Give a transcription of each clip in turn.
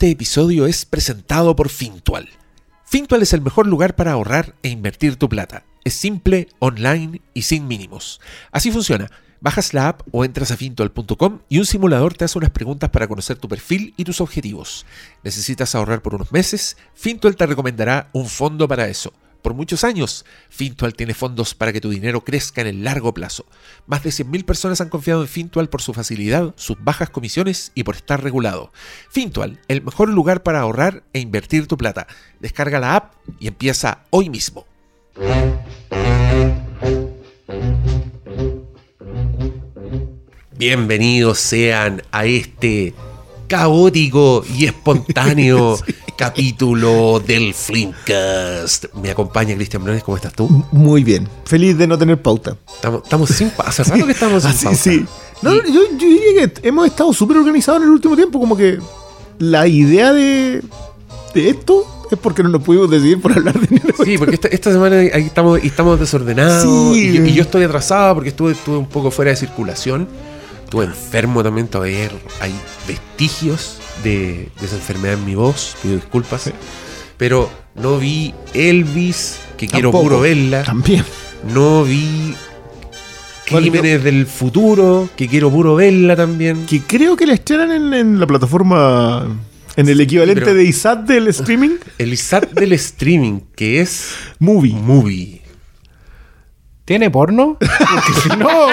Este episodio es presentado por Fintual. Fintual es el mejor lugar para ahorrar e invertir tu plata. Es simple, online y sin mínimos. Así funciona. Bajas la app o entras a fintual.com y un simulador te hace unas preguntas para conocer tu perfil y tus objetivos. ¿Necesitas ahorrar por unos meses? Fintual te recomendará un fondo para eso. Por muchos años, Fintual tiene fondos para que tu dinero crezca en el largo plazo. Más de 100.000 personas han confiado en Fintual por su facilidad, sus bajas comisiones y por estar regulado. Fintual, el mejor lugar para ahorrar e invertir tu plata. Descarga la app y empieza hoy mismo. Bienvenidos sean a este caótico y espontáneo capítulo del Flimcast. Me acompaña Cristian Briones, ¿cómo estás tú? Muy bien. Feliz de no tener pauta. Estamos, estamos sin pauta. Hace rato que estamos sin Ah, sí, pauta. sí. No, yo, yo diría que hemos estado súper organizados en el último tiempo. Como que la idea de, de esto es porque no nos pudimos decidir por hablar de dinero. Sí, porque esta, esta semana ahí estamos, estamos desordenados. Sí. Y, yo- y yo estoy atrasado porque estuve, estuve un poco fuera de circulación. Estuve enfermo también, todavía hay vestigios de, de esa enfermedad en mi voz. Pido disculpas. Pero no vi Elvis, que quiero puro verla. También. No vi Crímenes del Futuro, que quiero puro verla también. Que creo que la estrenan en, en la plataforma. En el equivalente pero- de ISAT del streaming. El ISAT del streaming, que es Movie. Movie. ¿Tiene porno? Porque si no.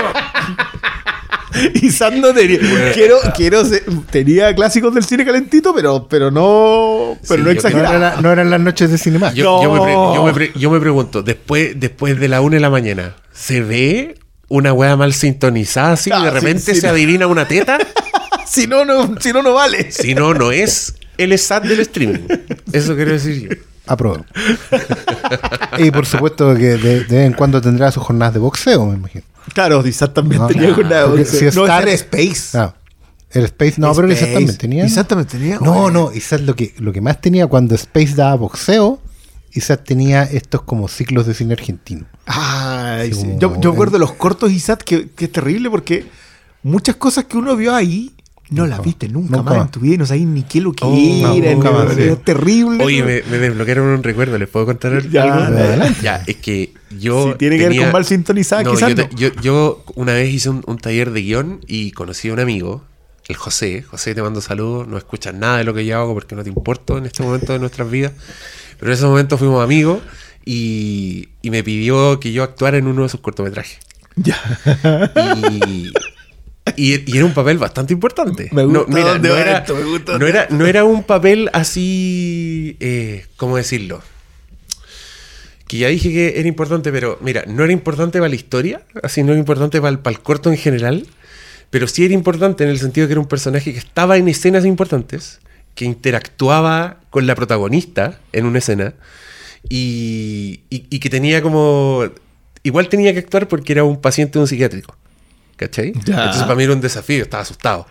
ISAT no tenía. Quiero, quiero ser- tenía clásicos del cine calentito, pero, pero no. Pero Sí, no exagerado. era no eran las noches de cinema. Yo, yo me, pre- yo me pre- yo me pregunto, después, después de la una de la mañana, ¿se ve una wea mal sintonizada así? Ah, y de sí, repente sí, se no. adivina una teta. Si no, no, si no, no vale. si no, no es el SAT del streaming. Eso quiero decir yo. Apruebo. y por supuesto que de, de vez en cuando tendrá sus jornadas de boxeo, me imagino. Claro, ISAT también No, tenía no, una. si no, Star- Space. Ah, el Space. No, pero Space. también tenía. ISAT también tenía. No, güey. no, ISAT lo que, lo que más tenía cuando Space daba boxeo, ISAT tenía estos como ciclos de cine argentino. Ay, Sí, como Yo, yo recuerdo los cortos ISAT que, que es terrible porque muchas cosas que uno vio ahí no las viste nunca, nunca más más. en tu vida y no sabías ni qué es lo que Oh, era. nunca no, más, sí. era terrible. Oye, me, me desbloquearon un recuerdo, ¿les puedo contar Ya, algo? adelante. Ya, es que yo. Si tiene que ver tenía- con mal sintonizada, No, quizás yo, no. yo- yo una vez hice un, un taller de guion y conocí a un amigo, el José. José, te mando saludos. No escuchas nada de lo que yo hago porque no te importo en este momento de nuestras vidas. Pero en ese momento fuimos amigos y, y me pidió que yo actuara en uno de sus cortometrajes. Ya. Y, y- y era un papel bastante importante. Me gusta no, mira, dónde no va era, esto, me gusta no dónde era- no era un papel así, eh, ¿cómo decirlo? Que ya dije que era importante, pero mira, no era importante para la historia, así no era importante para el, para el corto en general, pero sí era importante en el sentido de que era un personaje que estaba en escenas importantes, que interactuaba con la protagonista en una escena y, y- y que tenía como... Igual tenía que actuar porque era un paciente de un psiquiátrico. ¿Cachai? Ya. Entonces para mí era un desafío, estaba asustado.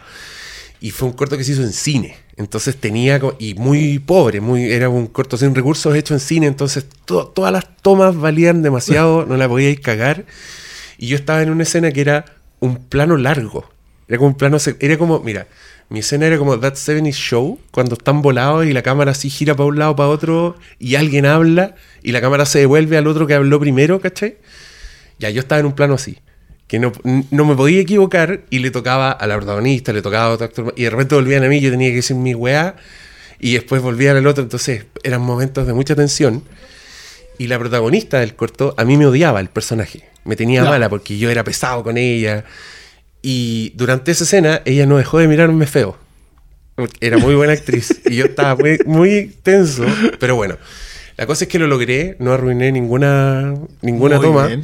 Y fue un corto que se hizo en cine. Entonces tenía, y muy pobre, muy, era un corto sin recursos hecho en cine. Entonces to- todas las tomas valían demasiado, no la podíais cagar. Y yo estaba en una escena que era un plano largo. Era como un plano, era como, mira, mi escena era como That 70 Show, cuando están volados y la cámara así gira para un lado, para otro, y alguien habla, y la cámara se devuelve al otro que habló primero, ¿cachai? Ya, yo estaba en un plano así. Que no, no me podía equivocar y le tocaba a la protagonista, le tocaba a otro actor. Y de repente volvían a mí, yo tenía que decir mi weá. Y después volvían al otro. Entonces eran momentos de mucha tensión. Y la protagonista del corto, a mí me odiaba el personaje. Me tenía mala porque yo era pesado con ella. Y durante esa escena, ella no dejó de mirarme feo. Era muy buena actriz. y yo estaba muy, muy tenso. Pero bueno, la cosa es que lo logré. No arruiné ninguna, ninguna Muy toma. bien.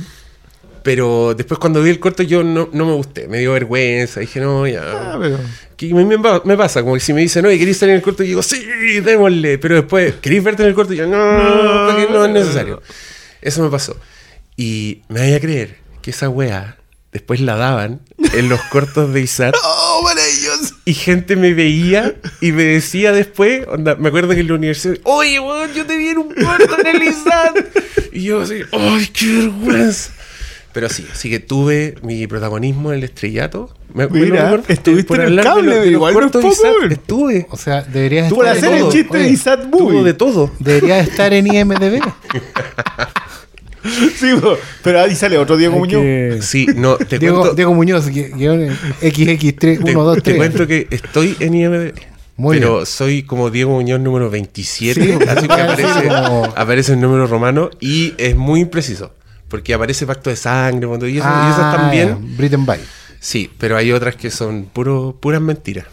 Pero después cuando vi el corto yo no, no me gusté, me dio vergüenza, dije, no, ya. Ah, pero- Que me, me pa- me pasa, como que si me dicen, oye, ¿queréis salir en el corto? Y digo, sí, démosle. Pero después, ¿queréis verte en el corto? Y yo, no, porque no es necesario. Eso me pasó. Y me vaya a creer que esa wea después la daban en los cortos de Isat. ¡Oh, maravilloso! Y gente me veía y me decía después, onda, me acuerdo que en la universidad, oye, weón, yo te vi en un corto en el ISAT. Y yo así, ¡ay, qué vergüenza! Pero sí, así que tuve mi protagonismo en el estrellato. Me, Mira, estuviste por en el de cable, de igual no es poco, Isaac. Estuve. O sea, deberías la estar, todo, el chiste de oye, Isaac Tuvo Movie. de todo. deberías estar en IMDB. Sí, pero ahí sale otro Diego Muñoz. que- Sí, no, te Diego, cuento, Diego Muñoz, gui- guion en XX3, te, 1, 2, te 3. cuento que estoy en IMDb. Muy pero bien. soy como Diego Muñoz número 27, Sí, así que aparece, como- aparece el número romano y es muy impreciso. Porque aparece pacto de sangre cuando- y, eso, y Ah, esas también. ya, Britain Bay. Sí, pero hay otras que son puro, puras mentiras.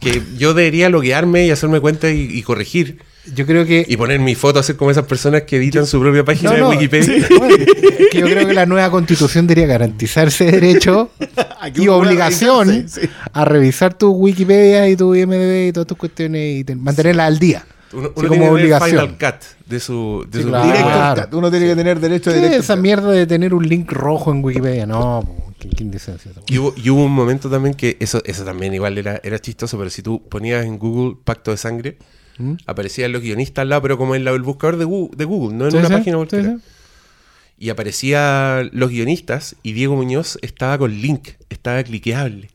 Que yo debería loguearme y hacerme cuenta y, y corregir. Yo creo que. Y poner mi foto, hacer como esas personas que editan su propia página No, de no, Wikipedia. bueno, es que yo creo que la nueva constitución debería garantizar ese derecho y obligación sí. a revisar tu Wikipedia y tu IMDB y todas tus cuestiones y te- mantenerla al día. Uno, Sí, uno como tiene que tener obligación. Final Cut de su, de Sí, su claro. Claro. uno tiene que tener derecho a ¿Qué es directo. esa mierda de tener un link rojo en Wikipedia? No, qué, qué indecencia. Y hubo, y hubo un momento también que eso, eso también igual era, era chistoso, pero si tú ponías en Google Pacto de Sangre, ¿Mm? aparecían los guionistas al lado, pero como en la- el buscador de Google, de Google no en Sí, una sí, página sí, cualquiera. sí. Y aparecían los guionistas y Diego Muñoz estaba con link, estaba cliqueable.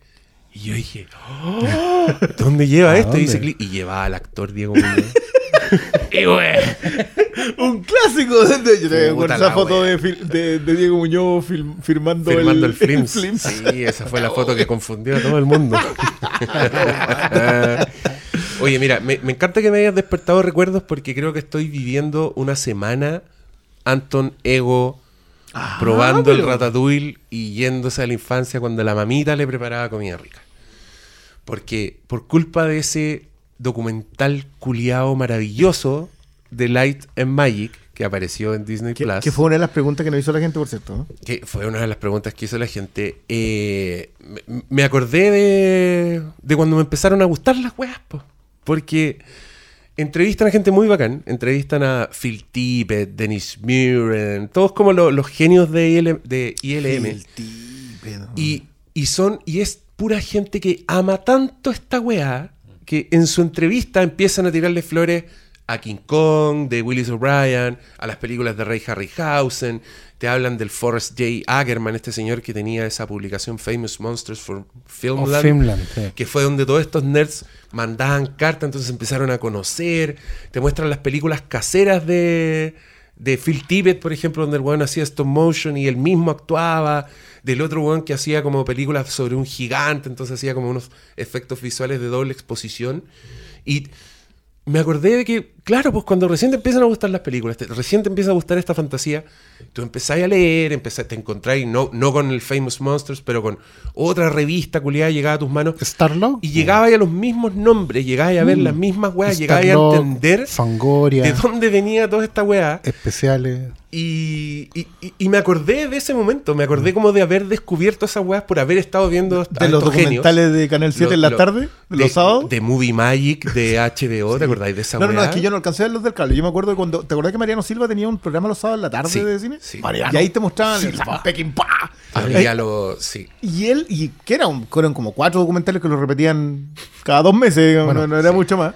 Y yo dije, "Oh, ¿dónde lleva ¿A esto? Y, dice y llevaba al actor Diego Muñoz. y bueno, Un clásico. de- de- Yo te Puta acuerdo la esa foto de, fil- de- de Diego Muñoz fil- firmando, firmando el, el, Flims. Flims. Sí, esa fue la foto que confundió a todo el mundo. Oye, mira, me, me encanta que me hayas despertado recuerdos porque creo que estoy viviendo una semana Anton Ego probando el ratatouille y yéndose a la infancia cuando la mamita le preparaba comida rica. Porque por culpa de ese documental culiao maravilloso de Light and Magic que apareció en Disney Que, Plus que fue una de las preguntas que nos hizo la gente, por cierto. ¿no? que fue una de las preguntas que hizo la gente. eh, me, me acordé de, de cuando me empezaron a gustar las weas, po. porque entrevistan a gente muy bacán. Entrevistan a Phil Tippett, Dennis Muren, todos como lo- los genios de, IL de ILM. El típico. Y, y son, y es pura gente que ama tanto esta weá que en su entrevista empiezan a tirarle flores a King Kong, de Willis O'Brien, a las películas de Ray Harryhausen, te hablan del Forrest J. Ackerman, este señor que tenía esa publicación Famous Monsters for Filmland, Finland, sí. que fue donde todos estos nerds mandaban cartas, entonces empezaron a conocer, te muestran las películas caseras de, de Phil Tippett, por ejemplo, donde el weón hacía stop motion y él mismo actuaba, del otro weón que hacía como películas sobre un gigante, entonces hacía como unos efectos visuales de doble exposición. Y me acordé de que, claro, pues cuando recién te empiezan a gustar las películas, te- recién te empieza a gustar esta fantasía, tú empezás a leer, empezás, te encontráis, no, no con el Famous Monsters, pero con otra revista culiada llegaba a tus manos. Starlog. Y llegabas a los mismos nombres, llegabas a ver las mismas weas, llegabas a entender Fangoria. de dónde venía toda esta wea. Especiales. Y, y- y- me acordé de ese momento, me acordé como de haber descubierto esas weas por haber estado viendo De los genios. documentales de Canal 7 Lo- en la lo- tarde, de de, los sábados. De Movie Magic, de HBO, ¿te acordáis de esa No, no, no, wea? es que yo no alcancé a ver los del cable. Yo me acuerdo de cuando. ¿Te acordás que Mariano Silva tenía un programa los sábados en la tarde Sí, de cine? sí. Y ahí te mostraban el Peking Pa. Había los... Sí. Y él, y que era un- fueron como cuatro documentales que lo repetían cada dos meses, Bueno, no, no era mucho más.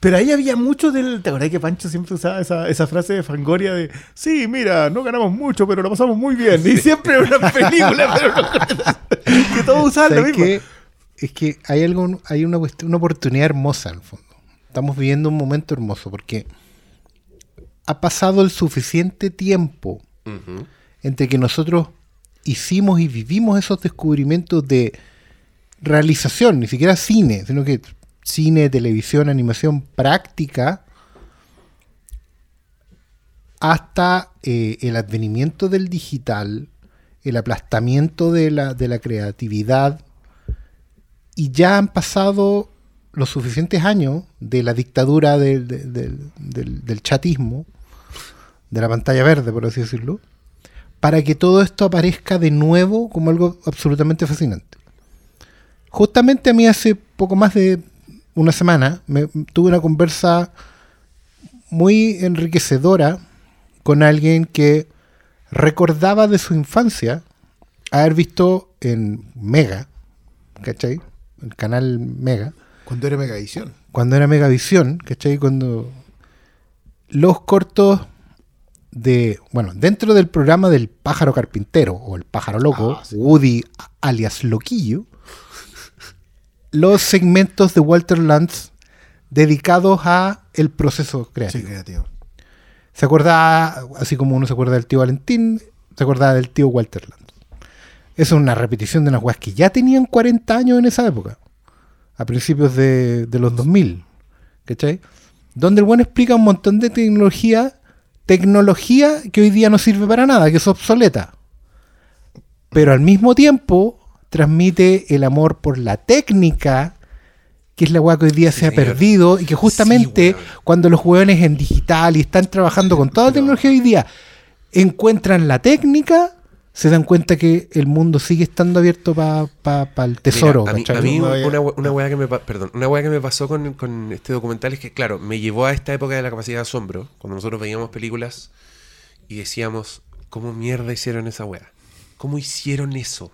Pero ahí había mucho del. ¿Te acordás que Pancho siempre usaba esa, esa frase de Fangoria de sí, mira, no ganamos mucho, pero lo pasamos muy bien? Y siempre una película, pero no, que todos usaban lo ¿Sabes mismo. qué? Es que hay algo, hay una una oportunidad hermosa en el fondo. Estamos viviendo un momento hermoso porque ha pasado el suficiente tiempo Ujú. entre que nosotros hicimos y vivimos esos descubrimientos de realización, ni siquiera cine, sino que cine, televisión, animación práctica, hasta eh, el advenimiento del digital, el aplastamiento de la, de la creatividad, y ya han pasado los suficientes años de la dictadura del, del- del- chatismo, de la pantalla verde, por así decirlo, para que todo esto aparezca de nuevo como algo absolutamente fascinante. Justamente a mí hace poco más de una semana me, tuve una conversa muy enriquecedora con alguien que recordaba de su infancia haber visto en Mega, ¿cachai? El canal Mega, Cuando era Megavisión. cuando era Megavisión, ¿cachai? Cuando los cortos de, bueno, dentro del programa del pájaro carpintero o el pájaro loco, Ah, sí. Woody alias Loquillo, los segmentos de Walter Lantz dedicados a el proceso creativo. Sí, creativo. Se acuerda, así como uno se acuerda del tío Valentín, se acordaba del tío Walter Lantz. Es una repetición de unas weas que ya tenían 40 años en esa época, a principios de, de los 2000, ¿cachai? Donde el buen explica un montón de tecnología, tecnología que hoy día no sirve para nada, que es obsoleta. Pero al mismo tiempo transmite el amor por la técnica, que es la weá que hoy día Sí, se ha señor. perdido y que justamente cuando los hueones en digital y están trabajando con toda la tecnología hoy día encuentran la técnica, se dan cuenta que el mundo sigue estando abierto para el tesoro. Mira, a mí, a mí una, una weá que me pa- perdón, una weá que me pasó con, con este documental es que, claro, me llevó a esta época de la capacidad de asombro, cuando nosotros veíamos películas y decíamos, ¿cómo mierda hicieron esa weá? ¿Cómo hicieron eso?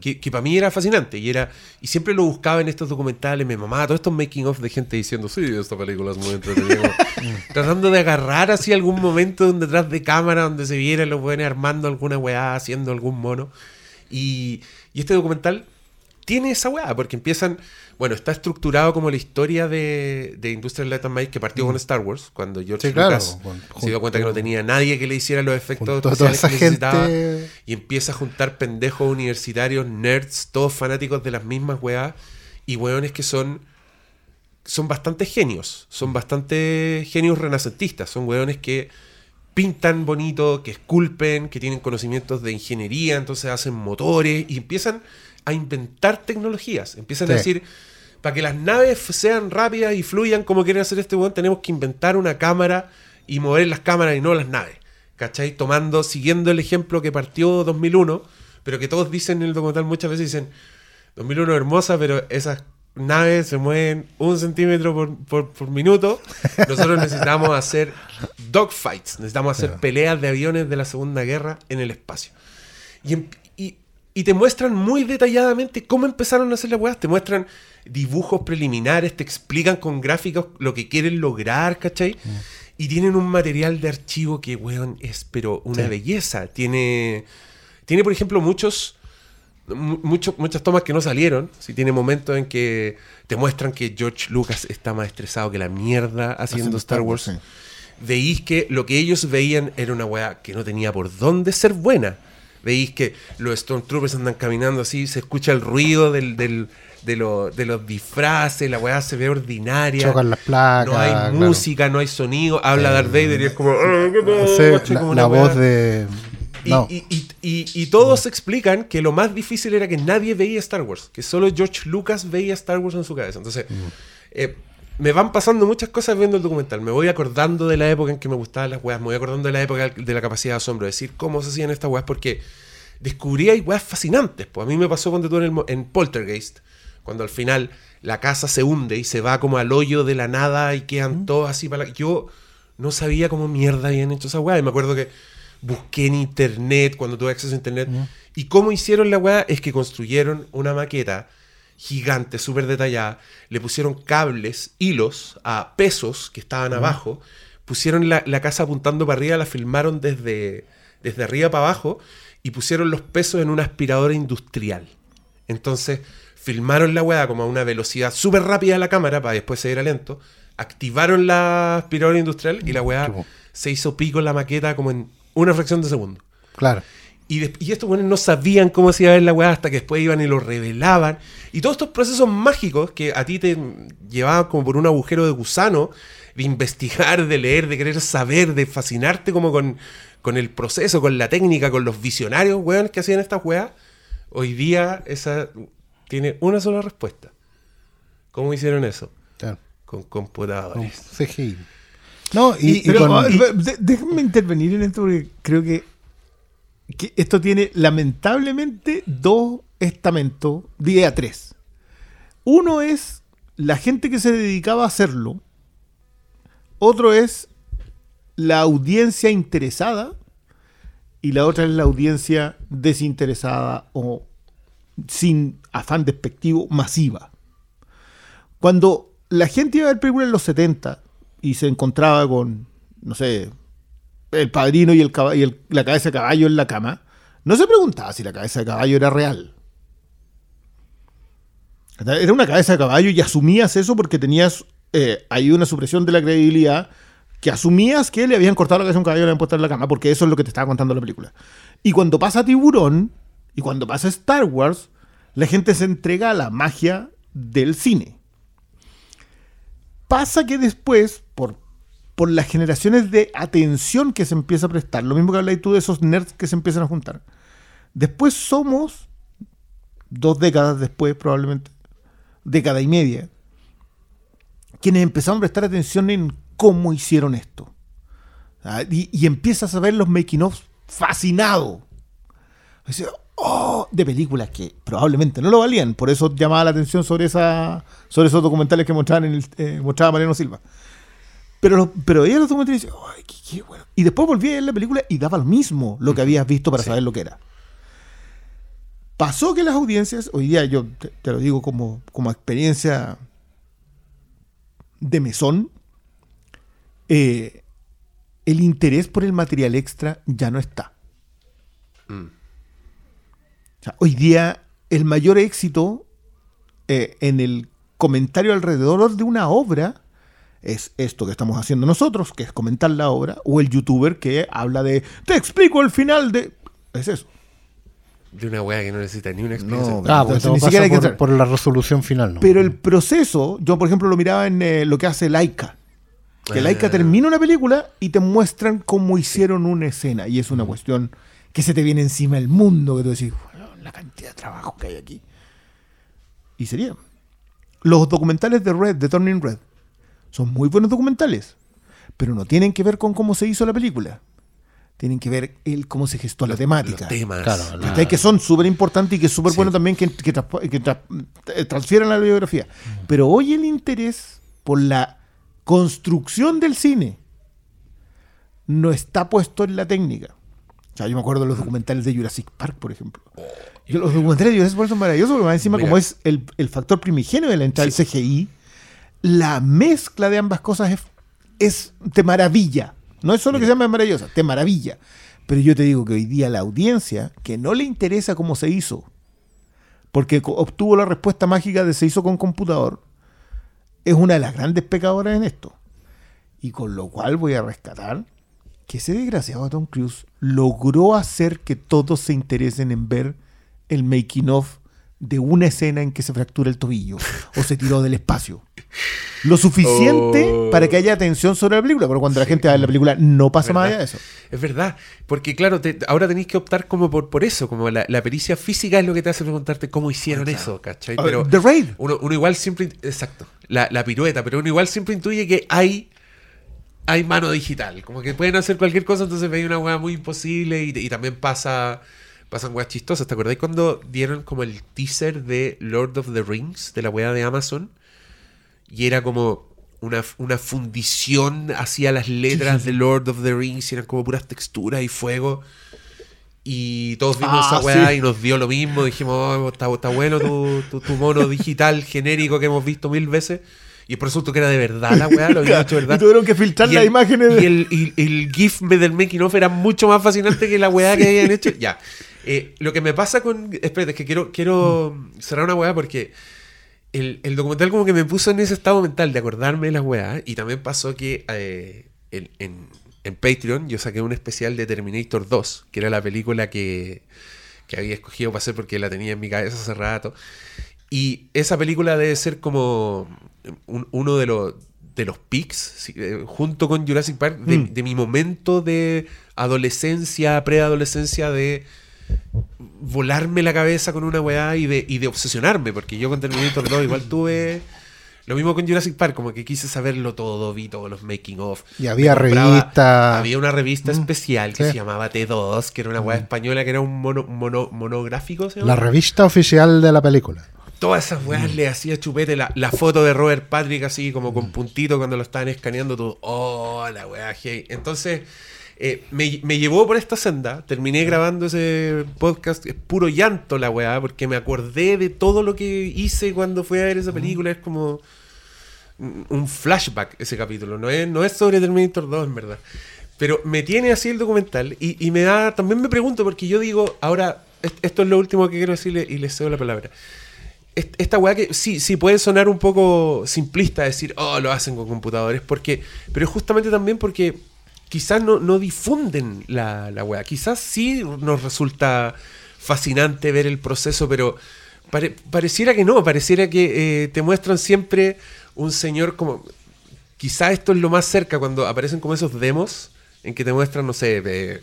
Que, para mí era fascinante y era y siempre lo buscaba en estos documentales, me mamaba todos estos making of de gente diciendo, sí, esta película es muy entretenida. tratando de agarrar así algún momento donde detrás de cámara donde se viera los buenos armando alguna weá, haciendo algún mono. Y, y este documental tiene esa weá, porque empiezan, bueno, está estructurado como la historia de, de Industrial Light and Magic que partió con Star Wars, cuando George Mm. Claro, Lucas se dio cuenta que no tenía nadie que le hiciera los efectos especiales esa que necesitaba, gente- y empieza a juntar pendejos universitarios, nerds, todos fanáticos de las mismas weas, y weones que son son bastante genios, son bastante genios renacentistas, son weones que pintan bonito, que esculpen, que tienen conocimientos de ingeniería, entonces hacen motores y empiezan a inventar tecnologías, empiezan a decir, para que las naves sean rápidas y fluyan como quieren hacer este weón, tenemos que inventar una cámara y mover las cámaras y no las naves, ¿cachai? Tomando, siguiendo el ejemplo que partió 2001, pero que todos dicen en el documental muchas veces, dicen, 2001 hermosa, pero esas naves se mueven un centímetro por, por- por minuto. Nosotros necesitamos hacer dogfights, necesitamos hacer peleas de aviones de la Segunda Guerra en el espacio. Y, em- y- y te muestran muy detalladamente cómo empezaron a hacer las weas. Te muestran dibujos preliminares, te explican con gráficos lo que quieren lograr, ¿cachai? Y tienen un material de archivo que, weón, es pero una Sí. belleza. Tiene, tiene, por ejemplo, muchos mu- mucho- muchas tomas que no salieron. Si tiene momentos en que te muestran que George Lucas está más estresado que la mierda haciendo, Star Wars. Wars, Veís que lo que ellos veían era una weá que no tenía por dónde ser buena. Veís que los Stormtroopers andan caminando así, se escucha el ruido del, del- de, lo- de los disfraces, la weá se ve ordinaria. Chocan las placas. no hay claro. música, no hay sonido. Habla Darth Vader y es como. "Ah, ¿qué tal?", Sí, Como la voz de. Y, No. y- y- todos explican que lo más difícil era que nadie veía Star Wars, que solo George Lucas veía Star Wars en su cabeza. Entonces, eh, me van pasando muchas cosas viendo el documental. Me voy acordando de la época en que me gustaban las weas, me voy acordando de la época de la capacidad de asombro, de decir cómo se hacían estas weas, porque descubrí hay weas fascinantes. Pues a mí me pasó cuando tú en, el en Poltergeist, cuando al final la casa se hunde y se va como al hoyo de la nada y quedan todos así para la... Yo no sabía cómo mierda habían hecho esa weá. Y me acuerdo que busqué en internet, cuando tuve acceso a internet, y cómo hicieron la weá es que construyeron una maqueta gigante, súper detallada, le pusieron cables, hilos a pesos que estaban abajo, pusieron la, la casa apuntando para arriba, la filmaron desde, desde arriba para abajo y pusieron los pesos en una aspiradora industrial. Entonces filmaron la weá como a una velocidad súper rápida de la cámara para después seguir a lento, activaron la aspiradora industrial y la weá Chupo. se hizo pico en la maqueta como en una fracción de segundo. Claro. Y, estos buenos no sabían cómo se iba a ver la weá hasta que después iban y lo revelaban. Y todos estos procesos mágicos que a ti te llevaban como por un agujero de gusano, de investigar, de leer, de querer saber, de fascinarte como con, con el proceso, con la técnica, con los visionarios, weón, que hacían estas weas. Hoy día esa tiene una sola respuesta. ¿Cómo hicieron eso? claro. Con Con computadores. CGI. No, y, y Pero, con- ah, y- déjenme intervenir en esto porque creo que, que esto tiene lamentablemente dos estamentos, diría tres. Uno es la gente que se dedicaba a hacerlo. Otro es la audiencia interesada. Y la otra es la audiencia desinteresada o sin afán despectivo masiva. Cuando la gente iba a ver películas en los 70 y se encontraba con, no sé, el padrino y, el, y la cabeza de caballo en la cama, no se preguntaba si la cabeza de caballo era real. Era una cabeza de caballo y asumías eso porque tenías eh, ahí una supresión de la credibilidad que asumías que le habían cortado la cabeza a un caballo y le habían puesto en la cama porque eso es lo que te estaba contando la película. Y cuando pasa Tiburón y cuando pasa Star Wars, la gente se entrega a la magia del cine. Pasa que después, por, por las generaciones de atención que se empieza a prestar, lo mismo que habláis tú de esos nerds que se empiezan a juntar, después somos, dos décadas después probablemente, década y media, quienes empezamos a prestar atención en cómo hicieron esto. Ah, Y, empiezas a ver los making of fascinado. Oh, de películas que probablemente no lo valían. Por eso llamaba la atención sobre, esa, sobre esos documentales que mostraban en el, eh, mostraba Mariano Silva. Pero, los- pero veía los documentales y decía, "Ay, qué, qué bueno". Y después volví a ver la película y daba lo mismo lo que habías visto para saber lo que era. Pasó que las audiencias, hoy día yo te, te lo digo como, como experiencia de mesón, eh, el interés por el material extra ya no está. O sea, hoy día el mayor éxito eh, en el comentario alrededor de una obra es esto que estamos haciendo nosotros, que es comentar la obra, o el youtuber que habla de, te explico el final de... Es eso. De una weá que no necesita ni una explicación. No, Ah, ni siquiera hay que por, la resolución final, ¿no? Pero el proceso, yo por ejemplo lo miraba en eh, lo que hace Laika. Que Laika Ah. termina una película y te muestran cómo hicieron una escena. Y es una cuestión que se te viene encima el mundo, que tú decís, "Bueno, la cantidad de trabajo que hay aquí. Y sería. Los documentales de Red, de Turning Red, son muy buenos documentales, pero no tienen que ver con cómo se hizo la película. Tienen que ver el cómo se gestó la temática. Los temas. Claro. Que son súper importantes y que es súper Sí. bueno también que, que, traspo- que tra- eh, transfieran la biografía. Pero hoy el interés por la construcción del cine no está puesto en la técnica. O sea, yo me acuerdo de los documentales de Jurassic Park, por ejemplo. Y los documentales de Jurassic Park son maravillosos porque más encima, Mira. como es el, el factor primigenio de la entrada del CGI, la mezcla de ambas cosas es, es de maravilla. No es solo que sea maravillosa, te maravilla. Pero yo te digo que hoy día la audiencia, que no le interesa cómo se hizo, porque obtuvo la respuesta mágica de se hizo con computador, es una de las grandes pecadoras en esto. Y con lo cual voy a rescatar que ese desgraciado Tom Cruise logró hacer que todos se interesen en ver el making of de una escena en que se fractura el tobillo o se tiró del espacio. Lo suficiente Oh. para que haya atención sobre la película, pero cuando la gente va a ver la película no pasa más allá de eso. Es verdad, porque claro, te- ahora tenéis que optar como por, por eso, como la, la pericia física es lo que te hace preguntarte cómo hicieron eso, ¿cachai? Pero The Raid. uno, uno igual siempre, exacto, la, la pirueta, pero uno igual siempre intuye que hay, hay mano digital, como que pueden hacer cualquier cosa, entonces veis una weá muy imposible y, y también pasa, pasan weas chistosas. ¿Te acordáis cuando dieron como el teaser de Lord of the Rings, de la weá de Amazon? Y era como una, una fundición hacia las letras de Lord of the Rings, y eran como puras texturas y fuego. Y todos vimos Ah, esa weá sí. y nos dio lo mismo. Dijimos, "Oh, está, está bueno tu, tu, tu mono digital genérico que hemos visto mil veces. Y por eso tú que era de verdad la weá, lo habían hecho verdad. Y tuvieron que filtrar Y las el- imágenes. de- Y el, y- el GIF del making of era mucho más fascinante que la weá que habían hecho. Ya. Eh, lo que me pasa con. Espérate, es que quiero, quiero cerrar una weá porque el, el documental como que me puso en ese estado mental de acordarme de las weas. Y también pasó que eh, en, en- en Patreon yo saqué un especial de Terminator 2, que era la película que, que había escogido para hacer porque la tenía en mi cabeza hace rato. Y esa película debe ser como un- uno de los de los pics, eh, junto con Jurassic Park, de, Mm. de mi momento de adolescencia, preadolescencia, de volarme la cabeza con una weá y de, y de obsesionarme, porque yo con Terminator 2 igual tuve lo mismo con Jurassic Park, como que quise saberlo todo, vi todos los making of. Y había revista. Había una revista especial que sí. se llamaba T2, que era una weá española, que era un mono, mono- monográfico. ¿se llama? La revista oficial de la película. Todas esas weas le hacía chupete la, la foto de Robert Patrick así como con puntito cuando lo estaban escaneando tú. Oh, la wea hey. Entonces eh, me, me llevó por esta senda. Terminé grabando ese podcast. Es puro llanto la weá porque me acordé de todo lo que hice cuando fui a ver esa película. Es como un flashback ese capítulo. No es, no es sobre Terminator 2 en verdad. Pero me tiene así el documental y, y me da, también me pregunto, porque yo digo, ahora, est- esto es lo último que quiero decirle y le cedo la palabra. Est- Esta weá que sí, sí puede sonar un poco simplista decir, oh, lo hacen con computadores, porque, pero es justamente también porque quizás no, no difunden la, la weá. Quizás sí nos resulta fascinante ver el proceso, pero pare- pareciera que no, pareciera que eh, te muestran siempre un señor como... Quizás esto es lo más cerca cuando aparecen como esos demos en que te muestran, no sé, eh,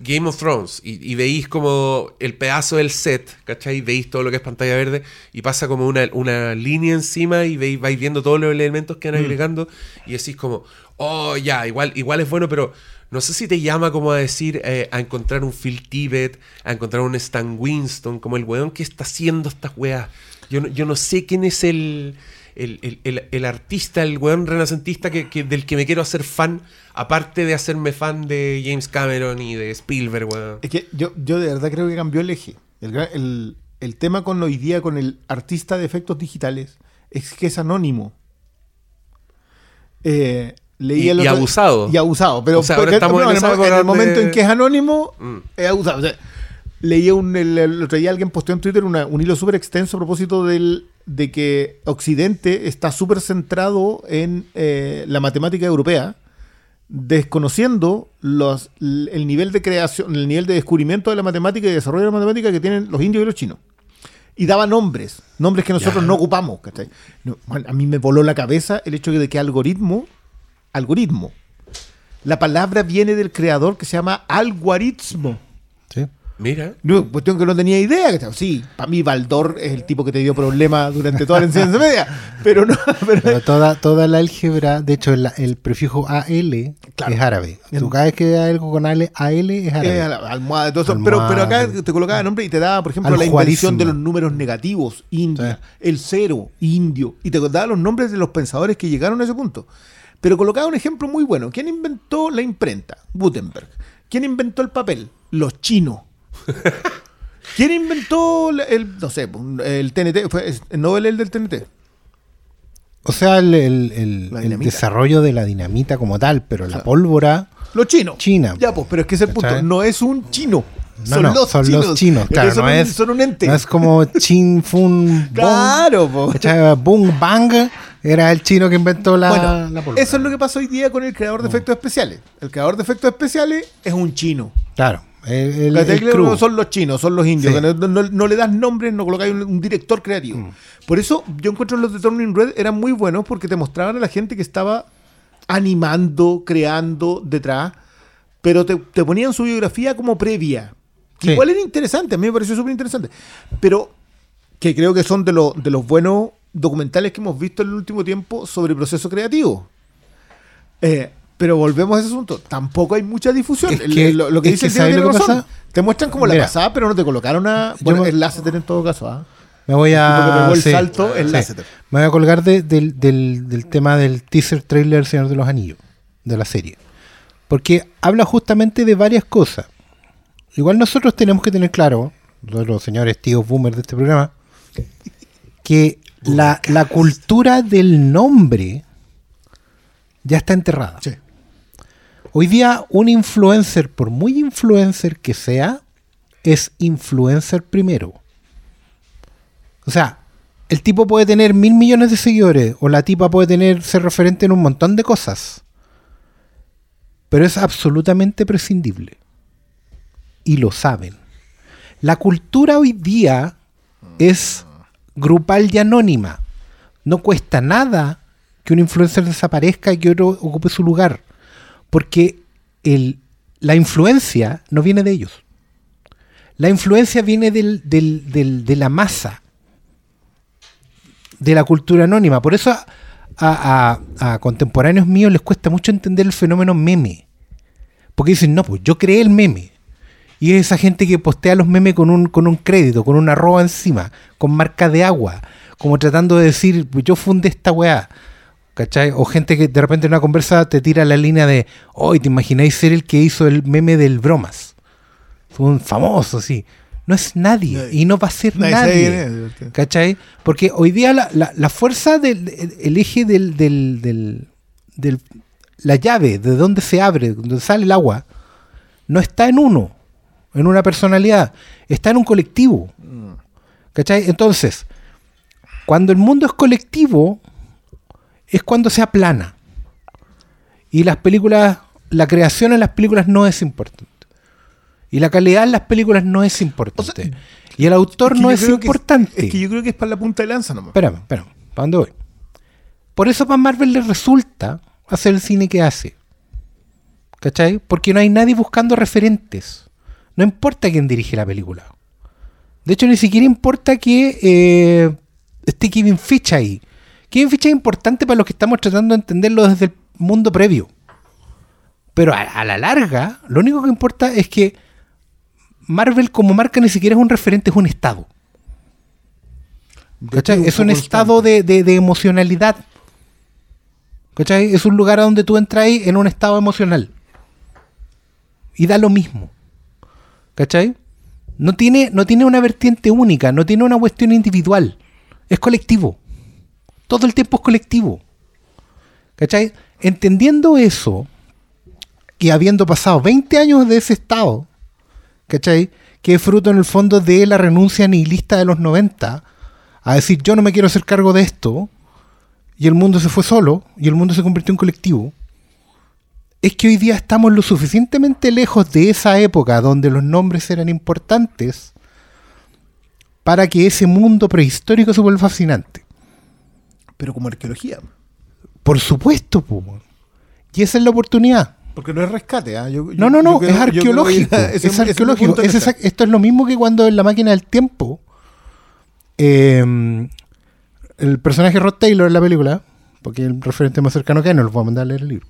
Game of Thrones y, y veis como el pedazo del set, ¿cachai? Veis todo lo que es pantalla verde y pasa como una, una línea encima y veis, vais viendo todos los elementos que van agregando y decís como, oh, ya, igual, igual es bueno, pero no sé si te llama como a decir, eh, a encontrar un Phil Tippett, a encontrar un Stan Winston, como el weón que está haciendo estas weas. Yo no, yo no sé quién es el, el, el- el- el artista, el weón renacentista que, que- del que me quiero hacer fan, aparte de hacerme fan de James Cameron y de Spielberg, weón. Es que yo, yo de verdad creo que cambió el eje. El- el tema con hoy día con el artista de efectos digitales es que es anónimo. Eh, leí Y- el y otro- abusado. Y abusado. Pero O sea, porque- estamos en no, en, el, momento en que es anónimo, Mm. es abusado. O sea, leí un, el, el otro día alguien posteó en Twitter una- un hilo súper extenso a propósito del, de que Occidente está súper centrado en eh, la matemática europea, desconociendo los, el nivel de creación, el nivel de descubrimiento de la matemática y desarrollo de la matemática que tienen los indios y los chinos. Y daba nombres, nombres que nosotros Ya. no ocupamos. ¿cachai? No, bueno, a mí me voló la cabeza el hecho de que algoritmo, algoritmo, la palabra viene del creador que se llama algoritmo. ¿sí? Mira. No, cuestión que no tenía idea. Sí, para mí Baldor es el tipo que te dio problemas durante toda la enseñanza media. Pero no, pero- Pero toda, toda la álgebra, de hecho, el, el prefijo AL Claro. es árabe. Tú cada vez que hay algo con AL, AL es árabe. Almohada todo eso. Pero, pero acá te colocaba nombre y te daba, por ejemplo, la invención de los números negativos, India, Sí. el cero, indio, y te daba los nombres de los pensadores que llegaron a ese punto. Pero colocaba un ejemplo muy bueno. ¿Quién inventó la imprenta? Gutenberg. ¿Quién inventó el papel? Los chinos. ¿Quién inventó el, no sé, el TNT? Fue Nobel el del TNT. O sea, el, el- el- La el dinamita. desarrollo de la dinamita como tal, pero la pólvora, Los chinos. China. Ya, pues, pero es que ese punto. No es un chino. no, son no, los son chinos. los chinos. Claro, son, no, un, es, son un ente. no es como Chin Fun Bong. Claro, po. Boom Bang era el chino que inventó la, bueno, la pólvora. eso es lo que pasa hoy día con el creador de efectos especiales. El creador de efectos especiales es un chino. Claro, el, el, el no son los chinos, son los indios. Sí. No, no- no le das nombres, no colocáis un, un director creativo. Mm. Por eso yo encuentro los de Turning Red eran muy buenos porque te mostraban a la gente que estaba animando, creando detrás, pero te, te ponían su biografía como previa. Que Sí. Igual era interesante, a mí me pareció súper interesante. Pero que creo que son de, los de los buenos documentales que hemos visto en el último tiempo sobre proceso creativo. Eh, pero volvemos a ese asunto. Tampoco hay mucha difusión. Es El- que- lo, lo que dice que el Diego ¿sabes lo que pasa? Te muestran como la pasada, pero no te colocaron a. Bueno, me- el en todo caso. ¿ah? Me voy a. El sí, salto, el sí. Lasseter. Me voy a colgar de- del, del- del tema del teaser trailer Señor de los Anillos, de la serie. Porque habla justamente de varias cosas. Igual nosotros tenemos que tener claro, los señores tíos boomers de este programa, que la, la cultura del nombre ya está enterrada. Sí. Hoy día un influencer, por muy influencer que sea, es influencer primero. O sea, el tipo puede tener mil millones de seguidores o la tipa puede tener ser referente en un montón de cosas. Pero es absolutamente prescindible. Y lo saben. La cultura hoy día es grupal y anónima. No cuesta nada que un influencer desaparezca y que otro ocupe su lugar. Porque el- la influencia no viene de ellos. La influencia viene del- del- del- de la masa, de la cultura anónima. Por eso a, a- a- contemporáneos míos les cuesta mucho entender el fenómeno meme. Porque dicen, no, pues yo creé el meme. Y es esa gente que postea los memes con un, con un crédito, con una arroba encima, con marca de agua, como tratando de decir, "Pues yo fundé esta weá. ¿Cachai? O gente que de repente en una conversa te tira la línea de, hoy te imagináis ser el que hizo el meme del bromas. Fue un famoso, sí. No es nadie, Nadie. y no va a ser Nadie nadie. ¿Cachai? Porque hoy día la, la- la fuerza del el, el eje del, del, del- del- la llave de donde se abre, donde sale el agua, no está en uno, en una personalidad, está en un colectivo. ¿Cachai? Entonces, cuando el mundo es colectivo, es cuando se aplana. Y las películas, la creación en las películas no es importante. Y la calidad en las películas no es importante. y el autor que no es creo que importante. Es, que yo creo que es para la punta de lanza nomás. Espérame, espérame. ¿Para dónde voy? Por eso para Marvel le resulta hacer el cine que hace. ¿Cachai? Porque no hay nadie buscando referentes. No importa quién dirige la película. De hecho, ni siquiera importa que eh, esté Kevin Feige ahí. Kevin Feige es importante para los que estamos tratando de entenderlo desde el mundo previo. Pero a, a la larga, lo único que importa es que Marvel como marca ni siquiera es un referente, es un estado. ¿Cachai? Es un estado de, de- de emocionalidad. ¿Cachai? Es un lugar a donde tú entras en un estado emocional. Y da lo mismo. ¿Cachai? No tiene, no tiene una vertiente única, no tiene una cuestión individual. Es colectivo. Todo el tiempo es colectivo. ¿Cachai? Entendiendo eso, y habiendo pasado 20 años de ese estado, ¿cachai? Que es fruto en el fondo de la renuncia nihilista de los 90, a decir yo no me quiero hacer cargo de esto, y el mundo se fue solo, y el mundo se convirtió en colectivo, es que hoy día estamos lo suficientemente lejos de esa época donde los nombres eran importantes para que ese mundo prehistórico se vuelva fascinante. Pero como arqueología. Por supuesto, weón. y esa es la oportunidad. Porque no es rescate. Yo- yo- No, no, no, creo- es arqueológico. ese es arqueológico. Es esto es lo mismo que cuando en la máquina del tiempo eh, el personaje Rod Taylor en la película, porque el referente más cercano que hay, no lo voy a mandar a leer el libro.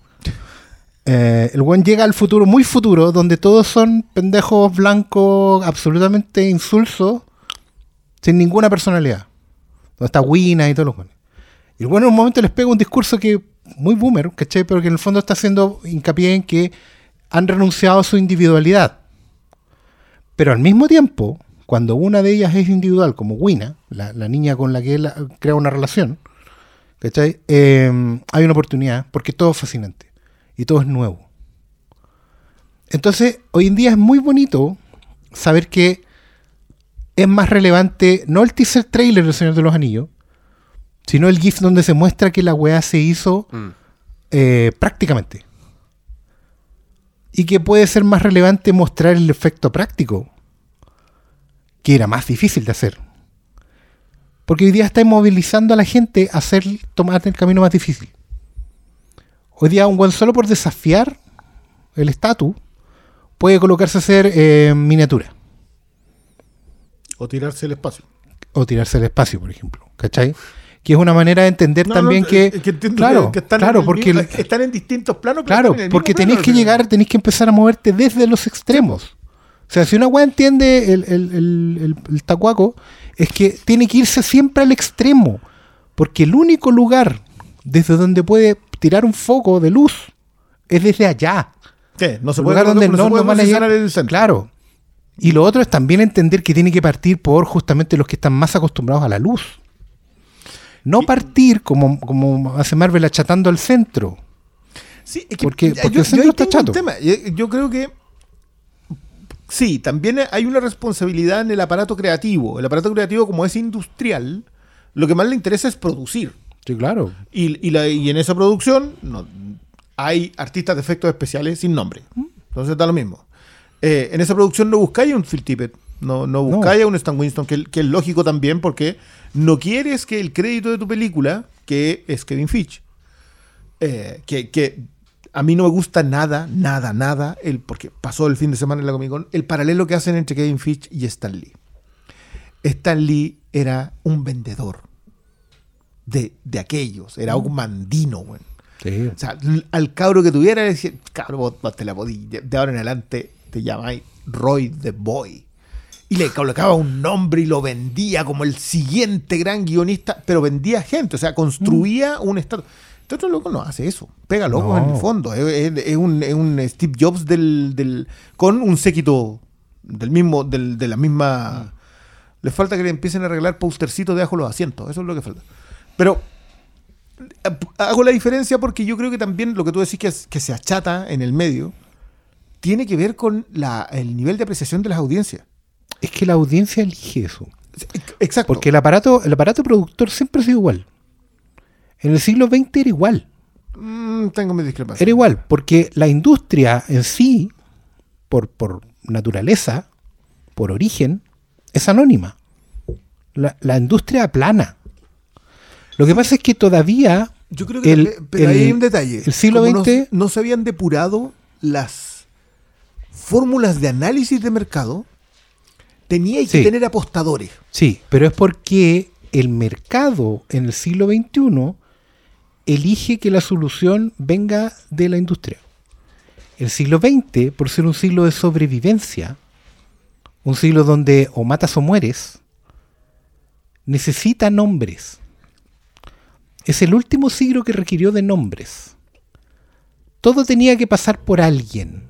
Eh, el buen llega al futuro, muy futuro, donde todos son pendejos blancos, absolutamente insulsos, sin ninguna personalidad. Donde está Wina y todos los buenos. Y el bueno en un momento les pega un discurso que muy boomer, ¿cachai? Pero que en el fondo está haciendo hincapié en que han renunciado a su individualidad. Pero al mismo tiempo, cuando una de ellas es individual, como Wina, la, niña con la que él crea una relación, ¿cachai? Eh, hay una oportunidad, porque todo es fascinante y todo es nuevo. Entonces, hoy en día es muy bonito saber que es más relevante no el teaser trailer del Señor de los Anillos, sino el GIF donde se muestra que la weá se hizo Mm. eh, prácticamente. Y que puede ser más relevante mostrar el efecto práctico, que era más difícil de hacer. Porque hoy día está movilizando a la gente a hacer tomar el camino más difícil. Hoy día un buen solo por desafiar el estatus puede colocarse a hacer eh, miniatura O tirarse el espacio. o tirarse al espacio, por ejemplo. ¿Cachai? Que es una manera de entender No, también no, que, es que claro, que- están claro, en el porque mismo- el- están en distintos planos. Claro, en el porque plano, que llegar, tenéis que empezar a moverte desde los extremos. O sea, si una weá entiende el, el, el- el- el tacuaco, es que tiene que irse siempre al extremo. Porque el único lugar desde donde puede tirar un foco de luz es desde allá. Sí, no se puede, donde no, no, se puede llegar- el centro. Claro. Y lo otro es también entender que tiene que partir por justamente los que están más acostumbrados a la luz. No partir como, como hace Marvel achatando al centro. Sí, es que Porque- yo- porque yo, el centro está chato. tema. Yo creo que sí, también hay una responsabilidad en el aparato creativo. El aparato creativo, como es industrial, lo que más le interesa es producir. Sí, claro. Y, y la- y en esa producción no, hay artistas de efectos especiales sin nombre. Entonces da lo mismo. Eh, en esa producción no buscáis un Phil Tippett, no, no buscáis a un Stan Winston, que, que es lógico también porque no quieres que el crédito de tu película, que es Kevin Fitch, eh, que, que a mí no me gusta nada, nada, nada, el, porque pasó el fin de semana en la Comic Con, el paralelo que hacen entre Kevin Fitch y Stan Lee. Stan Lee era un vendedor de, de aquellos, era un mandino, güey. Sí. O sea, al cabro que tuviera, le decía, cabro, vos, vos te la podí, de, ahora en adelante te llamáis Roy the Boy. Y le colocaba un nombre y lo vendía como el siguiente gran guionista, pero vendía gente, o sea, construía un estado. Este otro loco no hace eso, pega loco No. en el fondo. Es, es- es un, es un Steve Jobs del, del- con un séquito del mismo, del, de la misma. Le falta que le empiecen a arreglar postercitos debajo de los asientos, eso es lo que falta. Pero Hago la diferencia porque yo creo que también lo que tú decís que, es- que se achata en el medio tiene que ver con la- el nivel de apreciación de las audiencias. Es que la audiencia elige eso. Exacto. Porque el aparato, el aparato productor siempre ha sido igual. En el siglo XX era igual. Mm, tengo mis discrepancias. Era igual, porque la industria en sí, por, por naturaleza, por origen, es anónima. La, la industria aplana. Lo que pasa es que todavía Yo creo que el- también- pero ahí hay un detalle. el siglo Como no- XX no, se habían depurado las fórmulas de análisis de mercado, tenía que Sí. tener apostadores. Sí, pero es porque el mercado en el siglo XXI elige que la solución venga de la industria. El siglo XX, por ser un siglo de sobrevivencia, un siglo donde o matas o mueres, necesita nombres. Es el último siglo que requirió de nombres. Todo tenía que pasar por alguien.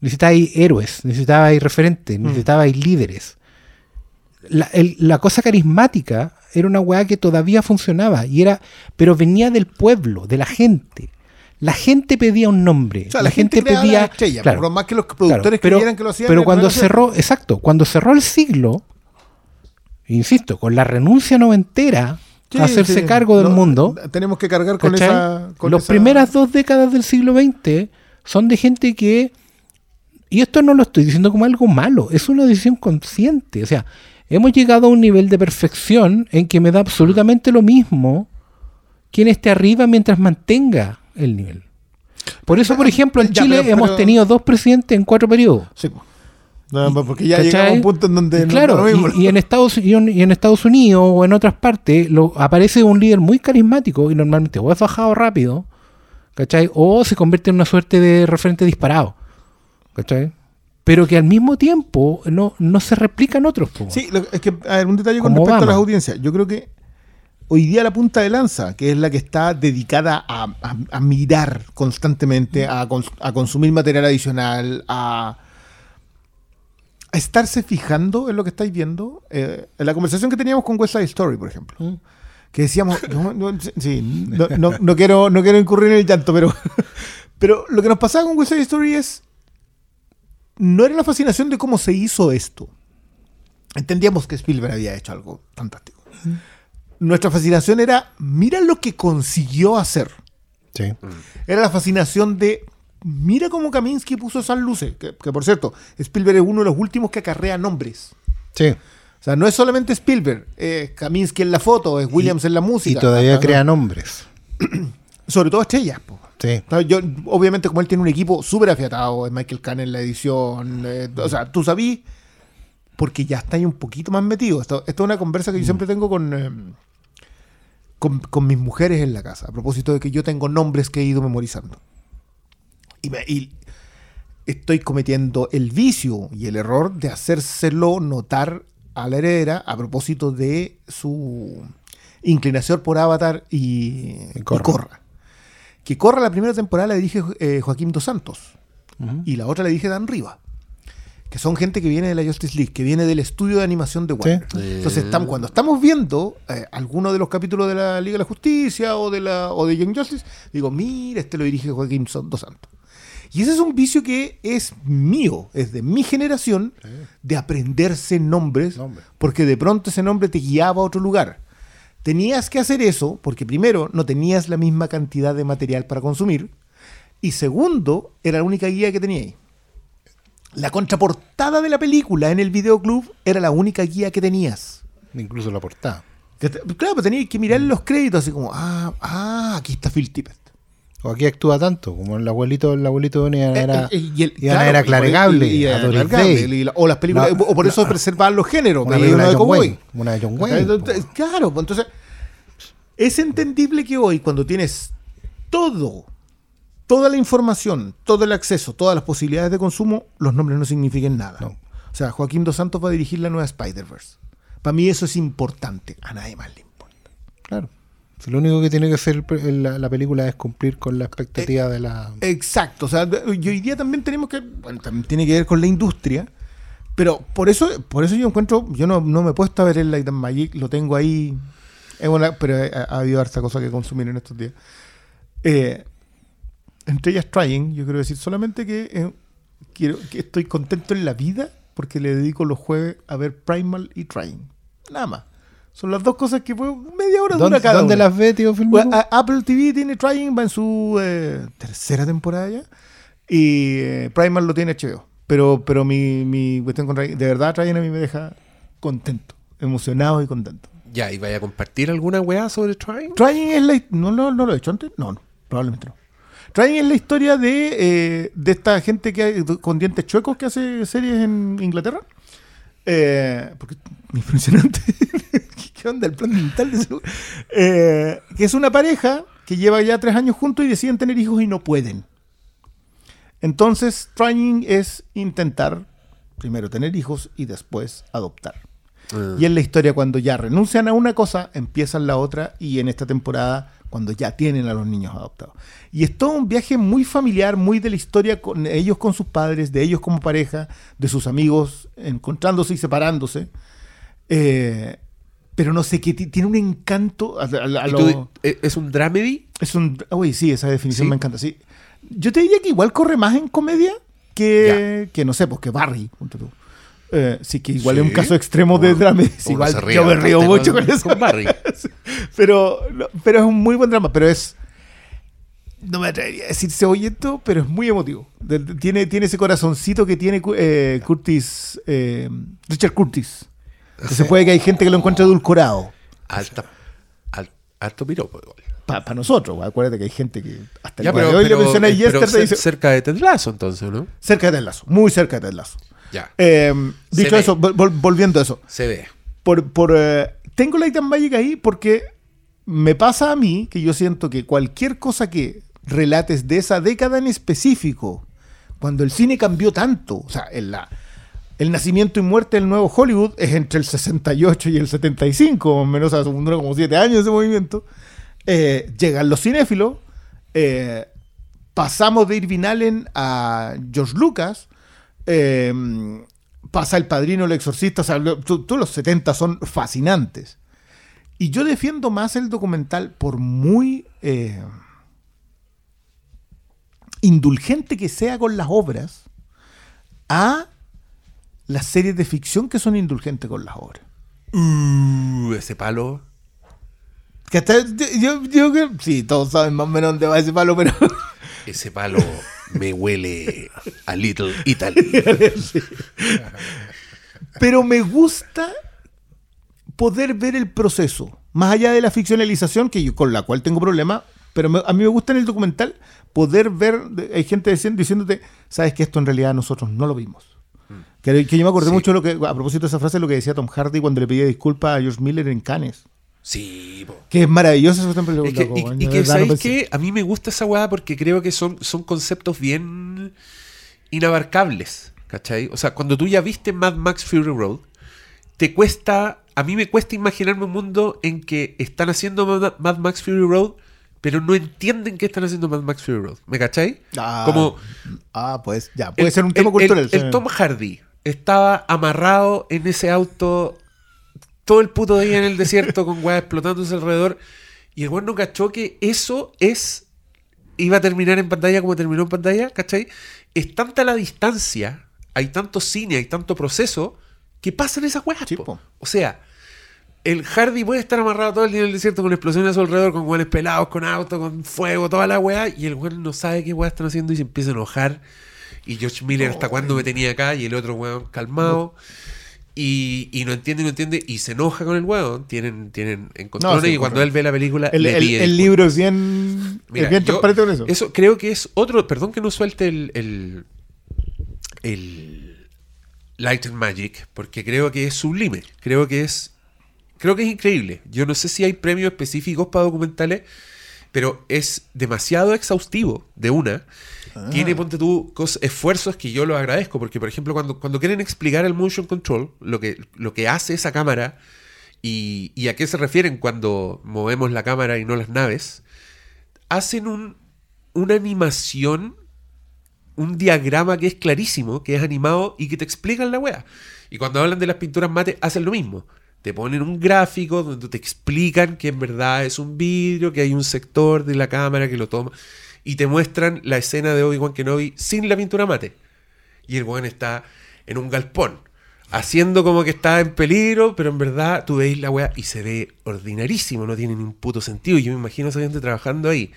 Necesitabais héroes, necesitabais referentes, necesitabais líderes. La, el- la cosa carismática era una weá que todavía funcionaba, y era, pero venía del pueblo, de la gente. La gente pedía un nombre. O sea, la, gente, pedía. la estrella, claro, por más que los claro, productores pero, creyeran que lo hacían. Pero cuando cerró, exacto, cuando cerró el siglo, insisto, con la renuncia noventera Sí, hacerse sí. cargo del No, mundo, Tenemos que cargar con ¿cachai? esa. Con Las esa- primeras dos décadas del siglo XX son de gente que, y esto no lo estoy diciendo como algo malo, es una decisión consciente. O sea, hemos llegado a un nivel de perfección en que me da absolutamente lo mismo quién esté arriba mientras mantenga el nivel. Por eso, por ejemplo, en Ya, Chile pero- hemos tenido dos presidentes en cuatro periodos. Sí. No, porque ya ¿Cachai? llegamos a un punto en donde. claro, mismo. y, y en Estados, y en, y en Estados Unidos o en otras partes lo, aparece un líder muy carismático y normalmente o es bajado rápido, ¿cachai? O se convierte en una suerte de referente disparado, ¿cachai? Pero que al mismo tiempo no, no se replican otros. po. Sí, lo- es que, a ver, un detalle con respecto a las audiencias. Yo creo que hoy día la punta de lanza, que es la que está dedicada a, a- a mirar constantemente, a, cons- a consumir material adicional, a, a estarse fijando en lo que estáis viendo. eh, en la conversación que teníamos con West Side Story, por ejemplo. Mm. Que decíamos, no, no, sí, no, no- no quiero, no quiero incurrir en el llanto, pero, pero lo que nos pasaba con West Side Story es, no era la fascinación de cómo se hizo esto. Entendíamos que Spielberg había hecho algo fantástico. Nuestra fascinación era, mira lo que consiguió hacer. Sí. Era la fascinación de, mira cómo Kaminsky puso esas luces. Que, que, por cierto, Spielberg es uno de los últimos que acarrea nombres. Sí. O sea, no es solamente Spielberg, es Kaminsky en la foto, es Williams en la Y música. todavía Ah, crea nombres. Sobre todo estrellas. po. Sí. Yo, obviamente, como él tiene un equipo súper afiatado, es Michael Kahn en la edición. eh, o sea, tú sabís, porque ya está ahí un poquito más metido. Esto, esto es una conversa que yo siempre tengo con, eh, con, con mis mujeres en la casa, a propósito de que yo tengo nombres que he ido memorizando. Y, me- y estoy cometiendo el vicio y el error de hacérselo notar a la heredera a propósito de su inclinación por Avatar y, y Corra. Corra. Que Corra la primera temporada la dirige eh, Joaquín Dos Santos y la otra la dirige Dan Riva. Que son gente que viene de la Justice League, que viene del estudio de animación de Warner. Entonces, estamos, cuando estamos viendo eh, alguno de los capítulos de la Liga de la Justicia o de la o de Young Justice, digo, mira, este lo dirige Joaquín Dos Santos. Y ese es un vicio que es mío, es de mi generación, de aprenderse nombres, porque de pronto ese nombre te guiaba a otro lugar. Tenías que hacer eso porque primero no tenías la misma cantidad de material para consumir y segundo era la única guía que teníais. La contraportada de la película en el videoclub era la única guía que tenías. Incluso la portada. Claro, pues tenías que mirar los créditos así como, ah, ah, aquí está Phil Tippett. O aquí actúa tanto, como el abuelito, el abuelito de Ana era, Eh, eh, y el- y Ana claro, era Claregable, y- y a era y la- o las películas, No, o por eso no, preservaban los géneros. Una película de John. Wayne. Una de John Wayne. Entonces, Claro, pues entonces es entendible que hoy cuando tienes todo, toda la información, todo el acceso, todas las posibilidades de consumo, los nombres no signifiquen nada. No. O sea, Joaquín Dos Santos va a dirigir la nueva Spider-Verse. Para mí eso es importante, a nadie más le importa. Claro. Lo único que tiene que hacer la, la película es cumplir con la expectativa de la. Exacto, o sea, y hoy día también tenemos que, bueno, también tiene que ver con la industria, pero por eso, por eso yo encuentro, yo no, no me he puesto a ver el Light and Magic, lo tengo ahí es una, pero ha, ha habido harta cosa que consumir en estos días. Eh, entre ellas Trying, yo quiero decir solamente que, eh, quiero, que estoy contento en la vida porque le dedico los jueves a ver Primal y Trying. Nada más. Son las dos cosas que puedo, media hora dura ¿Dónde, cada dónde una. las ve, tío Filmo? Bueno, a- Apple TV tiene Trying, va en su eh, tercera temporada ya. Y eh, Primal lo tiene HBO. Pero, pero mi, mi cuestión con Trying, de verdad, Trying a mí me deja contento, emocionado y contento. Ya, ¿y vaya a compartir alguna weá sobre Trying? Trying es la. ¿No, no, no lo he hecho antes? No, no, probablemente no. Trying es la historia de, eh, de esta gente que hay- con dientes chuecos que hace series en Inglaterra. Eh, porque impresionante. ¿Qué onda el plan mental de ese- Eh, que es una pareja que lleva ya tres años juntos y deciden tener hijos y no pueden. Entonces, trying es intentar primero tener hijos y después adoptar. Ah. Y es la historia cuando ya renuncian a una cosa, empiezan la otra y en esta temporada cuando ya tienen a los niños adoptados. Y es todo un viaje muy familiar, muy de la historia con ellos con sus padres, de ellos como pareja, de sus amigos encontrándose y separándose. Eh, pero no sé, que ti- tiene un encanto. a- a- a ¿Y lo- tú di- ¿e- ¿Es un dramedy? es un. Uy, sí, esa definición ¿Sí? me encanta. Sí. Yo te diría que igual corre más en comedia que, que no sé, pues que Barry. punto tú. Eh, sí, que igual es un Sí. caso extremo de drama. Igual ríe yo me río mucho con, con- eso. Barry. pero, pero es un muy buen drama. Pero es. No me atrevería a decir cebollento, pero es muy emotivo. Tiene, tiene ese corazoncito que tiene eh, Curtis. eh, Richard Curtis. Que se puede que hay gente que lo encuentra edulcorado. Alta, al- alto piropo igual. Para nosotros, güey. acuérdate que hay gente que hasta el Ya, pero, de hoy pero- le menciona Yesterday y cer- dice, cerca de Ted Lasso, entonces, ¿no? cerca de Ted Lasso, muy cerca de Ted Lasso. Ya. Eh, Se dicho ve. eso, vol- vol- volviendo a eso, Se ve. por, por, eh, tengo Light and Magic ahí porque me pasa a mí que yo siento que cualquier cosa que relates de esa década en específico, cuando el cine cambió tanto, o sea, en la, el nacimiento y muerte del nuevo Hollywood es entre el 68 y el 75, más o menos, o sea, duró como 7 años ese movimiento. Eh, llegan los cinéfilos, eh, pasamos de Irving Allen a George Lucas, eh, pasa El Padrino, El Exorcista, o sea, lo- tú, los 70 son fascinantes. Y yo defiendo más el documental por muy eh, indulgente que sea con las obras a las series de ficción que son indulgentes con las obras. Uh, ese palo. Que hasta- yo, yo creo- sí, todos saben más o menos dónde va ese palo, pero Ese palo me huele a Little Italy. Pero me gusta poder ver el proceso, más allá de la ficcionalización, que yo, con la cual tengo problema, pero me- a mí me gusta en el documental poder ver, hay gente diciendo, diciéndote, sabes que esto en realidad nosotros no lo vimos. Que, que yo me acordé Sí. mucho de lo que, a propósito de esa frase, lo que decía Tom Hardy cuando le pedía disculpas a George Miller en Cannes. Sí, po. Que es maravilloso eso siempre lo Es que- loco, y, que, verdad, no ¿sabéis pensé. qué? A mí me gusta esa weá porque creo que son, son conceptos bien inabarcables, ¿cachai? O sea, cuando tú ya viste Mad Max Fury Road, te cuesta, a mí me cuesta imaginarme un mundo en que están haciendo Mad, Mad Max Fury Road, pero no entienden que están haciendo Mad Max Fury Road, ¿me cachai? Ah, Como Ah, pues ya, puede el- ser un tema el- cultural. El. Tom Hardy estaba amarrado en ese auto todo el puto día en el desierto con weas explotándose alrededor. Y el weón no cachó que eso es. iba a terminar en pantalla como terminó en pantalla, ¿cachai? Es tanta la distancia, hay tanto cine, hay tanto proceso, que pasan esas weas. Sí, po. O sea, el Hardy puede estar amarrado todo el día en el desierto con explosiones a su alrededor, con weones pelados, con auto, con fuego, toda la wea, y el weón no sabe qué weas están haciendo y se empieza a enojar. Y George Miller, ¿hasta cuándo me tenía acá? Y el otro weón calmado. Y, y no entiende, no entiende, y se enoja con el weón. Tienen, tienen encontrones, No, sí, y cuando él ve la película, El, le el- pide el disculpas. libro es bien, Mira, es bien yo- transparente con eso. Eso creo que es otro. Perdón que no suelte el. el, el Light and Magic, porque creo que es sublime. Creo que es. Creo que es increíble. Yo no sé si hay premios específicos para documentales, pero es demasiado exhaustivo de una. Tiene, ponte tú, esfuerzos que yo lo agradezco, porque, por ejemplo, cuando, cuando quieren explicar el motion control, lo que, lo que hace esa cámara y, y a qué se refieren cuando movemos la cámara y no las naves, hacen un, una animación, un diagrama que es clarísimo, que es animado y que te explican la wea. Y cuando hablan de las pinturas mate, hacen lo mismo. te ponen un gráfico donde te explican que en verdad es un vidrio, que hay un sector de la cámara que lo toma, y te muestran la escena de Obi-Wan Kenobi sin la pintura mate. Y el weón está en un galpón, haciendo como que está en peligro, pero en verdad tú veis la weá y se ve ordinarísimo, no tiene ni un puto sentido. Y yo me imagino gente trabajando ahí,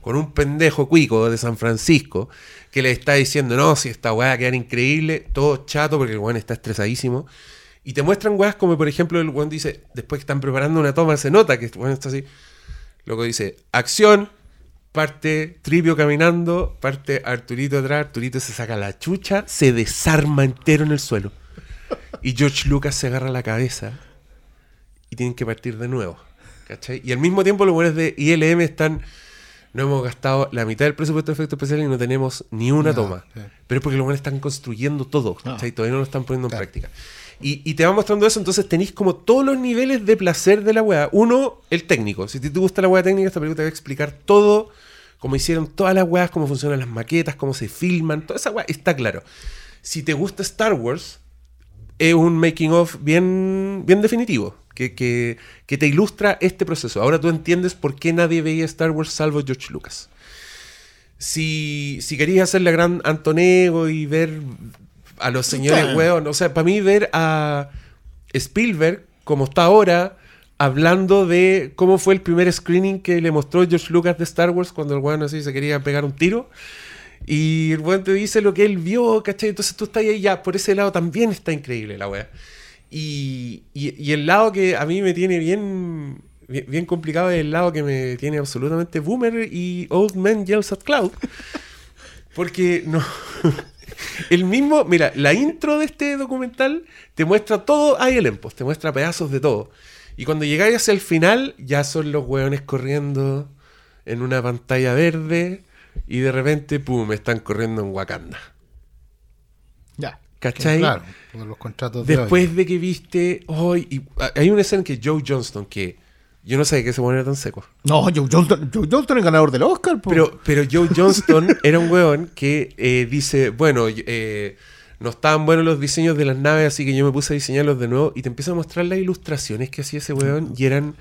con un pendejo cuico de San Francisco, que le está diciendo, no, si esta weá va a quedar increíble, todo chato porque el weón está estresadísimo. Y te muestran weas como, por ejemplo, el weón dice, después que están preparando una toma, se nota que el weón está así. Luego dice, acción, parte Tripio caminando, parte Arturito atrás, Arturito se saca la chucha, se desarma entero en el suelo. Y George Lucas se agarra la cabeza y tienen que partir de nuevo. ¿Cachai? Y al mismo tiempo los buenos de ILM están... No hemos gastado la mitad del presupuesto de efectos especiales y no tenemos ni una No, toma. Pero es porque los buenos están construyendo todo. Ah. ¿cachai? Todavía no lo están poniendo Claro. en práctica. Y, y te va mostrando eso, entonces tenéis como todos los niveles de placer de la weá. Uno, el técnico. Si te te gusta la weá técnica, esta película te va a explicar todo, cómo hicieron todas las weas, cómo funcionan las maquetas, cómo se filman, toda esa weá está claro. Si te gusta Star Wars, es un making of bien, bien definitivo, que, que- que te ilustra este proceso. Ahora tú entiendes por qué nadie veía Star Wars salvo George Lucas. Si, si querías hacer la gran Antonego y ver a los señores huevos, o sea, para mí ver a Spielberg, como está ahora, hablando de cómo fue el primer screening que le mostró George Lucas de Star Wars cuando el weón así se quería pegar un tiro. Y el weón te dice lo que él vio, ¿cachai? Entonces tú estás ahí ya, por ese lado también está increíble la wea. Y, y- el lado que a mí me tiene bien, bien, bien complicado es el lado que me tiene absolutamente boomer y old man yells at cloud. Porque no. El mismo, mira, la intro de este documental te muestra todo ahí el pues, te muestra pedazos de todo. Y cuando llegáis hacia el final, ya son los hueones corriendo en una pantalla verde y de repente, pum, están corriendo en Wakanda. Ya. ¿Cachai? Claro, por los contratos de Después hoy. de que viste hoy, ah, hay una escena que Joe Johnston, que yo no sé que se pone tan seco. No, Joe Johnston, Joe Johnston es ganador del Oscar. po. Pero, pero Joe Johnston era un weón que eh, dice, bueno, eh, no estaban buenos los diseños de las naves, así que yo me puse a diseñarlos de nuevo y te empieza a mostrar las ilustraciones que hacía ese weón y eran,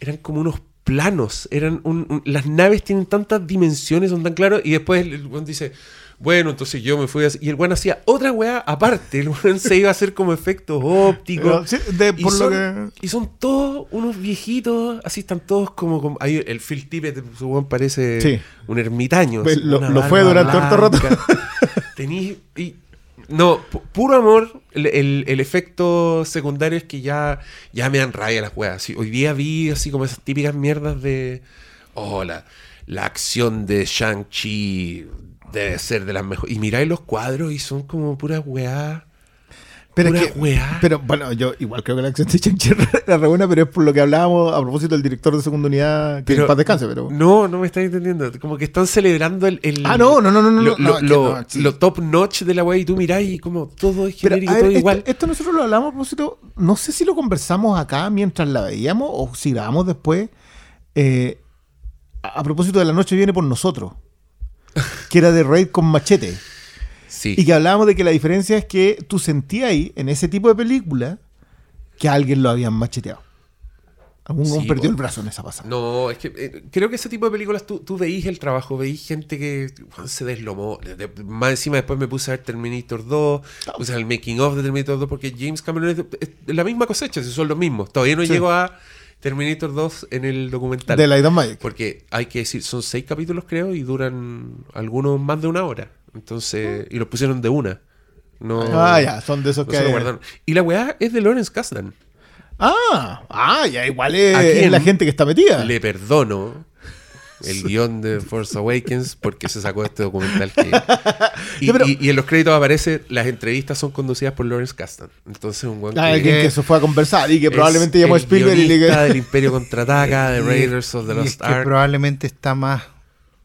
eran como unos planos, eran un- un- las naves tienen tantas dimensiones, son tan claros y después el weón dice, bueno, entonces yo me fui a... Y el weón hacía otra weá aparte, el weón se iba a hacer como efectos ópticos. Pero, sí, de- Y lo son, que. y son todos unos viejitos, así están todos como... como el Phil Tippett, su weón parece Sí. un ermitaño. Lo- fue durante harto rato. blanca. Tení... Y, no, pu- puro amor. El, el- efecto secundario es que ya, ya me dan rabia las weas. Hoy día vi así como esas típicas mierdas de... Oh, la, la acción de Shang-Chi debe ser de las mejores. Y miráis los cuadros y son como puras weas. Pero, es que- pero bueno, yo igual creo que la acción de Shang-Chi era re buena, pero es por lo que hablábamos a propósito del director de segunda unidad, que Pero- en paz descanse, pero. No, no me estás entendiendo. Como que están celebrando el. el- Ah, no, no, no, no, no, Lo, no, lo- es que lo- no, sí. lo top notch de la wea y tú mirás y como todo es genérico, ver, todo esto, igual. esto nosotros lo hablamos a propósito, no sé si lo conversamos acá mientras la veíamos o si grabamos después, eh, a, a propósito de La Noche Viene por Nosotros, que era de Raid con machete. Sí. Y que hablábamos de que la diferencia es que tú sentías ahí, en ese tipo de película, que a alguien lo habían macheteado. Algún Sí, perdió el brazo en esa pasada. No, es que eh, creo que ese tipo de películas tú, tú veís el trabajo, veís gente que Juan, se deslomó. De- de- más encima después me puse a ver Terminator 2, puse el making of de Terminator 2 porque James Cameron es, es la misma cosecha, si son los mismos. Todavía no Sí. llego a Terminator 2 en el documental. De Light and Magic. Porque hay que decir, son seis capítulos creo y duran algunos más de una hora. Entonces, y los pusieron de una. No, Ah, ya, son de esos no que... se lo guardaron. Y la weá es de Lawrence Kasdan. Ah, ah, ya igual es, ¿A es la gente que está metida. Le perdono el guion de Force Awakens porque se sacó este documental que... Y, Ya, pero- y- y en los créditos aparece, las entrevistas son conducidas por Lawrence Kasdan. Entonces un weón Ah, que alguien que se fue a conversar y que probablemente llamó a el Spielberg y le del Imperio Contraataca, de Raiders of the Lost que Ark. probablemente está más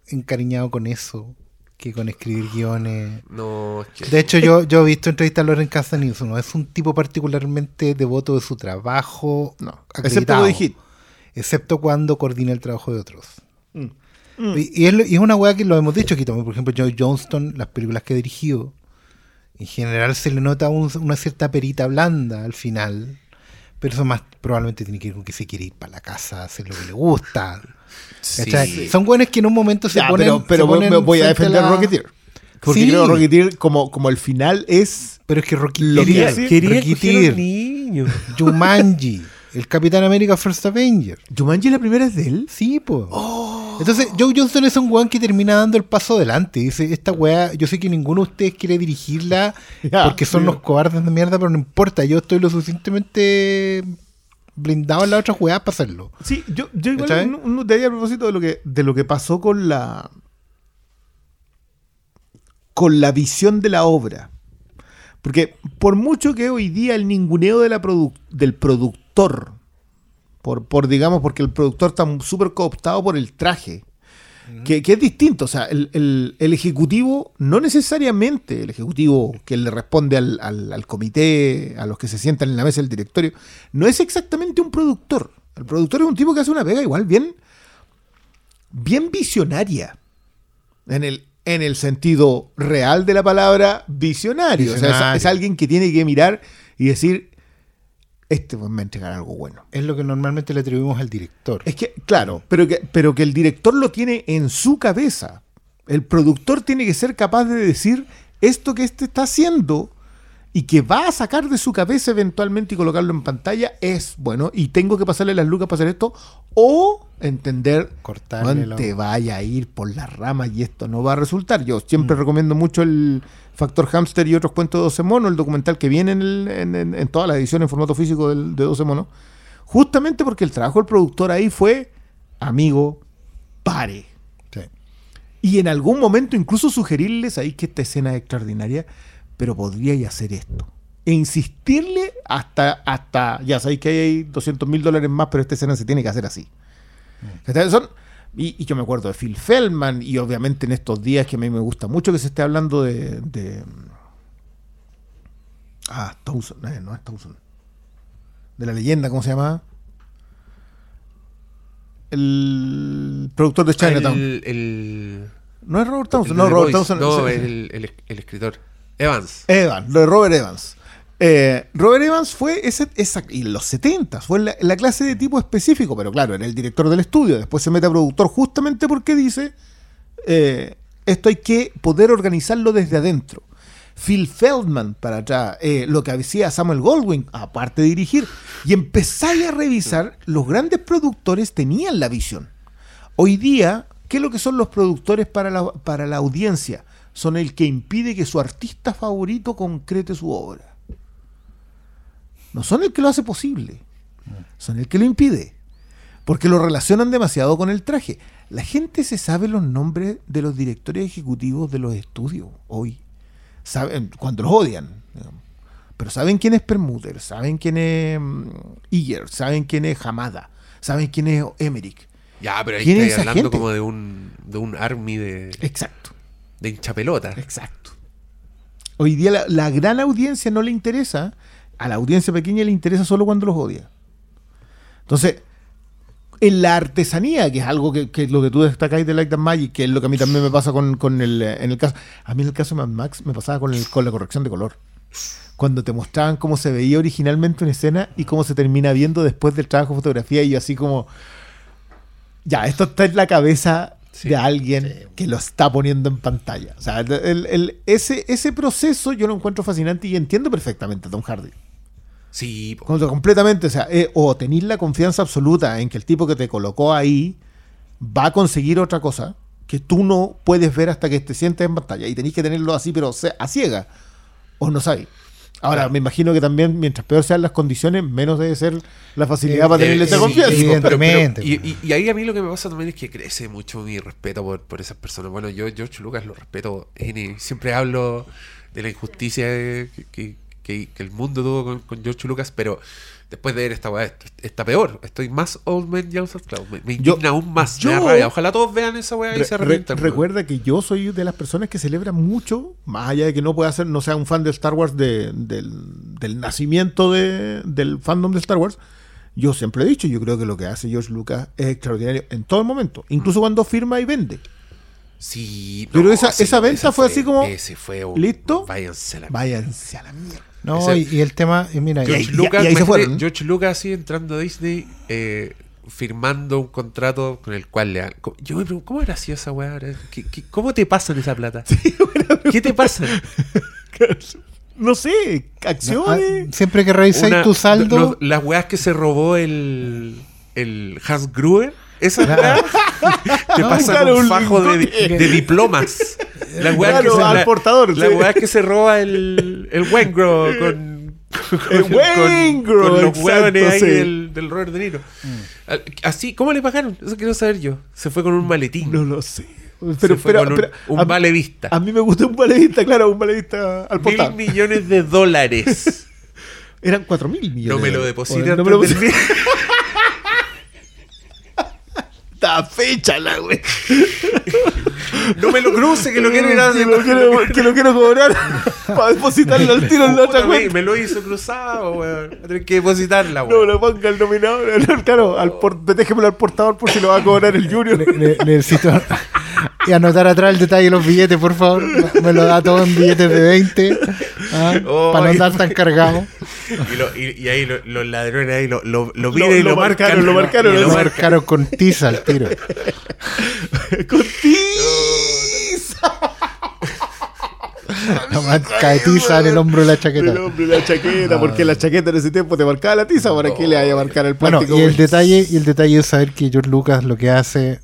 encariñado con eso que con escribir guiones. No, es que... De hecho, yo, yo he visto entrevistas a Loren Castanis, no es un tipo particularmente devoto de su trabajo. No, excepto acreditado, Hit. Excepto cuando coordina el trabajo de otros. Mm. Y, y es, lo- y es una weá que lo hemos dicho aquí también. Por ejemplo, Joe Johnston, las películas que ha dirigido, en general se le nota un- una cierta perita blanda al final. pero eso más probablemente tiene que ver con que se quiere ir para la casa, hacer lo que le gusta. Son buenos que en un momento se Ya, ponen. pero pero se ponen me voy a defender la- Rocketeer. Porque Sí. creo que Rocketeer, como, como el final, es. Pero es que que quería, Quería Rocketeer, niño. Jumanji, el Capitán América First Avenger. Jumanji la primera es de él. Sí, pues. Entonces, Joe Johnson es un weón que termina dando el paso adelante. Dice, esta weá, yo sé que ninguno de ustedes quiere dirigirla porque son los cobardes de mierda, pero no importa, yo estoy lo suficientemente blindado en la otra weá para hacerlo. Sí, yo, yo igual un detalle a propósito de lo que de lo que pasó con la con la visión de la obra. Porque por mucho que hoy día el ninguneo de la produ- del productor, por, por digamos, porque el productor está súper cooptado por el traje, que, que es distinto. O sea, el, el- el ejecutivo, no necesariamente el ejecutivo que le responde al, al- al comité, a los que se sientan en la mesa del directorio, no es exactamente un productor. El productor es un tipo que hace una pega igual bien, bien visionaria. En el, en el sentido real de la palabra visionario. O sea, es, alguien que tiene que mirar y decir, este me va a entregar algo bueno. Es lo que normalmente le atribuimos al director. Es que, claro, pero que, pero que el director lo tiene en su cabeza. El productor tiene que ser capaz de decir esto que este está haciendo y que va a sacar de su cabeza eventualmente y colocarlo en pantalla es bueno y tengo que pasarle las lucas para hacer esto o entender Cortarle "Juan, la- te vaya a ir por las ramas y esto no va a resultar. Yo siempre recomiendo mucho el Factor Hamster y otros cuentos de 12 monos, el documental que viene en, el- en, en- en todas las ediciones en formato físico del- de 12 monos, justamente porque el trabajo del productor ahí fue, amigo, pare. Sí. Y en algún momento incluso sugerirles ahí que esta escena es extraordinaria, pero podríais hacer esto. E insistirle hasta, hasta ya sabéis que hay 200 mil dólares más, pero esta escena se tiene que hacer así. Y, y yo me acuerdo de Phil Feldman, y obviamente en estos días que a mí me gusta mucho que se esté hablando de... de ah, Towson, eh, no es Towson. De la leyenda, ¿cómo se llama? El productor de Chinatown. El, el, No es Robert Townsend, no, Robert. Townsend. No, el- el escritor. Evans. Evans, lo de Robert Evans. Eh, Robert Evans fue ese, en los 70 fue la, la clase de tipo específico, pero claro, era el director del estudio. Después se mete a productor justamente porque dice: eh, esto hay que poder organizarlo desde adentro. Phil Feldman para atrás, eh, lo que hacía Samuel Goldwyn, aparte de dirigir, y empezáis a revisar, los grandes productores tenían la visión. Hoy día, ¿qué es lo que son los productores para la, para la audiencia? Son el que impide que su artista favorito concrete su obra. No son el que lo hace posible, son el que lo impide. Porque lo relacionan demasiado con el traje. La gente se sabe los nombres de los directores ejecutivos de los estudios hoy. Saben, cuando los odian. digamos. Pero saben quién es Permuter, saben quién es mm, Iyer, saben quién es Hamada, saben quién es Emmerich. Ya, pero ahí ¿Quién es estáis hablando gente? como de un, de un army de, Exacto. De hinchapelota. Exacto. Hoy día la, gran audiencia no le interesa, a la audiencia pequeña le interesa solo cuando los odia. Entonces, en la artesanía, que es algo que, es lo que tú destacáis de Light and Magic, que es lo que a mí también me pasa con, con el, en el caso, a mí en el caso de Mad Max me pasaba con, el, con la corrección de color. Cuando te mostraban cómo se veía originalmente una escena y cómo se termina viendo después del trabajo de fotografía y yo así como, ya, esto está en la cabeza Sí, de alguien que lo está poniendo en pantalla. O sea, el- el- ese, ese proceso yo lo encuentro fascinante y entiendo perfectamente a Tom Hardy. Sí. Como- Completamente, o sea, eh, o tenéis la confianza absoluta en que el tipo que te colocó ahí va a conseguir otra cosa que tú no puedes ver hasta que te sientes en pantalla y tenéis que tenerlo así, pero a ciega, o no sabéis. Ahora, Claro. me imagino que también, mientras peor sean las condiciones, menos debe ser la facilidad para Eh, tenerle esa sí, confianza. sí, pero- pero- Evidentemente, y, y- y ahí a mí lo que me pasa también es que crece mucho mi respeto por, por esas personas. Bueno, yo George Lucas lo respeto. Siempre hablo de la injusticia que, que- que- que el mundo tuvo con, con George Lucas, pero después de ver esta weá, está peor. Estoy más Old Man Yells of Cloud. Me, me indigna aún más. yo- me da rabia. Ojalá todos vean esa weá y Re- se re- arrepientan. recuerda que yo soy de las personas que celebran mucho, más allá de que no pueda ser, no sea un fan de Star Wars de- del, del nacimiento de- del fandom de Star Wars. Yo siempre he dicho, yo creo que lo que hace George Lucas es extraordinario en todo el momento, incluso cuando firma y vende. Sí, Pero no, esa- sí, esa venta fue así como, Ese fue un- ¿listo? Váyanse a la Váyanse a la mierda. No, Ese- y, y el tema, y mira, George y- Lucas, y fueron. George Lucas así entrando a Disney, eh, firmando un contrato con el cual le co- Yo me pregunto, ¿cómo era así esa weá? ahora? ¿Qué- qué- ¿Cómo te pasan esa plata? ¿Qué te pasa? No sé, ah, acciones. siempre que revisáis tu saldo, las weas que se robó el, el Hans Gruber, esas Claro. te No, pasan claro, un fajo de, diplomas. Las weas Claro, que se, al la- portador, Las sí. weas que se roba el, el Wengro con. El Wengro, con los hueones ahí sí. del, del Robert De Niro. Al- Así, ¿cómo le pagaron? Eso quiero saber yo. Se fue con un maletín. No lo sé. Se Pero, fue pero, con un, pero, un a, vale vista. a mí me gusta un balevista, claro, un balevista al Mil portal. millones de dólares. Eran 4 mil millones. No me lo de- depositan. No me lo Fecha la güey. No me lo cruce, que lo quiero ir a que, lo quiero, que lo quiero cobrar para depositarlo al tiro en la otra Puta, me, lo hizo cruzado, weón. Voy a tener que depositarla, No lo ponga el nominador. no, Claro, al por, déjemelo al portador por si lo va a cobrar el Junior. ne- ne- necesito y anotar atrás el detalle de los billetes, por favor. Me lo da todo en billetes de 20, ah, Oh, para no andar tan cargado. Y, lo- y- y ahí lo- los ladrones ahí lo, lo, lo Lo- piden y lo lo, marcan. marcaron, lo marcaron, y lo marcaron con tiza al tiro. Con tiza. La marca de tiza en el hombro de la chaqueta. El hombre, la chaqueta, porque la chaqueta en ese tiempo te marcaba la tiza, ¿para qué le vaya a marcar el Bueno, plástico? y el detalle, y el detalle es saber que George Lucas lo que hace,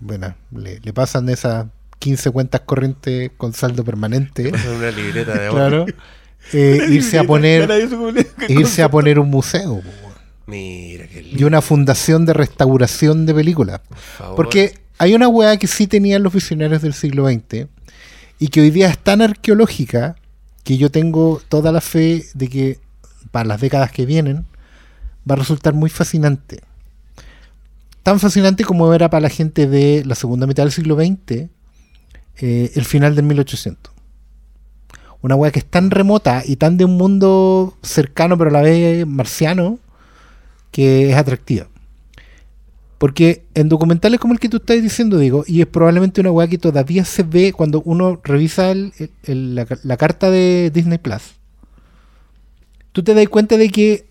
bueno, le, le pasan de esas 15 cuentas corrientes con saldo permanente. Una libreta de oro. Claro. eh, irse a poner irse a poner un museo. Mira, qué y una fundación de restauración de películas. Porque hay una weá que sí tenían los visionarios del siglo XX y que hoy día es tan arqueológica que yo tengo toda la fe de que para las décadas que vienen va a resultar muy fascinante. Tan fascinante como era para la gente de la segunda mitad del siglo XX eh, el final del 1800. Una weá que es tan remota y tan de un mundo cercano pero a la vez marciano que es atractiva. Porque en documentales como el que tú estás diciendo, digo, y es probablemente una weá que todavía se ve cuando uno revisa la, la carta de Disney Plus, tú te das cuenta de que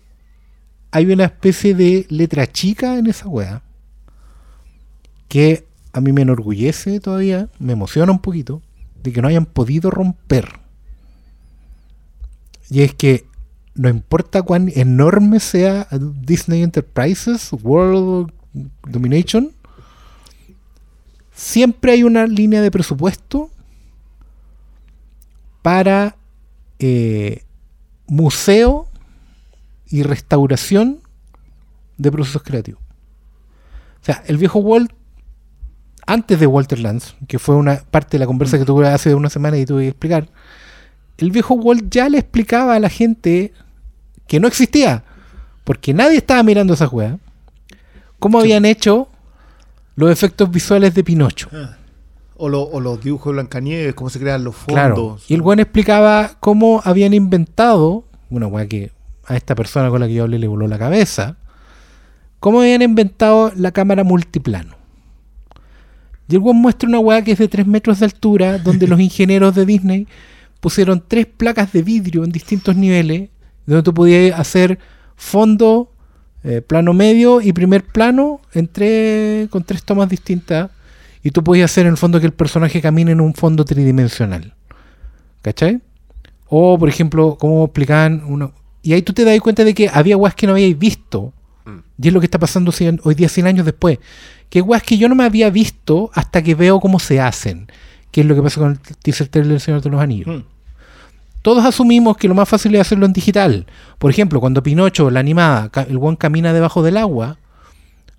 hay una especie de letra chica en esa weá que a mí me enorgullece todavía, me emociona un poquito, de que no hayan podido romper. Y es que no importa cuán enorme sea Disney Enterprises, World Domination, siempre hay una línea de presupuesto para eh, museo y restauración de procesos creativos. O sea, el viejo Walt, antes de Walter Lance, que fue una parte de la conversa que tuve hace una semana y tuve que explicar, el viejo Walt ya le explicaba a la gente que no existía, porque nadie estaba mirando esa juega, cómo habían hecho los efectos visuales de Pinocho. O, lo- o los dibujos de Blancanieves, cómo se crean los fondos. Claro. Y el buen explicaba cómo habían inventado, una weá que a esta persona con la que yo hablé le voló la cabeza, cómo habían inventado la cámara multiplano. Y el buen muestra una weá que es de 3 metros de altura, donde los ingenieros de Disney pusieron tres placas de vidrio en distintos niveles, donde tú podías hacer fondo, eh, plano medio y primer plano en tres- con tres tomas distintas. Y tú podías hacer en el fondo que el personaje camine en un fondo tridimensional. ¿Cachai? O, por ejemplo, como explicaban uno. Y ahí tú te das cuenta de que había weas que no habíais visto. Mm. Y es lo que está pasando cien- hoy día, 100 años después. Que weas que yo no me había visto hasta que veo cómo se hacen. Que es lo que pasa con el teaser trailer del Señor de los Anillos. Mm. Todos asumimos que lo más fácil es hacerlo en digital. Por ejemplo, cuando Pinocho, la animada, el buen camina debajo del agua,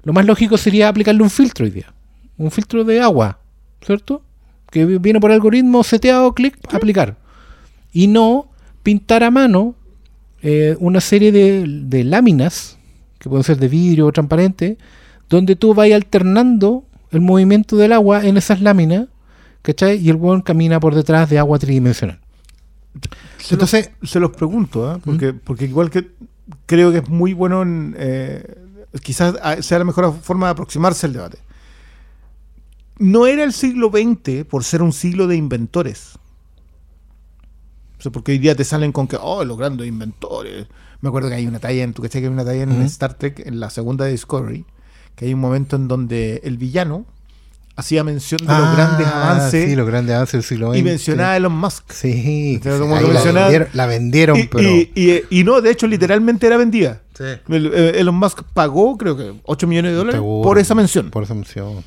lo más lógico sería aplicarle un filtro hoy día. Un filtro de agua, ¿cierto? Que vi- viene por algoritmo seteado, clic, aplicar. Y no pintar a mano eh, una serie de, de láminas, que pueden ser de vidrio o transparente, donde tú vas alternando el movimiento del agua en esas láminas, ¿cachai? Y el buen camina por detrás de agua tridimensional. Se Entonces, los, se los pregunto, ¿ah? porque, porque igual que creo que es muy bueno en, eh, quizás ah, sea la mejor forma de aproximarse al debate. No era el siglo XX por ser un siglo de inventores. sea, porque hoy día te salen con que, oh, los grandes inventores. Me acuerdo que hay una talla en, tú que hay una talla en. Star Trek, en la segunda de Discovery, que hay un momento en donde el villano hacía mención de los grandes avances Ah, Sí, los grandes avances del siglo XX. y mencionaba a Elon Musk. Sí, como que la, vendieron, la vendieron, Y, pero. y- y- y no, de hecho, literalmente era vendida. Sí. Eh, Elon Musk pagó, creo que 8 millones de dólares Seguro, por esa mención. Por esa mención.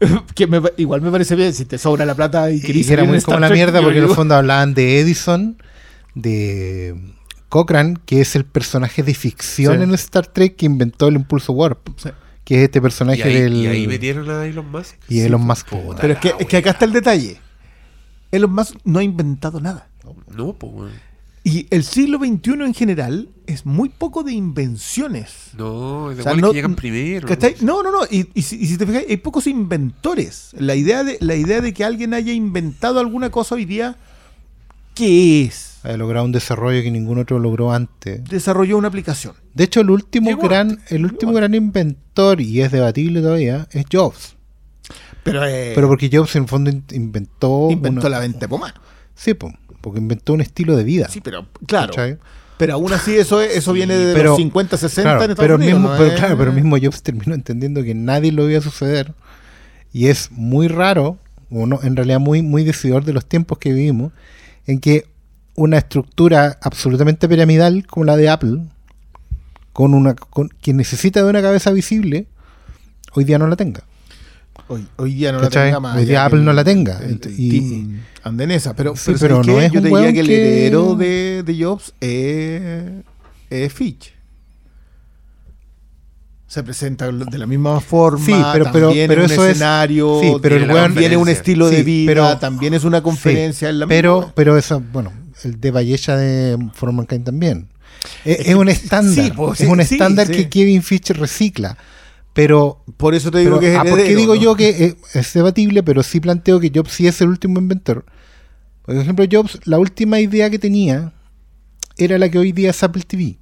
que me pa- igual me parece bien, si te sobra la plata y Y querís que era muy como la mierda porque en el fondo hablaban de Edison, de Cochrane, que es el personaje de ficción Sí. en Star Trek que inventó el impulso warp, Sí. Que es este Y personaje ahí, del y ahí metieron a Elon Musk. y Elon Musk. Pero es que, es que acá está el detalle. Elon Musk no ha inventado nada. No, pues, weón. Y el siglo XXI en general es muy poco de invenciones. No, es de O sea, igual no- que llegan primero. ¿Cachai? No, no, no. Y, y si, y si te fijas, hay pocos inventores. La idea, de, la idea de que alguien haya inventado alguna cosa hoy día, ¿qué es? Ha logrado un desarrollo que ningún otro logró antes. Desarrolló una aplicación. De hecho, el último gran, el último gran inventor, y es debatible todavía, es Jobs. Pero, eh, Pero porque Jobs en el fondo in- inventó. inventó una- la venta de pomada. Sí, po, porque inventó un estilo de vida. Sí, pero claro. Pero aún así eso, es- eso viene de pero- los 50, 60 Claro, en Estados pero Unidos. mismo, ¿no? pero Eh, claro, pero mismo Jobs terminó entendiendo que nadie lo iba a suceder. Y es muy raro, o no, en realidad muy, muy decidor de los tiempos que vivimos, en que una estructura absolutamente piramidal como la de Apple, con una con, que necesita de una cabeza visible, hoy día no la tenga. Hoy, hoy día no ¿Cachai? la tenga más. Hoy día Apple el- no la tenga. el Y- team Andenesa. Pero, Sí, pero, pero ¿sabes no es Yo un te diría que el heredero de, de Jobs es, es Fitch. Se presenta de la misma forma, Sí, pero- pero- también pero en un eso es- escenario, sí, pero el tiene weón- un estilo de vida, pero- también es una conferencia. en la Pero, misma. pero eso, bueno, el de Valleja de For Mankind también. Es, Es es un estándar. sí, pues, es un sí, estándar sí. que Kevin Fisher recicla. Pero, Por eso te digo pero, que es ah, ¿por qué digo ¿no? yo que es, es debatible, pero sí planteo que Jobs sí es el último inventor? Por ejemplo, Jobs, la última idea que tenía era la que hoy día es Apple TV.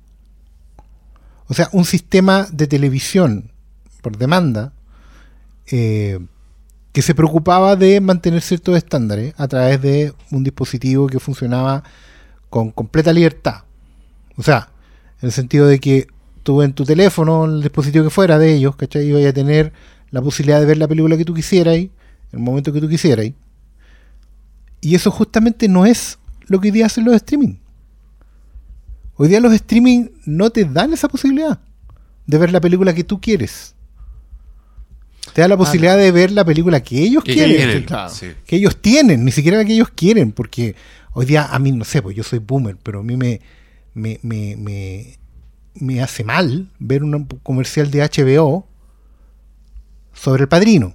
O sea, un sistema de televisión por demanda eh, que se preocupaba de mantener ciertos estándares a través de un dispositivo que funcionaba con completa libertad. O sea, en el sentido de que tú en tu teléfono, el dispositivo que fuera de ellos, ¿cachai? Ibas a tener la posibilidad de ver la película que tú quisieras, en el momento que tú quisieras. Y eso justamente no es lo que hoy día hacen los streaming. Hoy día los streaming no te dan esa posibilidad de ver la película que tú quieres. Te da la posibilidad de ver la película que ellos Que quieren tienen, claro. sí. que ellos tienen, ni siquiera la que ellos quieren, porque hoy día a mí no sé, pues yo soy boomer, pero a mí me, me, me, me, me hace mal ver un comercial de HBO sobre el padrino.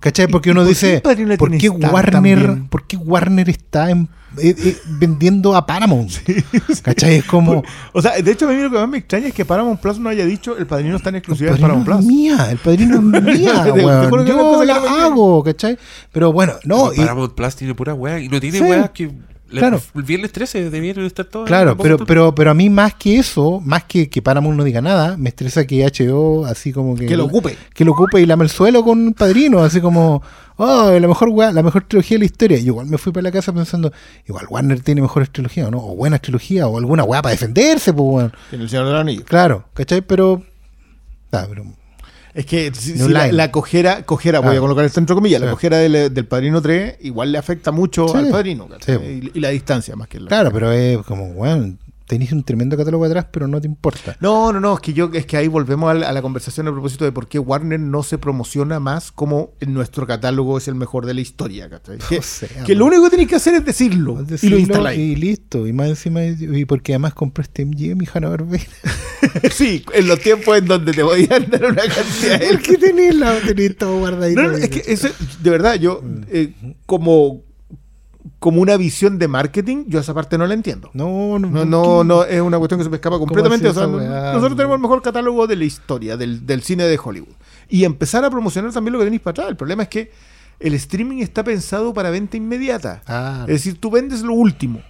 ¿Cachai? Porque uno dice, ¿por qué, Warner? ¿por qué Warner está en- eh, eh, vendiendo a Paramount? ¿Cachai? Es como... O sea, de hecho, a mí lo que más me extraña es que Paramount Plus no haya dicho el padrino está en El exclusividad de Paramount es Plus. mía, el padrino es mía, weón. Yo la hago, ¿cachai? Pero bueno, no. Pero y- Paramount Plus tiene pura weá. Y no tiene Sí. weas que. La- Claro. El viernes 13 debieron estar todos. Claro, pero, pero, pero a mí más que eso, más que que Paramount no diga nada, me estresa que HBO así como que... Que lo ocupe. Que lo ocupe y lame el suelo con un padrino, así como, oh, la mejor la mejor trilogía de la historia. Y igual me fui para la casa pensando, igual Warner tiene mejores trilogías, ¿o ¿no? O buenas trilogías, o alguna weá para defenderse, pues weón. En el Señor de los Anillos. Claro, ¿cachai? Pero... ah, pero Es que si, la, la cojera, cojera, voy Ah. a colocar esto entre comillas, la cojera del, del Padrino 3 igual le afecta mucho al Padrino. Y, y la distancia más que la... claro, pero es como, weón, tenéis un tremendo catálogo atrás, pero no te importa. No, no, no, es que yo es que ahí volvemos a la, a la conversación a propósito de por qué Warner no se promociona más como nuestro catálogo es el mejor de la historia. ¿cachai? Que, O sea, que lo único que tenéis que hacer es decirlo, y lo decirlo instaláis. y listo. Y más encima, y porque además compré este MGM y Hanna Barbera. sí, en los tiempos en donde te podían dar una cantidad de ¿Por qué tenés, la, tenés todo guardadito? No, no, es que eso, de verdad, yo, Mm. eh, como, como una visión de marketing, yo esa parte no la entiendo. No, no, No, no, no, es una cuestión que se me escapa completamente. O sea, nosotros tenemos el mejor catálogo de la historia, del, del cine de Hollywood. Y empezar a promocionar también lo que tenéis para atrás. El problema es que el streaming está pensado para venta inmediata. Ah, Es decir, tú vendes lo último.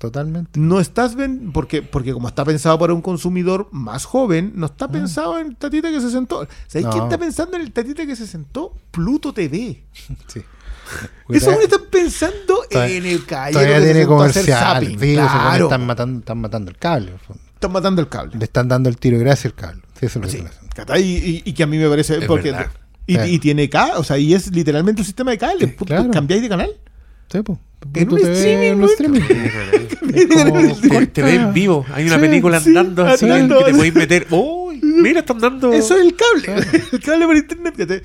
Totalmente. No estás ven porque, porque como está pensado para un consumidor más joven, no está pensado en el tatita que se sentó. ¿Sabes No. quién está pensando en el tatita que se sentó? Pluto TV. Sí. Están pensando Todavía- en el caballero Todavía tiene comercial. Claro, están matando, están matando el cable. están matando el cable. Le están dando el tiro gracias al cable. Sí, eso es lo que Sí, están haciendo. ¿cachai? y, y- y que a mí me parece Es porque y, tiene K, o sea, y es literalmente un sistema de cable. Sí, Puto, claro. ¿Cambiáis de canal? Sí, po. En Tú un te ves streaming, un streaming. Como Te, corta. te ves en vivo. Hay una Sí, película sí, andando así andando. que te podéis meter. ¡Uy! Mira, están dando. Eso es el cable. el cable por internet.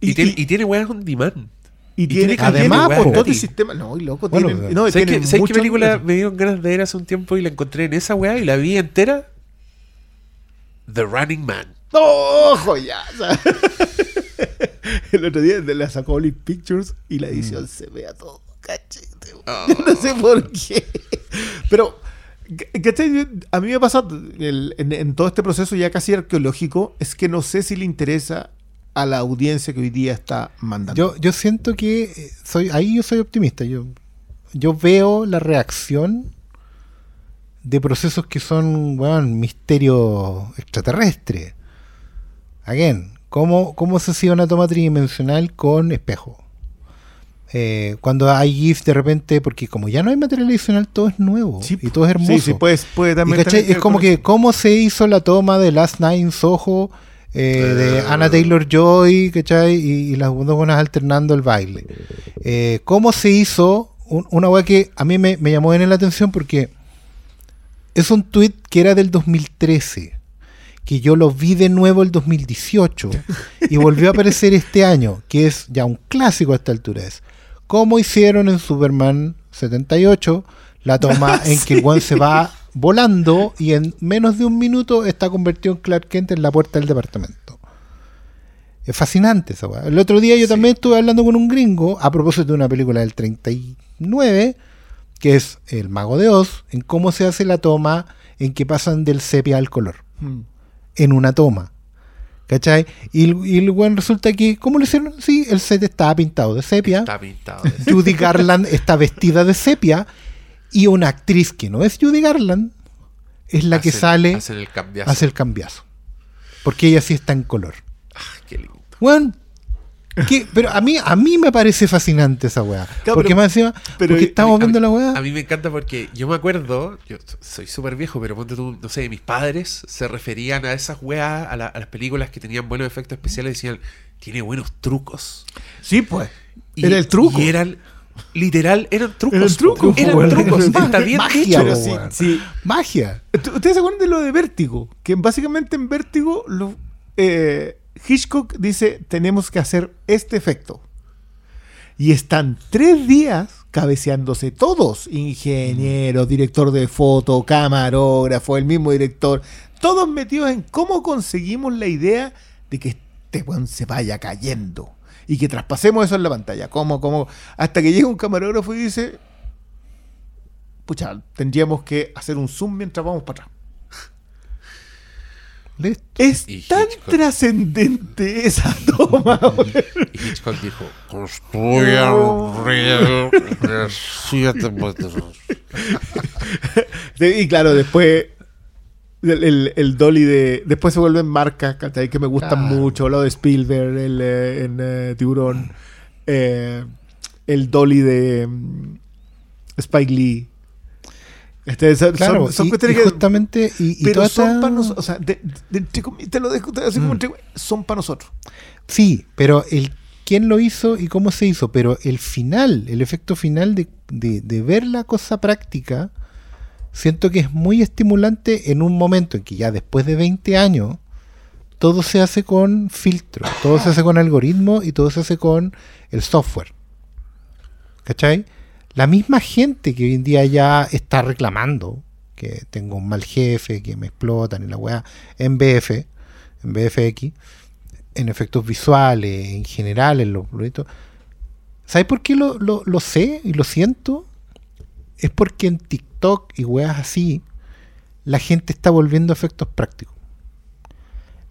Y, tiene, y tiene weas on demand. Y y tiene, tiene Además, tiene un po. montón de gratis. sistemas. No, y loco, Bueno, tienen, pues, no, ¿Sabes qué, ¿sabes qué película me dieron ganas de ver hace un tiempo y la encontré en esa wea y la vi entera? The Running Man. ¡No, joyaza! El otro día la sacó Oli Pictures y la edición se ve a todo cachete. Oh. No sé por qué. Pero, ¿cachai? A mí me pasa el- en, en todo este proceso ya casi arqueológico, es que no sé si le interesa a la audiencia que hoy día está mandando. Yo, yo siento que eh, soy ahí yo soy optimista. Yo, yo veo la reacción de procesos que son weón, misterio extraterrestre. Again, ¿cómo, ¿cómo se hacía una toma tridimensional con espejo? Eh, cuando hay GIF de repente, porque como ya no hay material adicional, todo es nuevo Sí, y todo es hermoso. Sí, sí, puedes, puede Y, también. Es como que cómo se hizo la toma de Last Night in Soho, eh, de Eh. Anna Taylor Joy, ¿cachai? Y, y las dos buenas alternando el baile. Eh, ¿Cómo se hizo un- una weá que a mí me, me llamó bien la atención porque es un tweet que era del 2013, que yo lo vi de nuevo el 2018 y volvió a aparecer este año, que es ya un clásico a esta altura. Es cómo hicieron en Superman 78 la toma en que el one se va volando y en menos de un minuto está convertido en Clark Kent en la puerta del departamento. Es fascinante esa weá. El otro día yo también estuve hablando con un gringo a propósito de una película del 39 que es El Mago de Oz, en cómo se hace la toma en que pasan del sepia al color. Mm. En una toma. ¿Cachai? Y, y el weón resulta que, ¿cómo lo hicieron? Sí, el set estaba pintado de sepia. Está pintado. de- Judy Garland está vestida de sepia. Y una actriz que no es Judy Garland es la que sale, Hacen el cambiazo. hace el cambiazo. Porque ella sí está en color. Ah, qué lindo. ¿qué? Pero a mí, a mí me parece fascinante esa weá. Claro, porque pero- más encima, pero porque estamos mí- viendo la weá. A mí me encanta porque yo me acuerdo, yo so- soy súper viejo, pero ponte tú, no sé, mis padres se referían a esas weas, a, la- a las películas que tenían buenos efectos especiales, decían, tiene buenos trucos. Sí, pues. Y- Era el truco. Y eran, literal, eran trucos. Era el truco, Eran trucos. weón. Está bien Magia. Pero sí, sí. Magia. ¿Tú- ¿Ustedes se acuerdan de lo de Vértigo? Que básicamente en Vértigo lo- eh, Hitchcock dice, tenemos que hacer este efecto. Y están tres días cabeceándose todos, ingeniero, director de foto, camarógrafo, el mismo director, todos metidos en cómo conseguimos la idea de que este weón se vaya cayendo y que traspasemos eso en la pantalla. ¿Cómo, cómo? Hasta que llega un camarógrafo y dice, pucha, tendríamos que hacer un zoom mientras vamos para atrás. Listo. Es Y tan Hitchcock. trascendente esa toma. Y Hitchcock dijo, construyan real siete metros. Y claro, después el, el- el dolly de. Después se vuelven marcas, ¿cachai? Que me gustan mucho. Lo de Spielberg el, eh, en eh, Tiburón. Eh, el dolly de mm, Spike Lee. Este, son, Claro, son- son y, cuestiones y que- justamente, y, y pero son esta- para nosotros. O sea, de- de- te lo dejo así como Mm. entre- son para nosotros. Sí, pero el quién lo hizo y cómo se hizo, pero el final, el efecto final de- de ver la cosa práctica, siento que es muy estimulante en un momento en que ya después de 20 años, todo se hace con filtro, todo se hace con algoritmo y todo se hace con el software. ¿Cachai? La misma gente que hoy en día ya está reclamando que tengo un mal jefe, que me explotan y la weá, en BF, en BFX, en efectos visuales, en general, en los proyectos. ¿Sabes por qué lo, lo- lo sé y lo siento? Es porque en TikTok y weas así, la gente está volviendo a efectos prácticos.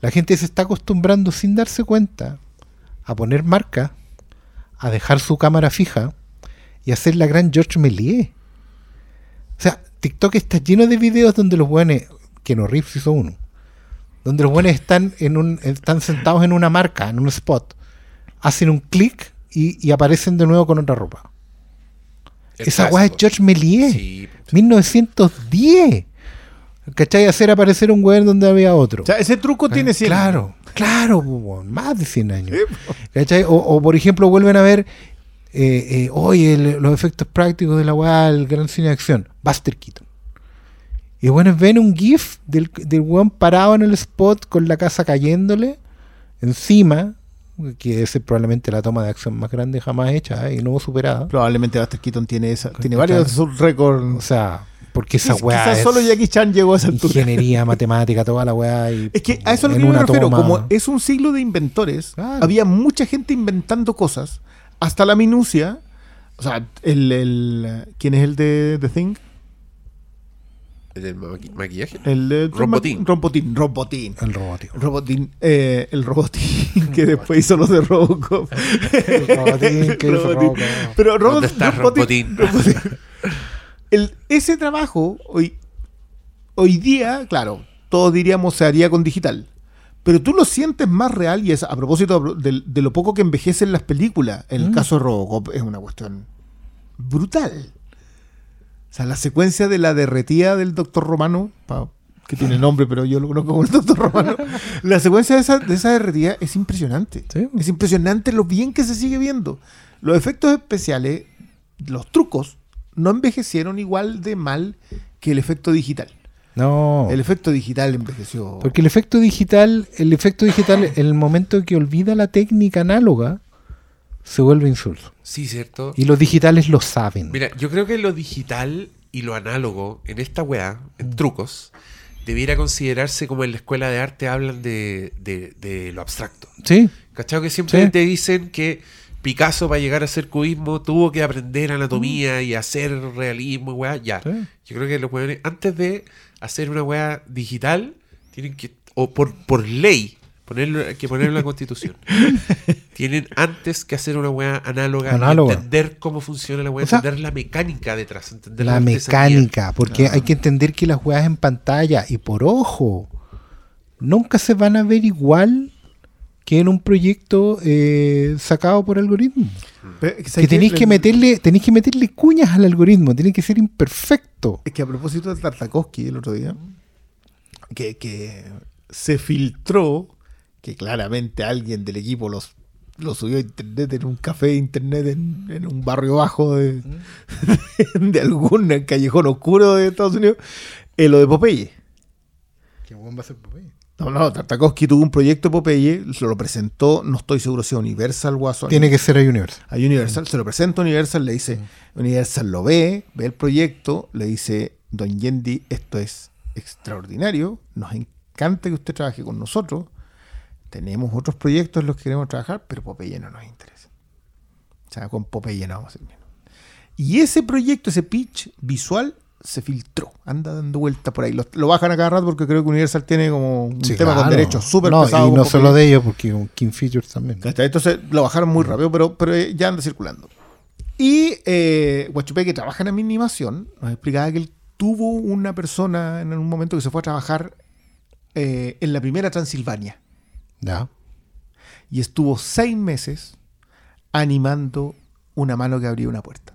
La gente se está acostumbrando sin darse cuenta a poner marca, a dejar su cámara fija y a hacer la gran George Méliès. O sea, TikTok está lleno de videos donde los buenos, que no Reeves hizo uno, donde los buenos están, en un, están sentados en una marca, en un spot, hacen un clic y aparecen de nuevo con otra ropa. El Esa weá es. George Méliès, Sí, 1910. ¿Cachai? Hacer aparecer un weón donde había otro. O sea, ese truco tiene 100 Claro, claro, po, weón, más de 100 años. ¿Cachai? O, o, por ejemplo, vuelven a ver eh, eh, hoy el- los efectos prácticos de la weá, el gran cine de acción, Buster Keaton. Y bueno, ven un GIF del, del weón parado en el spot con la casa cayéndole encima, que es probablemente la toma de acción más grande jamás hecha ¿eh? y no superada. Probablemente Buster Keaton tiene esa, tiene varios récords. O sea, porque esa weá Quizás es solo Jackie Chan llegó a esa altura. ingeniería, matemática, toda la weá. y- Es que a eso es lo que me refiero. toma. Como es un siglo de inventores, Claro. había mucha gente inventando cosas hasta la minucia. O sea, el, el ¿quién es el de The Thing? ¿El del maqui- maquillaje? El de Rombotín. Rombotín, Rombotín. El. El Robotín, eh, el Robotín que después hizo los de Robocop. El Robotín que hizo Robotín. Robocop. Pero Robot- ¿Dónde está Robotín? Robotín. El- ese trabajo hoy, hoy día, claro, todos diríamos se haría con digital. Pero tú lo sientes más real y es a propósito de, de lo poco que envejecen las películas. En el Mm. caso de Robocop es una cuestión brutal. O sea, la secuencia de la derretida del doctor Romano, que tiene nombre, pero yo lo conozco como el doctor Romano. La secuencia de esa, de esa derretida es impresionante. Sí. Es impresionante lo bien que se sigue viendo. Los efectos especiales, los trucos, no envejecieron igual de mal que el efecto digital. No. El efecto digital envejeció. Porque el efecto digital, el efecto digital, en el momento que olvida la técnica análoga, se vuelve insulso. Sí, cierto. Y los digitales lo saben. Mira, yo creo que lo digital y lo análogo en esta weá, Mm. en trucos, debiera considerarse como en la escuela de arte hablan de, de- de lo abstracto. Sí, ¿Cachado? Que siempre Sí. te dicen que Picasso para llegar a hacer cubismo tuvo que aprender anatomía y hacer realismo y weá. Ya. Sí. Yo creo que los weones, antes de hacer una weá digital, tienen que, o por, por ley, ponerlo, hay que ponerlo en la constitución. tienen antes que hacer una weá análoga, y Análoga. entender cómo funciona la weá, O sea, entender la mecánica detrás, entender la mecánica, porque hay que entender que las juegas en pantalla, y por ojo, nunca se van a ver igual que en un proyecto eh, sacado por algoritmo. Pero, ¿sabes Que tenéis que meterle, tenéis que meterle cuñas al algoritmo, tiene que ser imperfecto. Es que a propósito de Tartakovsky el otro día, que, que se filtró que claramente alguien del equipo los, lo subió a internet en un café de internet en, en un barrio bajo de, de algún callejón oscuro de Estados Unidos, eh, lo de Popeye. No, no, Tartakovsky tuvo un proyecto de Popeye, se lo presentó, no estoy seguro si a Universal o a Sony. Tiene que ser a Universal. a Universal, se lo presenta a Universal, le dice, Universal lo ve, ve el proyecto, le dice, Don Yendi, esto es extraordinario, nos encanta que usted trabaje con nosotros, tenemos otros proyectos en los que queremos trabajar, pero Popeye no nos interesa. O sea, con Popeye no vamos a bien. Y ese proyecto, ese pitch visual, se filtró, anda dando vueltas por ahí. Lo, lo bajan a cada rato porque creo que Universal tiene como un Sí, tema con derechos súper no, pesado. Y no solo de ellos, porque con King Features también. Entonces lo bajaron muy rápido, pero, pero eh, ya anda circulando. Y eh, Guachupé, que trabaja en animación, nos explicaba que él tuvo una persona en un momento que se fue a trabajar eh, en la primera Transilvania Ya. y estuvo seis meses animando una mano que abría una puerta.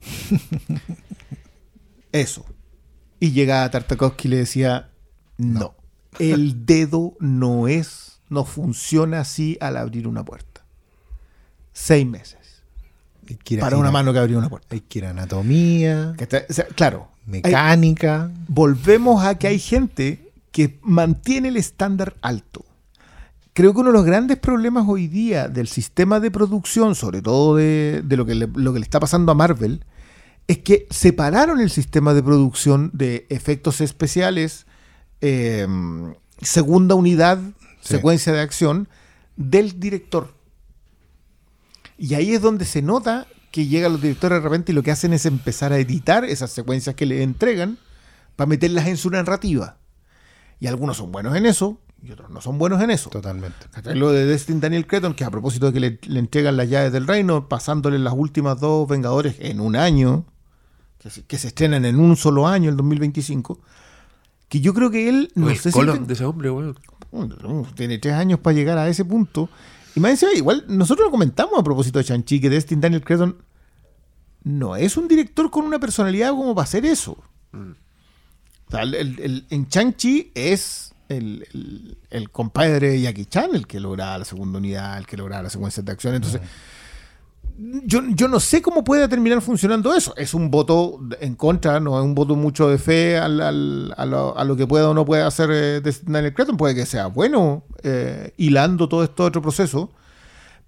Eso. Y llegaba Tartakovsky y le decía, no, el dedo no es, no funciona así al abrir una puerta. Seis meses. Que ir Para una mano que abría una puerta. Hay que ir a anatomía, sea, claro. hay- mecánica. volvemos a que hay gente que mantiene el estándar alto. Creo que uno de los grandes problemas hoy día del sistema de producción, sobre todo de, de lo, que le, lo que le está pasando a Marvel, es que separaron el sistema de producción de efectos especiales, eh, segunda unidad, Sí. secuencia de acción, del director. Y ahí es donde se nota que llegan los directores de repente y lo que hacen es empezar a editar esas secuencias que le entregan para meterlas en su narrativa. Y algunos son buenos en eso y otros no son buenos en eso. Totalmente. Lo de Destin Daniel Cretton, que a propósito de que le, le entregan las llaves del reino, pasándole las últimas dos Vengadores en un año, que se, que se estrenan en un solo año, el 2025, que yo creo que él, no el sé si colon ten- de ese hombre. Uh, tiene tres años para llegar a ese punto. Y más encima, igual, nosotros lo comentamos a propósito de Shang-Chi, que Destin Daniel Cretton no es un director con una personalidad como para hacer eso. O sea, el- el- en Shang-Chi es el, el- el compadre de Jackie Chan el que logra la segunda unidad, el que logra la secuencia de acción. Entonces, yo, yo no sé cómo puede terminar funcionando eso. Es un voto en contra, no es un voto mucho de fe al- al- a, lo, a lo que pueda o no pueda hacer eh, Daniel Cretton. Puede que sea bueno eh, hilando todo esto otro proceso.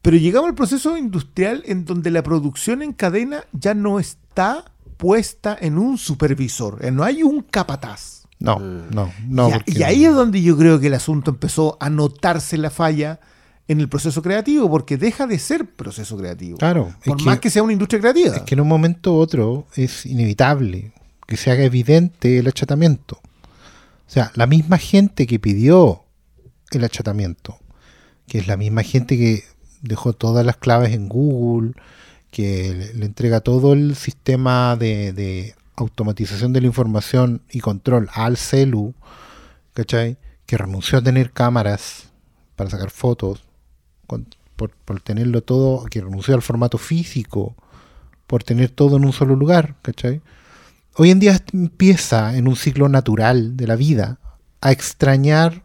Pero llegamos al proceso industrial en donde la producción en cadena ya no está puesta en un supervisor. eh, No hay un capataz. No, no, no. y, a- porque- y ahí es donde yo creo que el asunto empezó a notarse la falla en el proceso creativo, porque deja de ser proceso creativo. Claro, es Por que- más que sea una industria creativa. Es que en un momento u otro es inevitable que se haga evidente el achatamiento. O sea, la misma gente que pidió el achatamiento, que es la misma gente que dejó todas las claves en Google, que le, entrega todo el sistema de, automatización de la información y control al celu, ¿cachai? Que renunció a tener cámaras para sacar fotos, por, tenerlo todo, que renunció al formato físico, por tener todo en un solo lugar, ¿cachai? Hoy en día empieza en un ciclo natural de la vida a extrañar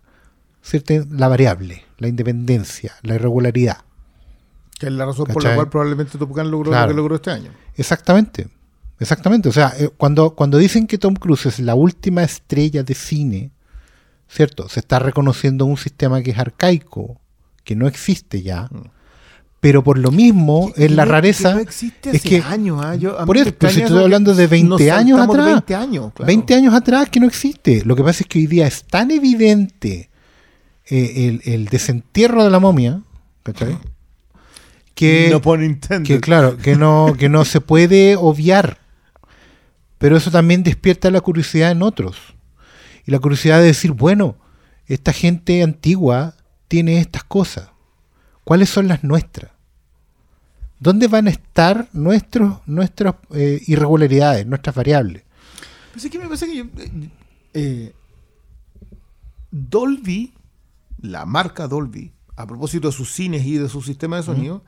la variable, la independencia, la irregularidad. Que es la razón por la cual probablemente Top Gun logró Claro. lo que logró este año. Exactamente, exactamente. O sea, eh, cuando, cuando dicen que Tom Cruise es la última estrella de cine, ¿cierto? Se está reconociendo un sistema que es arcaico, que no existe ya. Pero por lo mismo, es la rareza. que no existe es hace que años. ah, yo- a por eso, pues, estoy hablando que de 20 nos años atrás. 20 años, claro. 20 años atrás que no existe. Lo que pasa es que hoy día es tan evidente eh, el, el desentierro de la momia, ¿cachai? Que, no pone que claro, que no, que no se puede obviar. Pero eso también despierta la curiosidad en otros. Y la curiosidad de decir, bueno, esta gente antigua tiene estas cosas. ¿Cuáles son las nuestras? ¿Dónde van a estar nuestros, nuestras eh, irregularidades, nuestras variables? Pues es que me parece que yo, eh, eh, Dolby, la marca Dolby, a propósito de sus cines y de su sistema de sonido,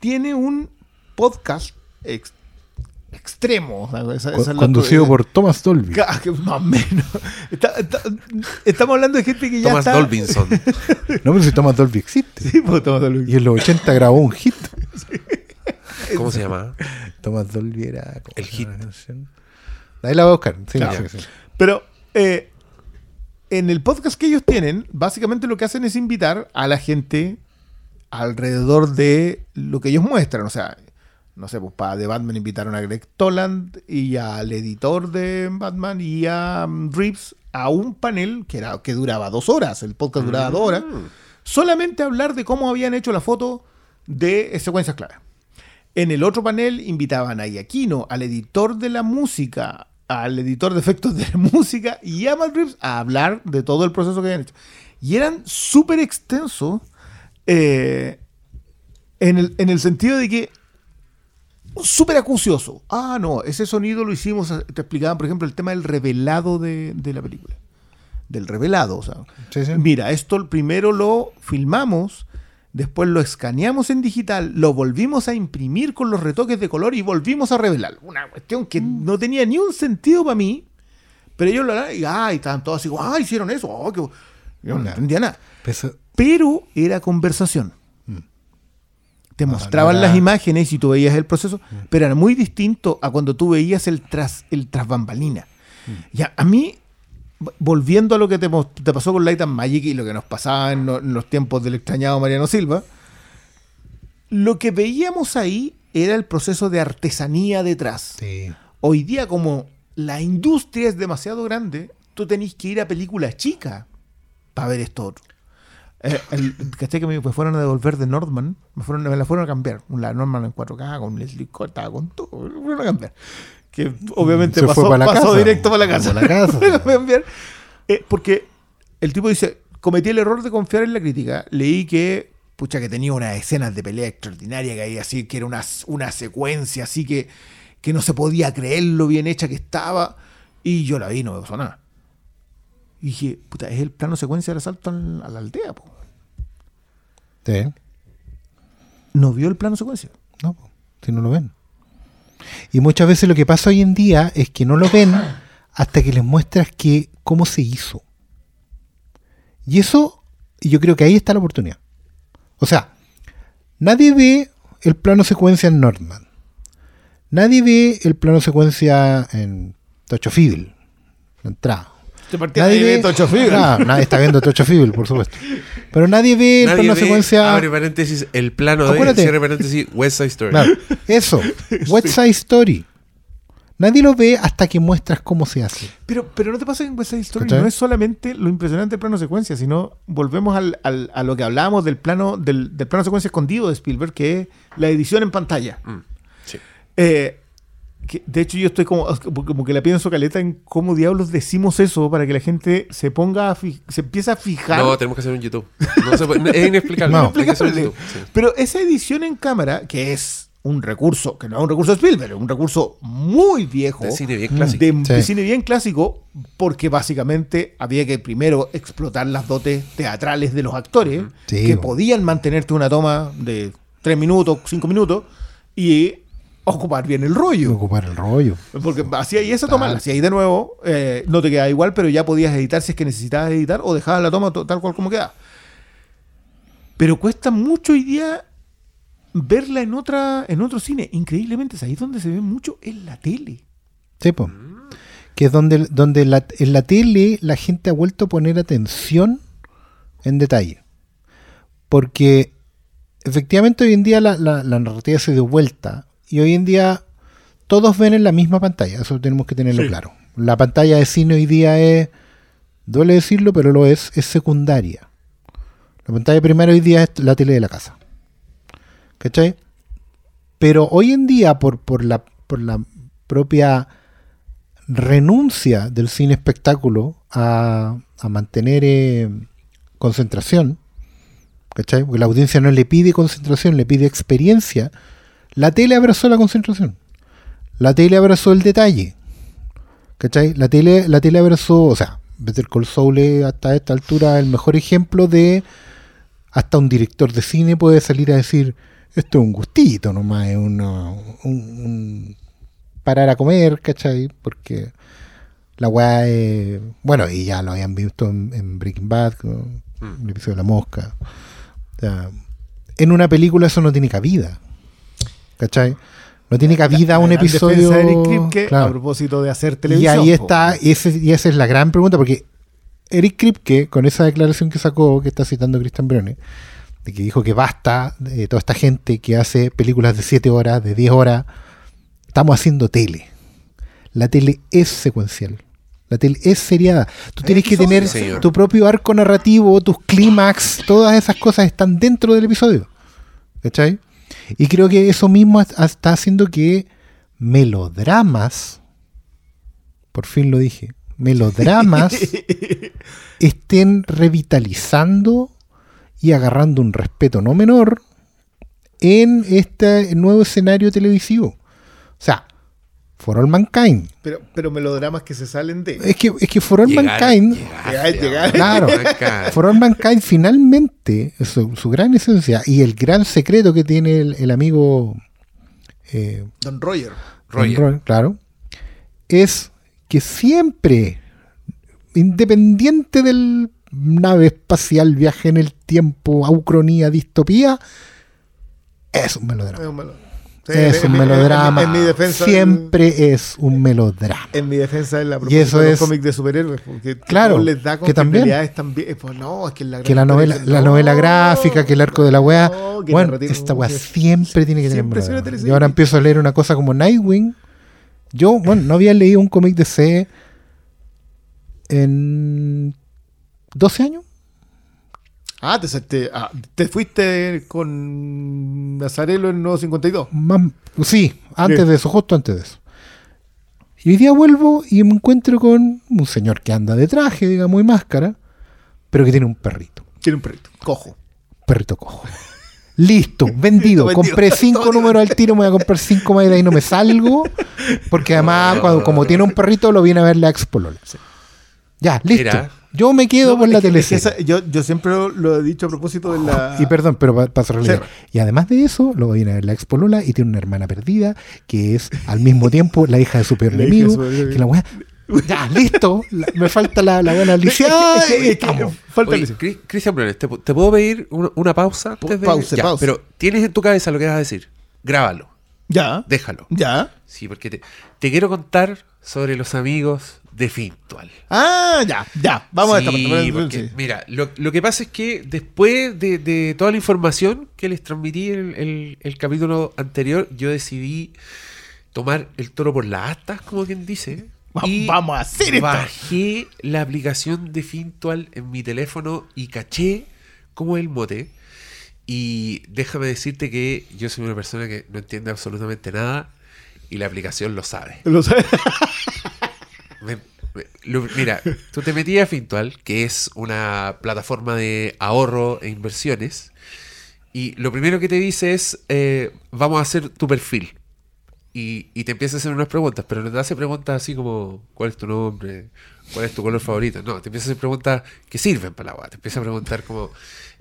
tiene un podcast ex- extremo. esa- esa Conducido por Thomas Dolby. Más o menos. Está- está- estamos hablando de gente que ya Thomas está... Dolbinson. No, pero si Thomas Dolby existe. Sí, pues, Thomas Dolby. Y en los 80 grabó un hit. ¿Cómo se llama? Thomas Dolby era... ¿cómo El hit. Ahí la voy a buscar. Sí, Claro. sí, sí. Pero eh, en el podcast que ellos tienen, básicamente lo que hacen es invitar a la gente alrededor de lo que ellos muestran. O sea, no sé, pues para The Batman invitaron a Greg Toland y al editor de Batman y a um, Reeves a un panel que, era, que duraba dos horas. El podcast duraba dos horas. Solamente hablar de cómo habían hecho la foto de eh, secuencias claras. En el otro panel invitaban a Iaquino, al editor de la música, al editor de efectos de música y a Matt Reeves a hablar de todo el proceso que habían hecho. Y eran súper extensos eh, en, el, en el sentido de que súper acucioso. Ah, no, ese sonido lo hicimos, te explicaban, por ejemplo, el tema del revelado de, de la película. Del revelado, o sea. Sí, sí. Mira, esto primero lo filmamos, después lo escaneamos en digital, lo volvimos a imprimir con los retoques de color y volvimos a revelar. Una cuestión que no tenía ni un sentido para mí, pero ellos lo hablaban y, ay, estaban todos así, ah, hicieron eso, oh, qué bo-". Yo no entendía nada. Eso- Pero era conversación. Te No, mostraban no era- las imágenes y tú veías el proceso, pero era muy distinto a cuando tú veías el tras, el tras bambalina. Ya, a mí, volviendo a lo que te, pasó con Light and Magic y lo que nos pasaba en, lo- en los tiempos del extrañado Mariano Silva, lo que veíamos ahí era el proceso de artesanía detrás. sí. Hoy día, como la industria es demasiado grande, tú tenés que ir a películas chicas para ver esto otro. Eh, el, ¿cachai que me, me fueron a devolver de Nordman? Me, fueron, me la fueron a cambiar. La Nordman en 4K, con Leslie estaba con todo. Me fueron a cambiar. Que obviamente pasó, para directo para la casa. Para la. Eh, porque el tipo dice, cometí el error de confiar en la crítica. Leí que, pucha, que tenía unas escenas de pelea extraordinaria que ahí así, que era una, una secuencia así que... que no se podía creer lo bien hecha que estaba. Y yo la vi no me pasó nada. Y dije, puta, es el plano secuencia del asalto al- a la aldea, po. Sí. No vio el plano secuencia. No, po, si no lo ven. Y muchas veces lo que pasa hoy en día es que no lo ven hasta que les muestras que cómo se hizo. Y eso, yo creo que ahí está la oportunidad. O sea, nadie ve el plano secuencia en Nordman. Nadie ve el plano secuencia en Tocho Fiddle, la entrada. Nadie ve Ah, nadie está viendo Tocho Fiddle, por supuesto. Pero nadie ve el plano ve, secuencia. Abre paréntesis, el plano de Acuérdate. cierre paréntesis, West Side Story. Claro, eso. West Side Story. Nadie lo ve hasta que muestras cómo se hace. Pero, pero no te pasa en West Side Story, ¿Cachai? no es solamente lo impresionante del plano secuencia, sino volvemos al, al- a lo que hablábamos del plano, del, del plano secuencia escondido de Spielberg, que es la edición en pantalla. Mm, sí. Eh, que, de hecho, yo estoy como, como que la pienso caleta en cómo diablos decimos eso para que la gente se ponga a fi- se empiece a fijar. No, tenemos que hacer un YouTube. No se puede- es inexplicable. No. Hay que hacer un Inexplicable. YouTube, sí. Pero esa edición en cámara, que es un recurso, que no es un recurso de Spielberg, es un recurso muy viejo. De cine bien clásico. de, Sí. de cine bien clásico, porque básicamente había que primero explotar las dotes teatrales de los actores, Sí, que podían mantenerte una toma de tres minutos, cinco minutos, y ocupar bien el rollo. Ocupar el rollo. Porque hacía ahí esa toma, la hacía ahí de nuevo, eh, no te quedaba igual, pero ya podías editar si es que necesitabas editar, o dejabas la toma to- tal cual como queda. Pero cuesta mucho hoy día verla en otra en otro cine. Increíblemente, es ahí donde se ve mucho en la tele. Sí, po. Que es donde, donde la- en la tele la gente ha vuelto a poner atención en detalle. Porque efectivamente hoy en día la, la- la narrativa se dio vuelta. Y hoy en día todos ven en la misma pantalla. Eso tenemos que tenerlo Sí. claro. La pantalla de cine hoy día es, duele decirlo, pero lo es, es secundaria. La pantalla primera hoy día es la tele de la casa. ¿Cachai? Pero hoy en día, por, por, la, por la propia renuncia del cine espectáculo a, a mantener eh, concentración, ¿cachai? Porque la audiencia no le pide concentración, le pide experiencia. La tele abrazó la concentración. La tele abrazó el detalle. ¿Cachai? La tele, la tele abrazó, o sea, Better Call Saul es hasta esta altura el mejor ejemplo de hasta un director de cine puede salir a decir esto es un gustito nomás, es una- un, un parar a comer, ¿cachai? Porque la weá es... Bueno, y ya lo habían visto en, en Breaking Bad, con el episodio de la mosca. O sea, en una película eso no tiene cabida, ¿cachai? No tiene cabida un La gran episodio... de Eric Kripke, claro. a propósito de hacer Y televisión. ahí po. está, ese, y esa es la gran pregunta, porque Eric Kripke, con esa declaración que sacó, que está citando Christian Brone, de que dijo que basta de toda esta gente que hace películas de 7 horas, de 10 horas, estamos haciendo tele. La tele es secuencial. La tele es seriada. Tú tienes que tener señor. tu propio arco narrativo, tus clímax, todas esas cosas están dentro del episodio. ¿Cachai? Y creo que eso mismo está haciendo que melodramas, por fin lo dije, melodramas estén revitalizando y agarrando un respeto no menor en este nuevo escenario televisivo. O sea, For All Mankind. Pero, pero melodramas que se salen de. Es que, es que For All Llegar- Mankind, llegar- Llegar- llegar- claro. For All Mankind finalmente, su, su gran esencia y el gran secreto que tiene el, el amigo eh, Don Roger. Roger. Claro, es que siempre, independiente del nave espacial, viaje en el tiempo, aucronía, distopía, es un melodrama. Es un melo- Sí, Es en un mi- en- melodrama. En, mi defensa. Siempre es un melodrama. En mi defensa es la Y eso de es- cómics de superhéroes. Porque Claro, les da que también. también. Pues no, es que la, Que la novela, historia- la no, novela gráfica, que el arco de la weá. no, bueno, esta weá siempre tiene que tener siempre una melodrama. ahora empiezo a leer una cosa como Nightwing. Yo, bueno, no había leído un cómic de C en 12 años. Ah, te, te- ah, te fuiste con Nazarelo en el nuevo 52. Más- sí, antes de eso, justo antes de eso. Y hoy día vuelvo y me encuentro con un señor que anda de traje, digamos, y máscara, pero que tiene un perrito. Tiene un perrito. Cojo. Perrito cojo. Listo, vendido. Vendido. Compré cinco números al tiro, me voy a comprar cinco más y de ahí no me salgo. Porque además, cuando, como tiene un perrito, lo viene a ver la expolola. Ya, listo. Mira. Yo me quedo No, por la es que esa- yo, yo siempre lo, lo he dicho a propósito de la. Y perdón, pero la Sí. idea. Y además de eso, lo viene a ver la expolola y tiene una hermana perdida que es al mismo tiempo la hija de su peor enemigo. su. Que la weá. Ya, listo. La- me falta la, la buena Estamos. falta Cristian Briones, ¿te, te puedo pedir una, una pausa? antes de- Pause, Ya, pause. Pero tienes en tu cabeza lo que vas a decir. Grábalo. Ya. Déjalo. Ya. Sí, porque te, te quiero contar sobre los amigos de Fintual. Ah, ya, ya. Vamos a esta parte. porque, Sí. Mira, lo, lo que pasa es que después de, de toda la información que les transmití en el, el- el capítulo anterior, yo decidí tomar el toro por las astas, como quien dice. Va- y vamos a hacer esto. Bajé la aplicación de Fintual en mi teléfono y caché como el mote. Y déjame decirte que yo soy una persona que no entiende absolutamente nada y la aplicación lo sabe. Lo sabes. Me- me- mira, tú te metías a Fintual, que es una plataforma de ahorro e inversiones, y lo primero que te dice es, eh, vamos a hacer tu perfil. Y, y te empieza a hacer unas preguntas, pero no te hace preguntas así como, ¿cuál es tu nombre? ¿Cuál es tu color favorito? No, te empieza a hacer preguntas que sirven para la agua. Te empieza a preguntar como,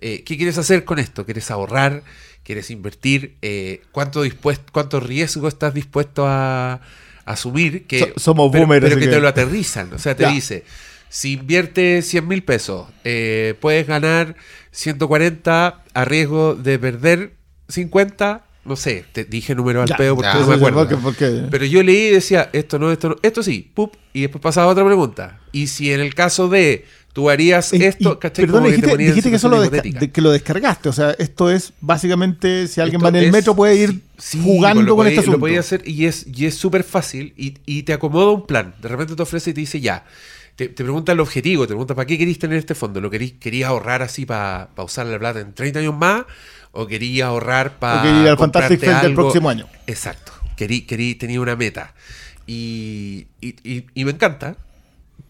eh, ¿qué quieres hacer con esto? ¿Quieres ahorrar? ¿Quieres invertir? Eh, ¿cuánto, dispuesto, ¿Cuánto riesgo estás dispuesto a asumir? Que, So- somos pero- boomers, Pero que, que- te lo aterrizan. O sea, te Ya. dice, si inviertes 100 mil pesos, eh, puedes ganar 140 a riesgo de perder 50. No sé, te dije número al Ya, pedo porque ya, no me acuerdo. porque- porque- Pero yo leí y decía, esto no, esto no, esto sí, pup, y después pasaba otra pregunta. Y si en el caso de tú harías esto, ¿cachai? perdón, que dijiste, que, eso lo situación desca- hipotética. de- que lo descargaste. O sea, esto es básicamente si alguien Esto va en el es- metro puede ir sí, jugando lo con podía- este asunto. Lo podía hacer y es y es súper fácil y, y te acomoda un plan. De repente te ofrece y te dice ya. Te, te pregunta el objetivo, te pregunta ¿para qué querís tener este fondo? ¿Lo querís, querías ahorrar así para usar la plata en 30 años más? ¿O querías ahorrar para O quería ir al Fantastic Fest del próximo año. Exacto. Querí, querí, tenía una meta. Y, y, y- y me encanta.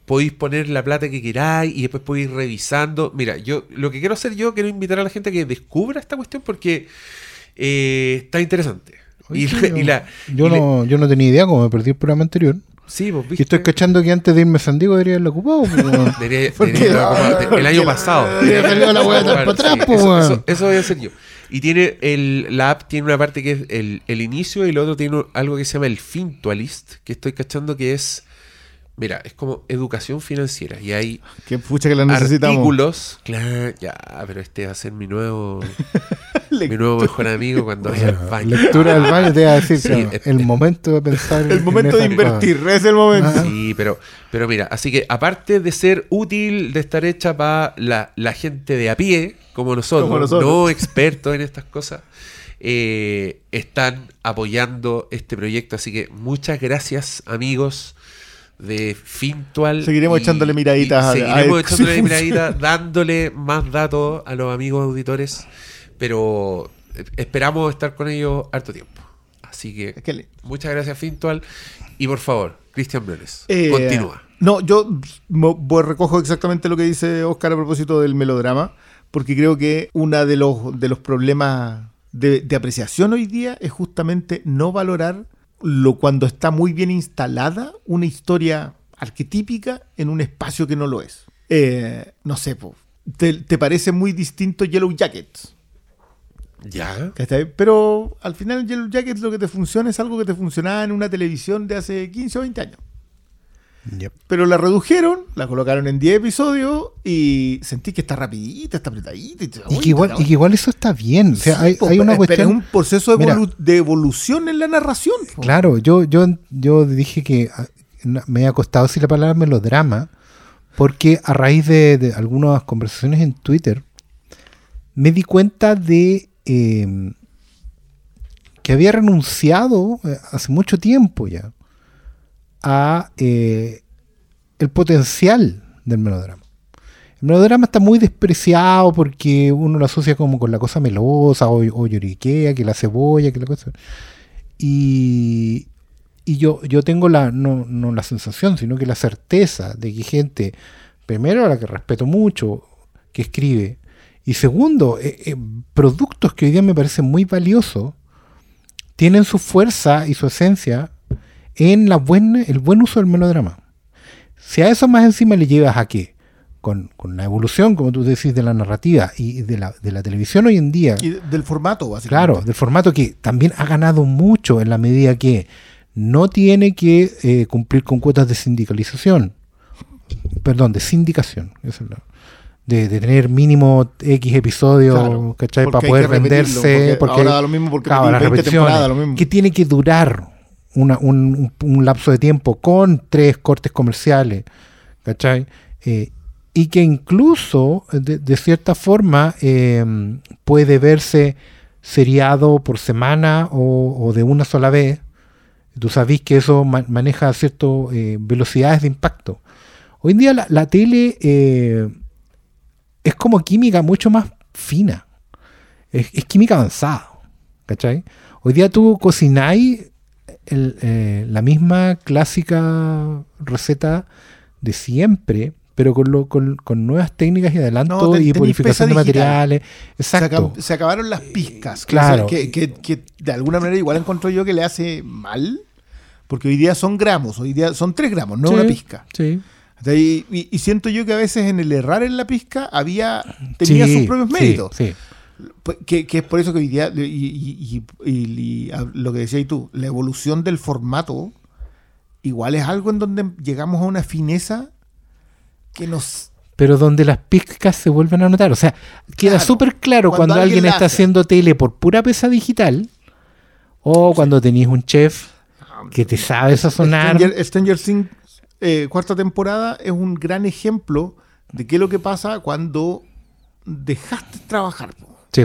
Podéis poner la plata que queráis y después podéis ir revisando. Mira, yo lo que quiero hacer yo, quiero invitar a la gente a que descubra esta cuestión porque eh, está interesante. Oye, Y, sí, la- yo, y la- yo y la- no, yo no tenía idea, como me perdí el programa anterior. Sí, vos Y viste. estoy cachando que antes de irme a San Diego debería haberlo ocupado. pues. Debería- haberlo como- el año pasado. Debería la para atrás, Sí, pues, eso, weón. eso- eso voy a hacer yo. Y tiene el, la app tiene una parte que es el, el inicio y el otro tiene algo que se llama el Fintualist, que estoy cachando que es, mira, es como educación financiera. Y hay Que pucha que la necesitamos. artículos. Claro, ya, pero este va a ser mi nuevo, mi nuevo mejor amigo cuando vaya al baño. Lectura del baño te iba a decir, Sí, claro, es- el momento de pensar. en- El momento en de esa invertir, es el momento. Sí, pero, pero mira, así que aparte de ser útil, de estar hecha para la, la gente de a pie, como nosotros, Como nosotros. no expertos en estas cosas, eh, están apoyando este proyecto. Así que muchas gracias, amigos de Fintual. Seguiremos echándole miraditas a- Seguiremos echándole miraditas, dándole más datos a los amigos auditores, pero eh, esperamos estar con ellos harto tiempo. Así que Es que le- Muchas gracias, Fintual. Y por favor, Cristian Briones, Eh, continúa. No, yo recojo exactamente lo que dice Oscar a propósito del melodrama, porque creo que uno de los, de los problemas de, de apreciación hoy día es justamente no valorar lo cuando está muy bien instalada una historia arquetípica en un espacio que no lo es. Eh, no sé, po, te, te parece muy distinto Yellow Jackets. Ya. Pero al final Yellow Jackets lo que te funciona es algo que te funcionaba en una televisión de hace 15 o 20 años. Yep. Pero la redujeron, la colocaron en 10 episodios y sentí que está rapidita, está apretadita. Y, Y que, igual, y que igual eso está bien. O sea, hay, hay una Pero es cuestión. un proceso de, Mira. evolu- de evolución en la narración. po. Claro, yo, yo, yo dije que ah, me ha costado decir la palabra melodrama, porque a raíz de, de algunas conversaciones en Twitter, me di cuenta de eh, que había renunciado eh, hace mucho tiempo ya a eh, el potencial del melodrama. El melodrama está muy despreciado porque uno lo asocia como con la cosa melosa o, lloriquea, que la cebolla, que la cosa. Y, y yo, yo tengo la, no, no la sensación, sino que la certeza de que gente, primero a la que respeto mucho, que escribe, Y segundo, eh, eh, productos que hoy día me parecen muy valiosos tienen su fuerza y su esencia en la buena, el buen uso del melodrama. Si a eso más encima le llevas a que, con, con la evolución, como tú decís, de la narrativa y de la, de la televisión hoy en día, Y del formato, básicamente. Claro, del formato que también ha ganado mucho en la medida que no tiene que eh, cumplir con cuotas de sindicalización. Perdón, de sindicación. es de, de tener mínimo X episodios, Claro, ¿cachai? porque Para poder venderse. porque ahora da lo mismo porque claro, metí las 20 repeticiones, temporadas, lo mismo. Que tiene que durar una- un, un- lapso de tiempo con tres cortes comerciales, ¿cachai? Eh, y que incluso, de, de cierta forma, eh, puede verse seriado por semana o, o de una sola vez. Tú sabés que eso ma- maneja ciertas velocidades de impacto. Hoy en día la, la tele eh, es como química mucho más fina. Es, es química avanzada. ¿Cachai? Hoy día tú cocináis el, eh, la misma clásica receta de siempre, pero con, lo- con, con nuevas técnicas y adelanto No, ten- y purificación de materiales. Se, Exacto. acab- se acabaron las pizcas. que claro. Que, que- que de alguna manera igual encuentro yo que le hace mal. Porque hoy día son gramos, hoy día son 3 gramos, no Sí, una pizca. Sí. Y, siento yo que a veces en el errar en la pizca había tenía Sí, sus propios méritos. sí. Que, que es por eso que hoy día, y, y- lo que decías tú, la evolución del formato, igual es algo en donde llegamos a una fineza que nos... pero donde las pizcas se vuelven a notar. O sea, queda Claro. súper claro Cuando cuando, alguien está haciendo tele por pura pesa digital o cuando tenéis un chef que te sabe sazonar. Stranger, Stranger Things, eh, cuarta temporada, es un gran ejemplo de qué es lo que pasa cuando dejaste trabajar. po. Sí.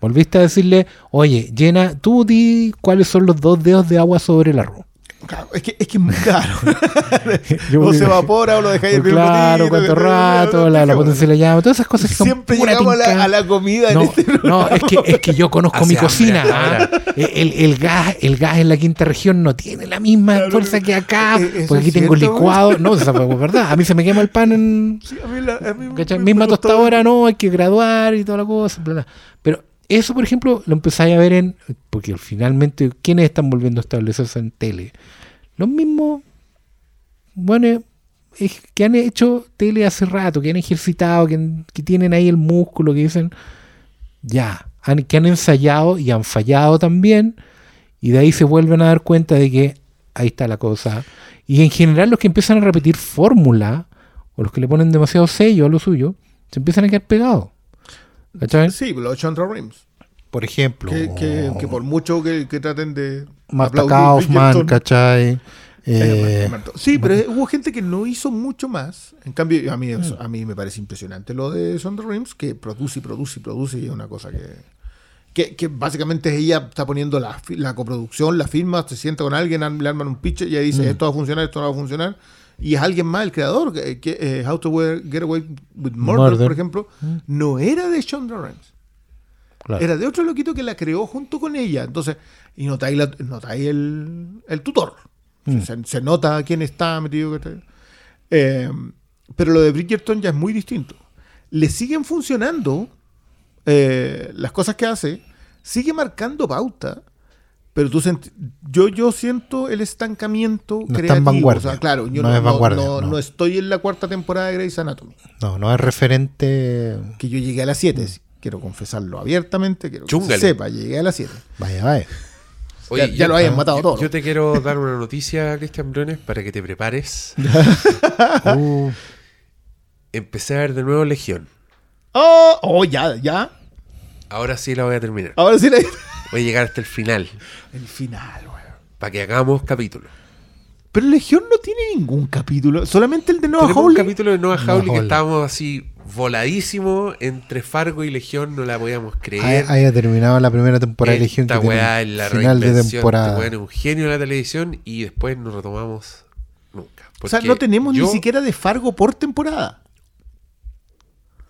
Volviste a decirle, oye, llena, tú di cuáles son los dos dedos de agua sobre el arroz. Claro, es que es que es muy caro. Yo o se evapora o lo dejáis en el Claro, cuánto rato, la, la potencia de la llama, todas esas cosas que son Siempre pura llegamos a la, a la comida No, en este no, es que, es que yo conozco Hace mi cocina. ¿ah? El, el gas, el gas en la quinta región no tiene la misma Claro, fuerza que acá. eh, eso Porque aquí es tengo cierto, licuado. No, esa fue verdad. A mí se me quema el pan en. Sí, a mí la- Misma tostadora, no, hay que graduar y toda la cosa. bla, bla. Eso, por ejemplo, lo empezáis a ver en. Porque finalmente, ¿quiénes están volviendo a establecerse en tele? Los mismos. Bueno, es- que han hecho tele hace rato, que han ejercitado, que, tienen ahí el músculo, que dicen. Ya, que han ensayado y han fallado también. Y de ahí se vuelven a dar cuenta de que ahí está la cosa. Y en general los que empiezan a repetir fórmula, o los que le ponen demasiado sello a lo suyo, se empiezan a quedar pegados. ¿Cachai? Sí, los Chandra Rims. Por ejemplo, Que, que- que por mucho que, que traten de. Marta Kaufman, ¿cachai? eh, Eh, Sí, pero hubo gente que no hizo mucho más. En cambio, a mí, a mí me parece impresionante lo de Chandra Rims, que produce y produce y produce y es una cosa que. Que, que básicamente ella está poniendo la, la coproducción, la firma, se sienta con alguien, le arman un pitch y ella dice esto va a funcionar, esto no va a funcionar. Y es alguien más, el creador, que, que, eh, How to Wear- Get Away with Murder, Murder. por ejemplo, no era de Chandra Rhimes. claro. Era de otro loquito que la creó junto con ella. Entonces, y notáis, la- notáis el, el tutor. Mm. Se, se nota quién está metido. ¿cachai? Eh, pero lo de Bridgerton ya es muy distinto. Le siguen funcionando eh, las cosas que hace, sigue marcando pauta, pero tú sent- yo, yo siento el estancamiento No está en creativo. vanguardia. O sea, claro, yo No no, es vanguardia, no- no. no estoy en la cuarta temporada de Grey's Anatomy. No, no es referente. Que yo llegué a las 7, quiero confesarlo abiertamente, quiero que se sepa, llegué a las 7. Vaya, vaya. Oye, Ya- ya lo hayan matado yo, todo. Yo te quiero dar una noticia, Cristian Briones, para que te prepares. Uh, Empecé a ver de nuevo Legión. Oh, oh, ya, ya. Ahora sí la voy a terminar. Ahora sí la... Voy a llegar hasta el final. El final, weón. Para que hagamos capítulo. Pero Legión no tiene ningún capítulo, solamente el de Noah Tenemos un Hawley. capítulo de Noah Noah Hawley que Hawley. estábamos así voladísimo entre Fargo y Legión, no la podíamos creer. haya terminado la primera temporada de Legión. Esta weá es la final de. Este temporada. weón es un genio de la televisión y después nos retomamos nunca. O sea, no tenemos yo ni siquiera de Fargo por temporada.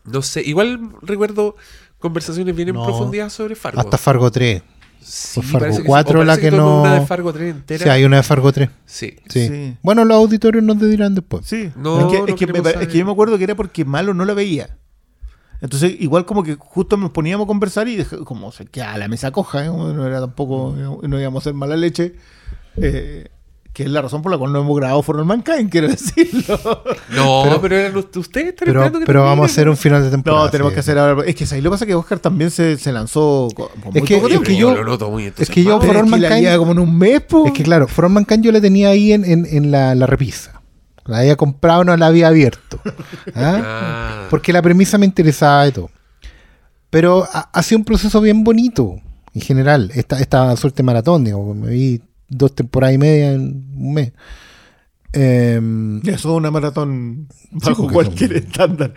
No sé, igual recuerdo conversaciones bien en No, profundidad sobre Fargo. Hasta Fargo 3. Sí, fue Fargo parece que sí. 4 O la que tocó no- Una de Fargo 3 entera. Sí, hay una de Fargo 3. Sí. Sí. Sí. Bueno, los auditorios nos dirán después. Sí. No, es, que, no es que me, es que yo me acuerdo que era porque malo no la veía. Entonces, igual como que justo nos poníamos a conversar y dej- como se queda la mesa coja, ¿eh? no era tampoco, no íbamos a hacer mala leche. eh, que es la razón por la cual no hemos grabado For All Mankind, quiero decirlo. No, pero, eran ust- ustedes están Pero, esperando que pero vamos a hacer un final de temporada. No, tenemos sí. que hacer ahora. Es que ahí lo que pasa es que Oscar también se, se lanzó con, con Es muy que- poco es que yo- lo noto muy es que yo. For Pero All es que la Mankind- como en un mes, po. Es que claro, For All Mankind yo la tenía ahí en, en- en la, la repisa. La había comprado, no la había abierto. ¿Ah? Ah. Porque la premisa me interesaba y todo. Pero ha, ha sido un proceso bien bonito, en general. Esta, esta suerte de maratón, digamos. Me vi dos temporadas y media en un mes. Em, Eso es una maratón bajo cualquier son- estándar.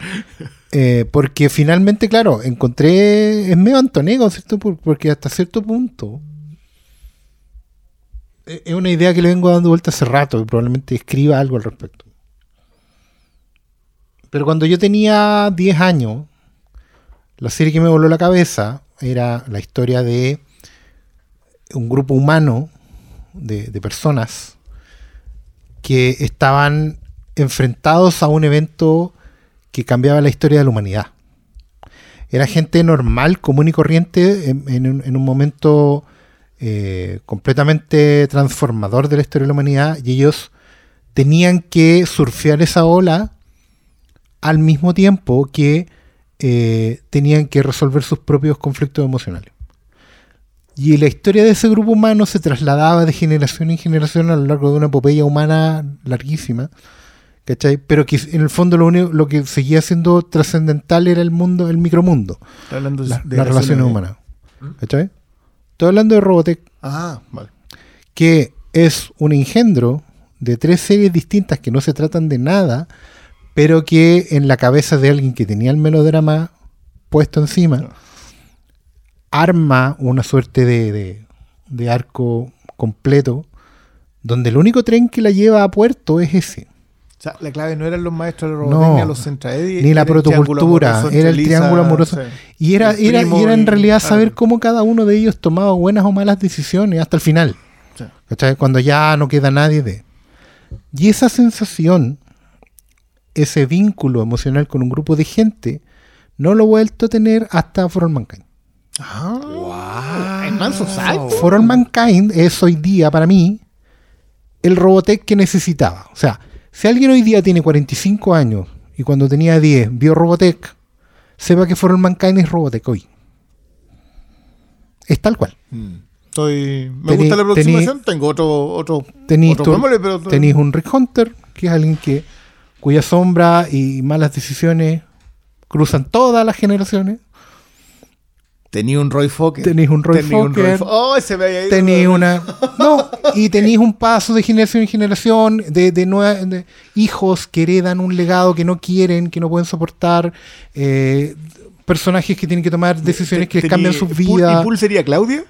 eh, porque finalmente, claro, encontré. Es medio Antonego, ¿cierto? Por- Porque hasta cierto punto. eh, Es una idea que le vengo dando vuelta hace rato y probablemente escriba algo al respecto. Pero cuando yo tenía 10 años, la serie que me voló la cabeza era la historia de un grupo humano de, personas que estaban enfrentados a un evento que cambiaba la historia de la humanidad. Era gente normal, común y corriente, en, en un, en un momento eh, completamente transformador de la historia de la humanidad, y ellos tenían que surfear esa ola al mismo tiempo que eh, tenían que resolver sus propios conflictos emocionales. Y la historia de ese grupo humano se trasladaba de generación en generación a lo largo de una epopeya humana larguísima. ¿Cachai? Pero que en el fondo lo único lo que seguía siendo trascendental era el mundo, el micromundo, Está hablando la- de las relaciones humanas. ¿Cachai? Estoy hablando de Robotech, Ah, vale. que es un engendro de tres series distintas que no se tratan de nada, pero que en la cabeza de alguien que tenía el melodrama puesto encima. Arma una suerte de, de- de arco completo, donde el único tren que la lleva a puerto es ese. O sea, la clave no eran los maestros de la No. los centraedi, Ni la protocultura, era el triángulo amoroso. sí. Y era, era, era en y- realidad saber cómo cada uno de ellos tomaba buenas o malas decisiones hasta el final. Cuando ya no queda nadie de. Y esa sensación, ese vínculo emocional con un grupo de gente, no lo he vuelto a tener hasta For All Mankind. Ah, manso salto. For All Mankind es hoy día para mí el Robotech que necesitaba. O sea, si alguien hoy día tiene 45 años y cuando tenía 10 vio Robotech, sepa que For All Mankind es Robotech hoy. Es tal cual. Mm. Estoy, me Tení- gusta la aproximación. Tengo otro, otro, Tenéis otro un Rick Hunter, que es alguien que cuya sombra y malas decisiones cruzan todas las generaciones. Tenía un Roy Fokker. Tenéis un Roy Tenía un Fokker. Fo- Oh, se me había ido. Una. No, y tenéis un paso de generación en generación de, de, nueva- de hijos que heredan un legado que no quieren, que no pueden soportar. eh, personajes que tienen que tomar decisiones que les cambian sus vidas. ¿Y Pool sería Claudia?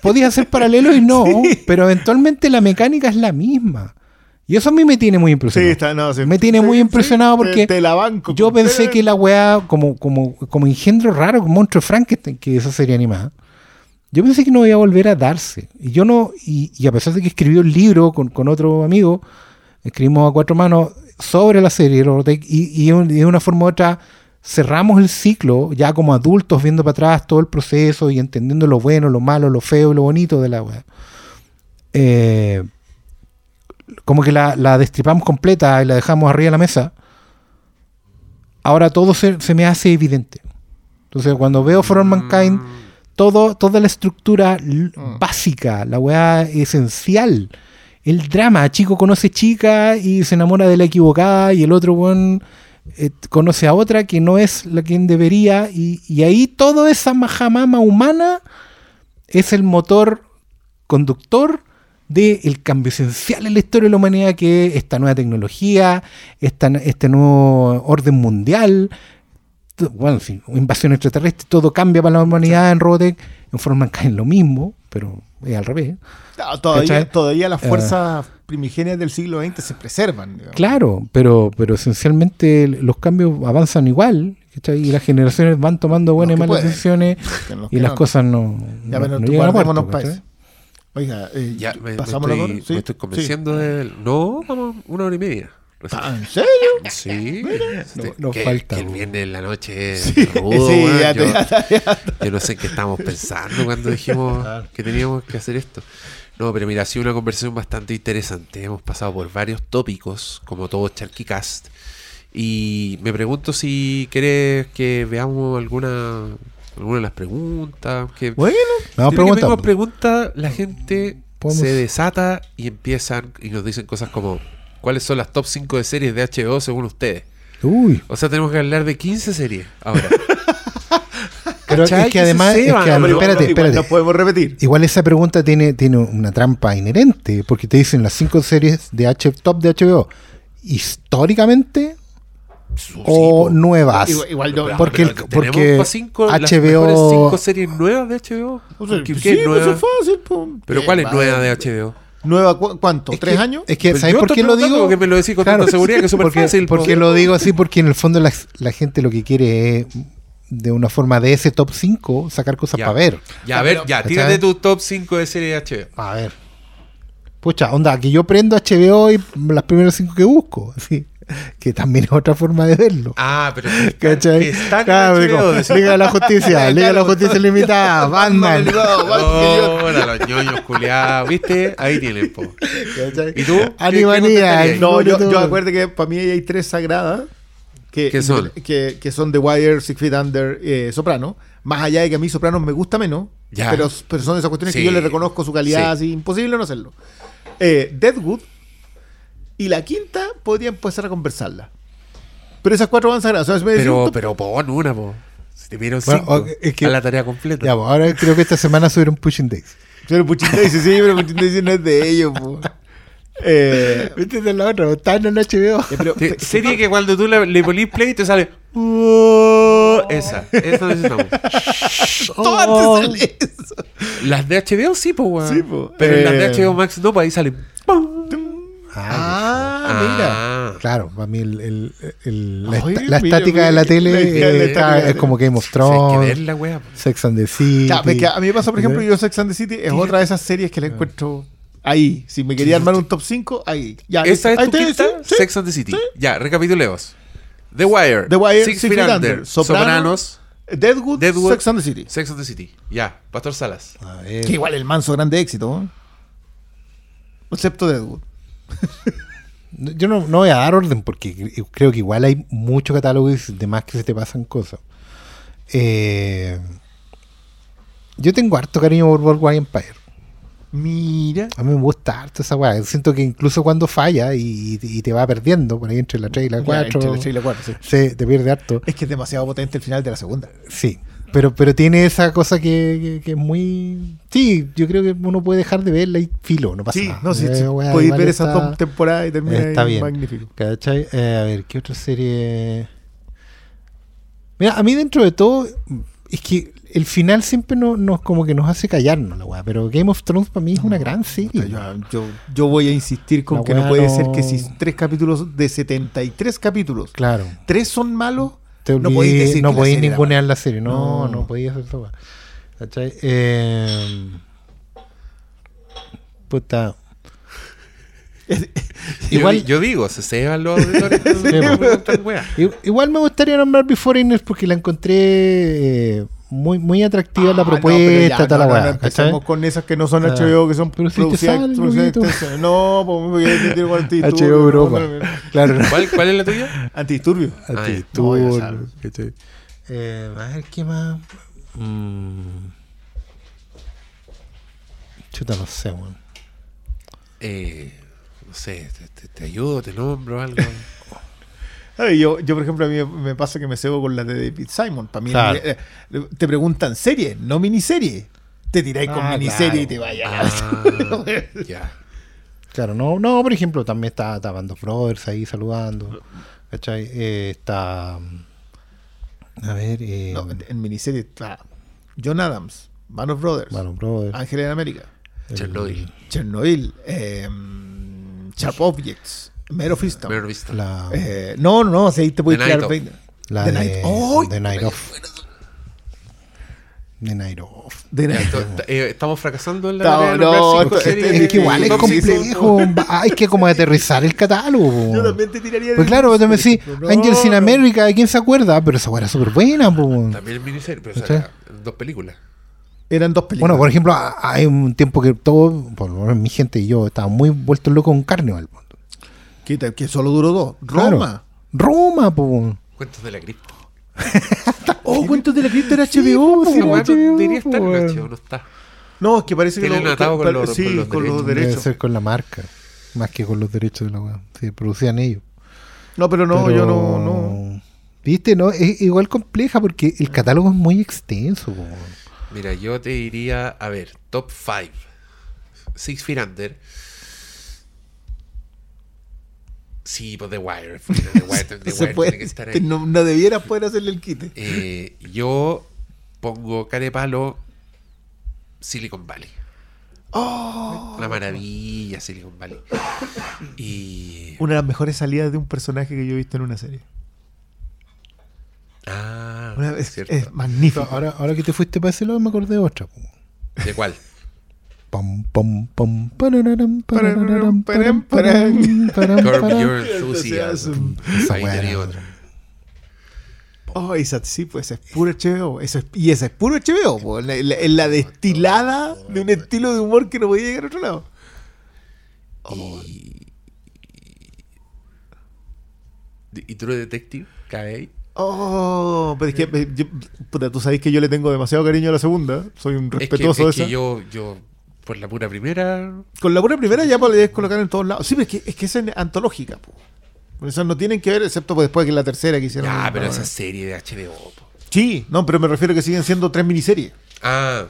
Podías hacer paralelos y no, pero eventualmente la mecánica es la misma. Y eso a mí me tiene muy Sí, impresionado. está, no, sí. Me tiene Sí, muy sí, impresionado porque te la banco Yo pensé que la weá, como, como, como engendro raro, como monstruo Frankenstein, que esa serie animada, yo pensé que no iba a volver a darse. Y yo no, y, y a pesar de que escribió el libro con, con otro amigo, escribimos a cuatro manos sobre la serie y, y un- de una forma u otra cerramos el ciclo, ya como adultos, viendo para atrás todo el proceso y entendiendo lo bueno, lo malo, lo feo lo bonito de la weá. Eh, como que la, la destripamos completa y la dejamos arriba de la mesa, ahora todo se, se me hace evidente. Entonces, cuando veo For All Mankind, todo, toda la estructura Mm. básica, la weá esencial, el drama, chico conoce chica y se enamora de la equivocada y el otro eh, conoce a otra que no es la quien debería y, y ahí toda esa majamama humana es el motor conductor del cambio esencial en la historia de la humanidad que es esta nueva tecnología, esta, este nuevo orden mundial, bueno, sí, invasión extraterrestre, todo cambia para la humanidad en Robotech, en forma caen lo mismo, pero es al revés. No, todavía, todavía las Eh. fuerzas primigenias del siglo XX se preservan. digamos. Claro, pero, pero esencialmente los cambios avanzan igual, ¿cachai? y las generaciones van tomando buenas y malas pueden. decisiones, y las no. cosas no, Ya, no- no tú llegan a puerto. Oiga, eh, Ya, me, me pasamos la estoy, hora. Sí, me estoy sí. convenciendo de... No, vamos una hora y media. Ah, ¿En serio? Sí. No- nos que, falta, que el viernes en la noche es Sí, rudo, sí, ya yo, ya yo no sé en qué estábamos pensando cuando dijimos que teníamos que hacer esto. No, pero mira, ha sido una conversación bastante interesante. Hemos pasado por varios tópicos, como todo Charquicast. Y me pregunto si quieres que veamos alguna, alguna de las preguntas. Que Bueno, Vamos Siempre que preguntando. pedimos preguntas, la gente Podemos- se desata y empiezan y nos dicen cosas como ¿Cuáles son las top 5 de series de HBO según ustedes? Uy. O sea, tenemos que hablar de 15 series ahora. Pero es que además, es igual- espérate, igual espérate. no podemos repetir. Igual esa pregunta tiene, tiene una trampa inherente, porque te dicen las cinco series de H top de HBO, históricamente o nuevas. Igual, igual yo- Porque, el- porque cinco, HBO... cinco series nuevas de HBO. O sea, ¿Qué- sí, qué pues nueva? es fácil. ¿Pero cuál es va, nueva de HBO? ¿Nueva cu- cuánto? Es ¿Tres que- años? Es que, ¿sabes yo por qué lo digo? porque me lo decís con tanta seguridad que es súper porque, fácil, po. Porque lo digo así, porque en el fondo la, la gente lo que quiere es, de una forma de ese top 5, sacar cosas para ver. Ya, a ver, ya, tírate tu top 5 de series de HBO. A ver. Pucha, onda, que yo prendo HBO y las primeras cinco que busco. Así. Que también es otra forma de verlo. Ah, pero ¿Cachai? que están Claro, digo. Liga de la Justicia, Liga de la Justicia Limitada, Batman. Hola, los ñoños culiados, ¿viste? Ahí tienen, po. ¿Cachai? ¿Y tú? ¿Qué- qué Animanía. No, yo, yo acuerdo que para mí hay tres sagradas que, ¿Qué son? Que, que son The Wire, Six Feet Under, eh, Soprano. Más allá de que a mí Sopranos me gusta menos, Ya. pero, pero son esas cuestiones Sí. que yo le reconozco su calidad, Sí. así, imposible no hacerlo. Eh, Deadwood y la quinta podría empezar a conversarla. Pero esas cuatro van sagradas. O sea, si me decís un Pero, pero pon una, po. Si te vieron Bueno, cinco, es que- a la tarea completa. Ya, pues, ahora creo que esta semana subieron Pushing Days. Pero Puchin Daisy, sí, pero Puchin Daisy no es de ellos. po. Eh, ¿Viste de la otra? Están en HBO. eh, pero- Te- pe- serie que cuando tú le, le ponís play te sale. "Uh", esa, esa necesitamos. todas te sale eso. Las de HBO sí, po, weón. Sí, po. Pero las Eh, de HBO Max no, pues ahí sale. Ah, mira. Claro, para mí el, el- el- la, Ay, esta- la mira, estática de la tele la- eh, está- es como Game of que Thrones, ver la weá. po. Sex and the City. Ya, es que a mí me pasa, por ejemplo, yo Sex and the City es otra de esas series que la encuentro ahí. Si me quería armar un top 5, ahí. Ya, Esa es ahí tu te- quinta, sí. Sex and the City. Ya, recapitulemos. The Wire, The Wire, Six, Six Feet Feet Under, Under, Soprano, Sopranos, Deadwood, Deadwood. Sex and the City. Sex and the City. Ya, Pastor Salas. A ver. Que igual el manso grande éxito. ¿no? Excepto Deadwood. Yo no, no voy a dar orden porque cre- creo que igual hay mucho catálogo y de más que se te pasan cosas. Eh, yo tengo harto cariño por Worldwide Empire. Mira. A mí me gusta harto esa weá. Siento que incluso cuando falla y, y te va perdiendo por ahí entre la 3 y la 4, Ya, entre la tres y la cuatro, sí. se te pierde harto. Es que es demasiado potente el final de la segunda. Sí, pero, pero tiene esa cosa que, que- que es muy... Sí, yo creo que uno puede dejar de verla y filo, no pasa Sí, nada. no, sí, Eh, sí. weá, Podéis ver esas dos temporadas y termina está ahí bien. magnífico. ¿Cachai? Eh, a ver, ¿qué otra serie? Mira, a mí dentro de todo, es que el final siempre no- nos como que nos hace callarnos la weá, pero Game of Thrones para mí es una gran serie. Yo, yo, yo voy a insistir con La que no puede no- ser que si tres capítulos de 73 capítulos, Claro. tres son malos, Te no olvidé- podéis decir no la podéis serie era ningunear la serie. No, No. no, podéis hacer eso. ¿Cachai? Eh, puta. Igual- Igual, yo, digo, se ceban los auditores. Igual me gustaría nombrar Beforeigners porque la encontré eh, muy, muy atractiva la Ah, no, pero propuesta, ya, tal no, la no, no ¿cachai? con esas que no son Ah, HBO, que son pero producidas- sale, producidas-. No, pues me voy a con antidisturbios. HBO Europa. no, no, no. Claro. ¿Cuál, ¿Cuál es la tuya? Antidisturbios. Ah. Antidisturbios, No. Eh, a ver, ¿qué más? Mm. Chuta, no sé, weón. Eh, no sé, te, te- te ayudo, te nombro algo. Yo, yo, por ejemplo, a mí me- pasa que me cebo con la de David Simon. Para mí, Claro. eh, te preguntan serie, no miniserie. Te tiráis con Ah, miniserie claro. y te vayas. Ah, ya. Claro, no, no, por ejemplo, también está, está Band of Brothers ahí saludando. ¿Cachai? Eh, está. A ver, eh, No, en, miniserie está John Adams, Man of Brothers, Band of Brothers. Ángel en América, Chernobyl. Chernobyl, eh, Sharp Objects, Mare of Easttown. Me lo he visto. La, Eh, no, no, si ahí te puedes The tirar Night of. 20. la The de, Night- ¡Oh! The Night of. De Nairo. De nada. Esto- eh, estamos fracasando en la No, esto- Es que igual es complejo. Hay que como aterrizar el catálogo. Yo también te tiraría Pues claro, vos me decís, Angels in. America, ¿quién se acuerda? Pero esa era súper buena. También es miniserie, pero o sea, dos películas. Eran dos películas. Bueno, por ejemplo, a- hay un tiempo que todo, por lo menos mi gente y yo, estábamos muy vueltos locos con Carnival. Que, que solo duró dos. Claro. Roma. Roma, po. Cuentos de la cripta. Oh, cuentos de la cripta era HBO. po, sí, HBO, debería estar en. HBO, no está. No, es que parece que lo- atado con los- sí, con los con los derechos. Debe ser con la marca, más que con los derechos de la weá. Sí, producían ellos. No, pero no, Pero- yo no, no. Viste, no, es igual compleja porque el catálogo es muy extenso. po. Mira, yo te diría, a ver, top 5. Six Feet Under. Sí, pues The Wire. The Wire, The Wire puede- tiene que estar ahí. no, no debieras poder hacerle el quite. Eh, yo pongo carepalo Silicon Valley. Oh. Una maravilla Silicon Valley. Y. Una de las mejores salidas de un personaje que yo he visto en una serie. Ah, Una vez, cierto. es magnífico. Ahora, ahora que te fuiste para ese lado me acordé de otra. ¿De cuál? Param, param, param, Curb. Your Enthusiasm. Esa Ahí tenía otra. Oh, esa, sí, pues es puro HBO. Eso es- y esa es puro HBO. po, la, la- la destilada de un estilo de humor que no podía llegar a otro lado. Y. ¿Y True Detective? ¿Cae ahí? Oh, pero es que yo- puta, tú sabes que yo le tengo demasiado cariño a la segunda. Soy un Es que, respetuoso es de que esa. yo, yo, por la pura primera. Con la pura primera ya podés colocar en todos lados. Sí, pero es que es, que esa es antológica. Po. Por eso no tienen que ver, excepto pues después que la tercera que hicieron. Ah, pero esa serie de HBO. po. Sí, no, pero me refiero a que siguen siendo tres miniseries. Ah,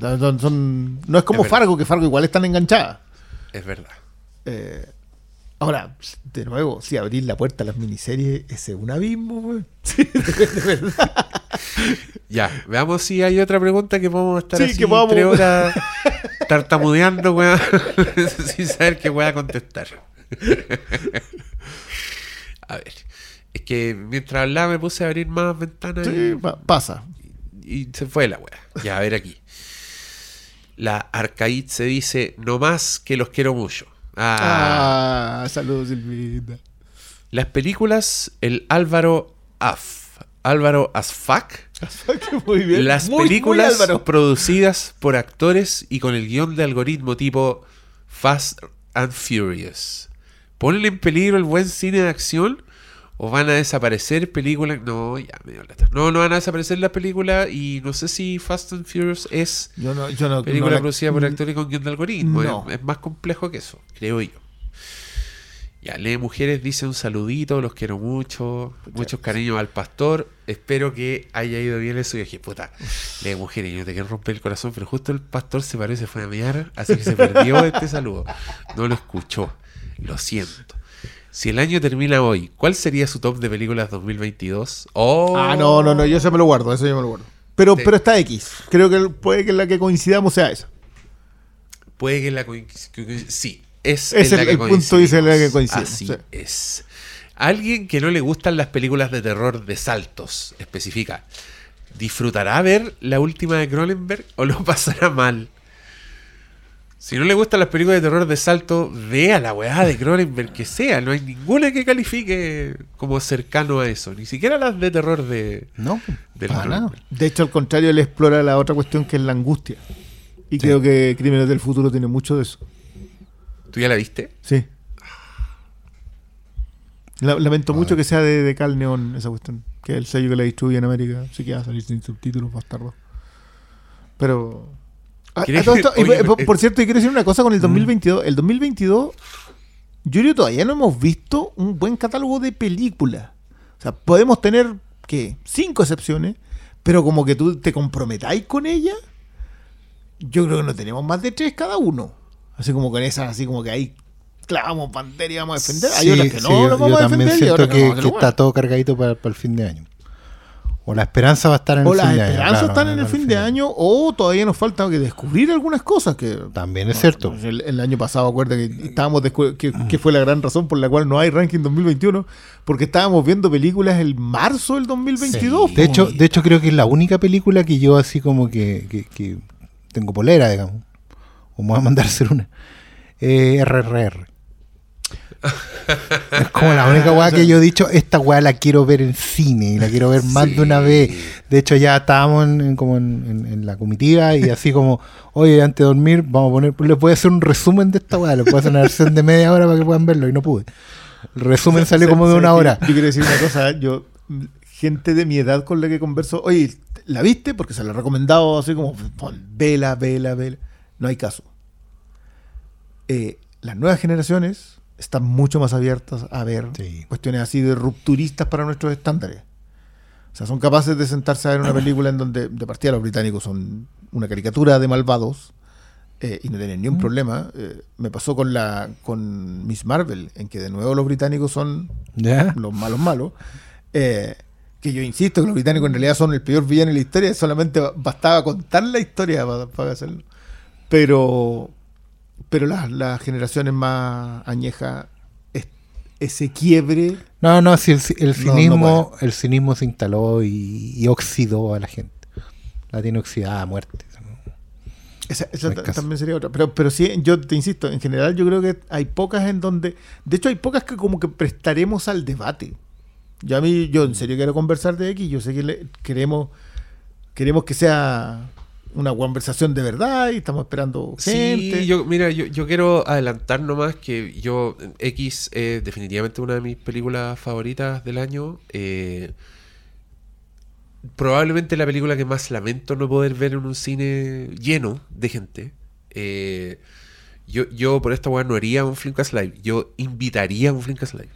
Son- son- no es como Es. Fargo, que Fargo igual están enganchadas. es verdad. Eh, ahora, de nuevo, si abrís la puerta a las miniseries, ese es un abismo, güey. Sí, de, de verdad. Ya, veamos si hay otra pregunta que podemos estar Sí, así que podamos- tres horas tartamudeando, weón, sin saber qué voy a contestar. a ver, es que mientras hablaba me puse a abrir más ventanas Sí, y, pa- pasa. y se fue la weá. Ya, a ver aquí. La Arcaid se dice, no más que los quiero mucho. Ah, Ah, saludos, Silvita. las películas, el Álvaro Af. Álvaro Asfak. Muy bien. Las Muy, películas producidas por actores y con el guion de algoritmo tipo Fast and Furious. ¿Ponen en peligro el buen cine de acción? ¿O van a desaparecer películas? No, ya me dio lata. No, no van a desaparecer las películas y no sé si Fast and Furious es Yo no, yo no. película no la- producida por actores con guion de algoritmo. No. Es, es más complejo que eso, creo yo. Ya, Lee Mujeres dice un saludito, los quiero mucho, muchos cariños al pastor. Espero que haya ido bien eso. Y dije, puta, Lee Mujeres, yo te quiero romper el corazón, pero justo el pastor se paró y se fue a mirar, así que se perdió este saludo. No lo escuchó, lo siento. Si el año termina hoy, ¿cuál sería su top de películas 2022? Oh, Ah, no, no, no, yo eso me lo guardo, eso yo me lo guardo. Pero, Sí. pero está X. Creo que puede que la que coincidamos sea esa. Puede que la coinc- Sí, es, Es en la el- que el punto dice en la que coincidimos, Así sí. es. Alguien que no le gustan las películas de terror de saltos, especifica. ¿Disfrutará ver la última de Cronenberg o lo pasará mal? Si no le gustan las películas de terror de salto, vea la weá de Cronenberg que sea. No hay ninguna que califique como cercano a eso. Ni siquiera las de terror de, No, del para nada. Cronenberg. De hecho, al contrario, él explora la otra cuestión que es la angustia. Y creo que Crímenes del Futuro tiene mucho de eso. ¿Tú ya la viste? Sí. La- lamento mucho que sea de, de Cal Neon esa cuestión. Que es el sello que la distribuye en América. Sí que va a salir sin subtítulos, bastardo. Pero. Ah, ¿Quieres a todo esto- que- y, oye, eh, por, por cierto, y quiero decir una cosa con el 2022. El 2022, yo creo todavía no hemos visto un buen catálogo de películas. O sea, podemos tener, ¿qué? Cinco excepciones, pero como que tú te comprometáis con ella, yo creo que no tenemos más de tres cada uno. Así como con esas, así como que ahí clavamos bandera y vamos a defender. Hay Sí, otras que no sí, yo, vamos yo a defender y siento otras que, no, que está todo cargadito para, para el fin de año. O la esperanza va a estar en O el las fin de año. esperanzas claro, están en el fin de año, o todavía nos falta que descubrir algunas cosas que También es cierto. El, el año pasado, acuerda que estábamos que, que fue la gran razón por la cual no hay ranking 2021, porque estábamos viendo películas el marzo del 2022. De po. hecho, de hecho, creo que es la única película que yo así como que tengo polera, digamos. O me voy a mandar a hacer una. Eh, RRR. es como la única weá que yo he dicho, esta weá la quiero ver en cine y la quiero ver más de una vez. De hecho, ya estábamos en, en- como en, la comitiva y así como, oye, antes de dormir, vamos a poner, les voy a hacer un resumen de esta weá, les voy a hacer una versión de media hora para que puedan verlo y no pude. El resumen salió como de ¿Sabes una hora. Yo quiero decir una cosa, yo, gente de mi edad con la que converso, oye, ¿la viste? Porque se la he recomendado así como, vela, vela, vela. No hay caso. Eh, las nuevas generaciones están mucho más abiertas a ver Sí. cuestiones así de rupturistas para nuestros estándares. O sea, son capaces de sentarse a ver una película en donde de partida los británicos son una caricatura de malvados eh, y no tienen ni un problema. Eh, me pasó con la con Miss Marvel, en que de nuevo los británicos son los malos malos. Eh, que yo insisto que los británicos en realidad son el peor villano en la historia, solamente ba- bastaba contar la historia para, para hacerlo. Pero, pero las, las generaciones más añejas, es- ese quiebre, No, no, si el, cinismo, no el cinismo se instaló y, y oxidó a la gente. La tiene oxidada a muerte. esa, esa No también sería otra. Pero, pero sí, yo te insisto, en general yo creo que hay pocas en donde, de hecho hay pocas que como que prestaremos al debate. Yo a mí, yo en serio quiero conversar de X, yo sé que le- queremos, queremos que sea una conversación de verdad y estamos esperando gente. Sí, yo, mira, yo, yo quiero adelantar nomás que yo, X es definitivamente una de mis películas favoritas del año. eh, probablemente la película que más lamento no poder ver en un cine lleno de gente. Eh, yo, yo por esta weá no haría un Flimcast Live. Yo invitaría a un Flimcast Live.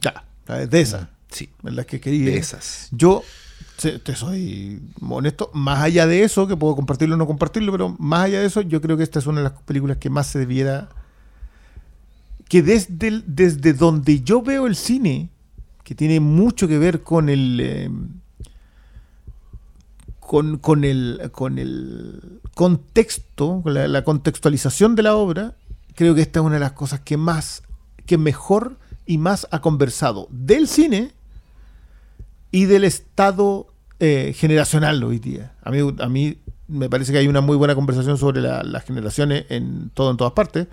Ya, de esas, Sí, en las que quería. de esas. Yo soy honesto, más allá de eso, que puedo compartirlo o no compartirlo, pero más allá de eso, yo creo que esta es una de las películas que más se debiera. Que desde, desde donde yo veo el cine, que tiene mucho que ver con el. eh, con, con el con el contexto, con la contextualización de la obra, creo que esta es una de las cosas que más, que mejor y más ha conversado del cine y del estado eh, generacional hoy día. A mí, a mí me parece que hay una muy buena conversación sobre la- las generaciones en todo en todas partes,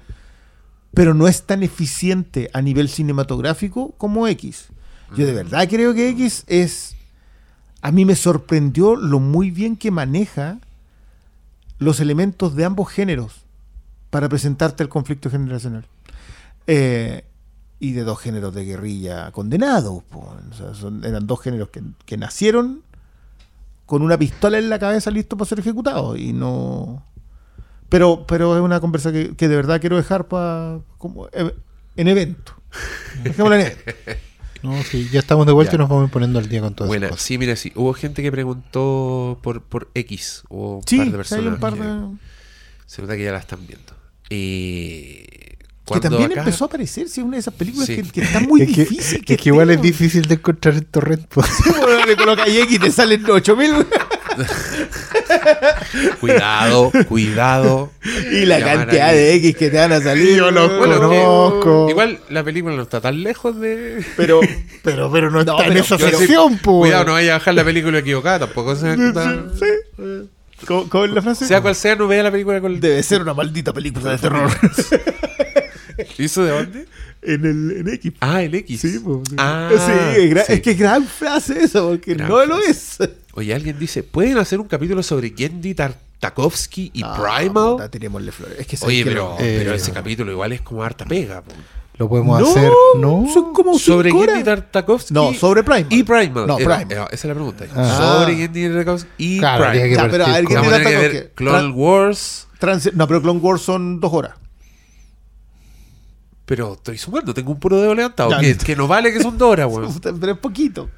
pero no es tan eficiente a nivel cinematográfico como X. Yo de verdad creo que X es... A mí me sorprendió lo muy bien que maneja los elementos de ambos géneros para presentarte el conflicto generacional. Eh, y de dos géneros de guerrilla condenados. po. O sea, son- eran dos géneros que, que nacieron con una pistola en la cabeza listo para ser ejecutados. Y no. Pero, pero es una conversa que, que de verdad quiero dejar para como e- en evento. Dejémosla en evento. No, sí, ya estamos de vuelta Ya. y nos vamos poniendo al día con esas cosas. sí, mira, sí. Hubo gente que preguntó por, por X. Hubo un Sí, par de sí, personas. hay un par que de. Se nota que ya la están viendo. Eh, Que también acá- empezó a aparecer, sí, una de esas películas Sí. que, que está muy es que, difícil. es que igual es difícil de encontrar en torrent. Bueno, le colocas X y te salen 8000 Cuidado, cuidado. y la cantidad de X que te van a salir. Yo los Bueno, conozco. que- igual la película no está tan lejos de. Pero, Pero, pero no está en esa sección, pues. Cuidado, no vaya a bajar la película equivocada. Tampoco se ¿cómo, cómo es la frase? Sea cual sea, no vea la película con. Debe ser una maldita película de terror. ¿Hizo de dónde? en el en X. Ah, el X. Sí, pues, sí. Ah, Sí, es, sí. es que es gran frase eso, porque Gran no lo es. Oye, alguien dice: ¿Pueden hacer un capítulo sobre Gendy Tartakovsky y Ah, Primal? puta, tirémosle flores. Es que sabes Oye, que pero, lo- Eh, pero ese capítulo igual es como harta pega. po. Lo podemos no, hacer, ¿no? Son como Sobre Gendy. Tartakovsky. No, sobre Primal. Y Primal. No, Eh, Primal. eh, esa es la pregunta. Ah. Sobre Gendy Tartakovsky y Claro, Primal. tiene que Ya, pero a ver, Gendy Tartakovsky. Clone Wars. Trans- no, pero Clone Wars son dos horas. Pero estoy sumando, tengo un puro dedo levantado. Ya. Que, que no vale que son dos horas, weón. Pero es poquito.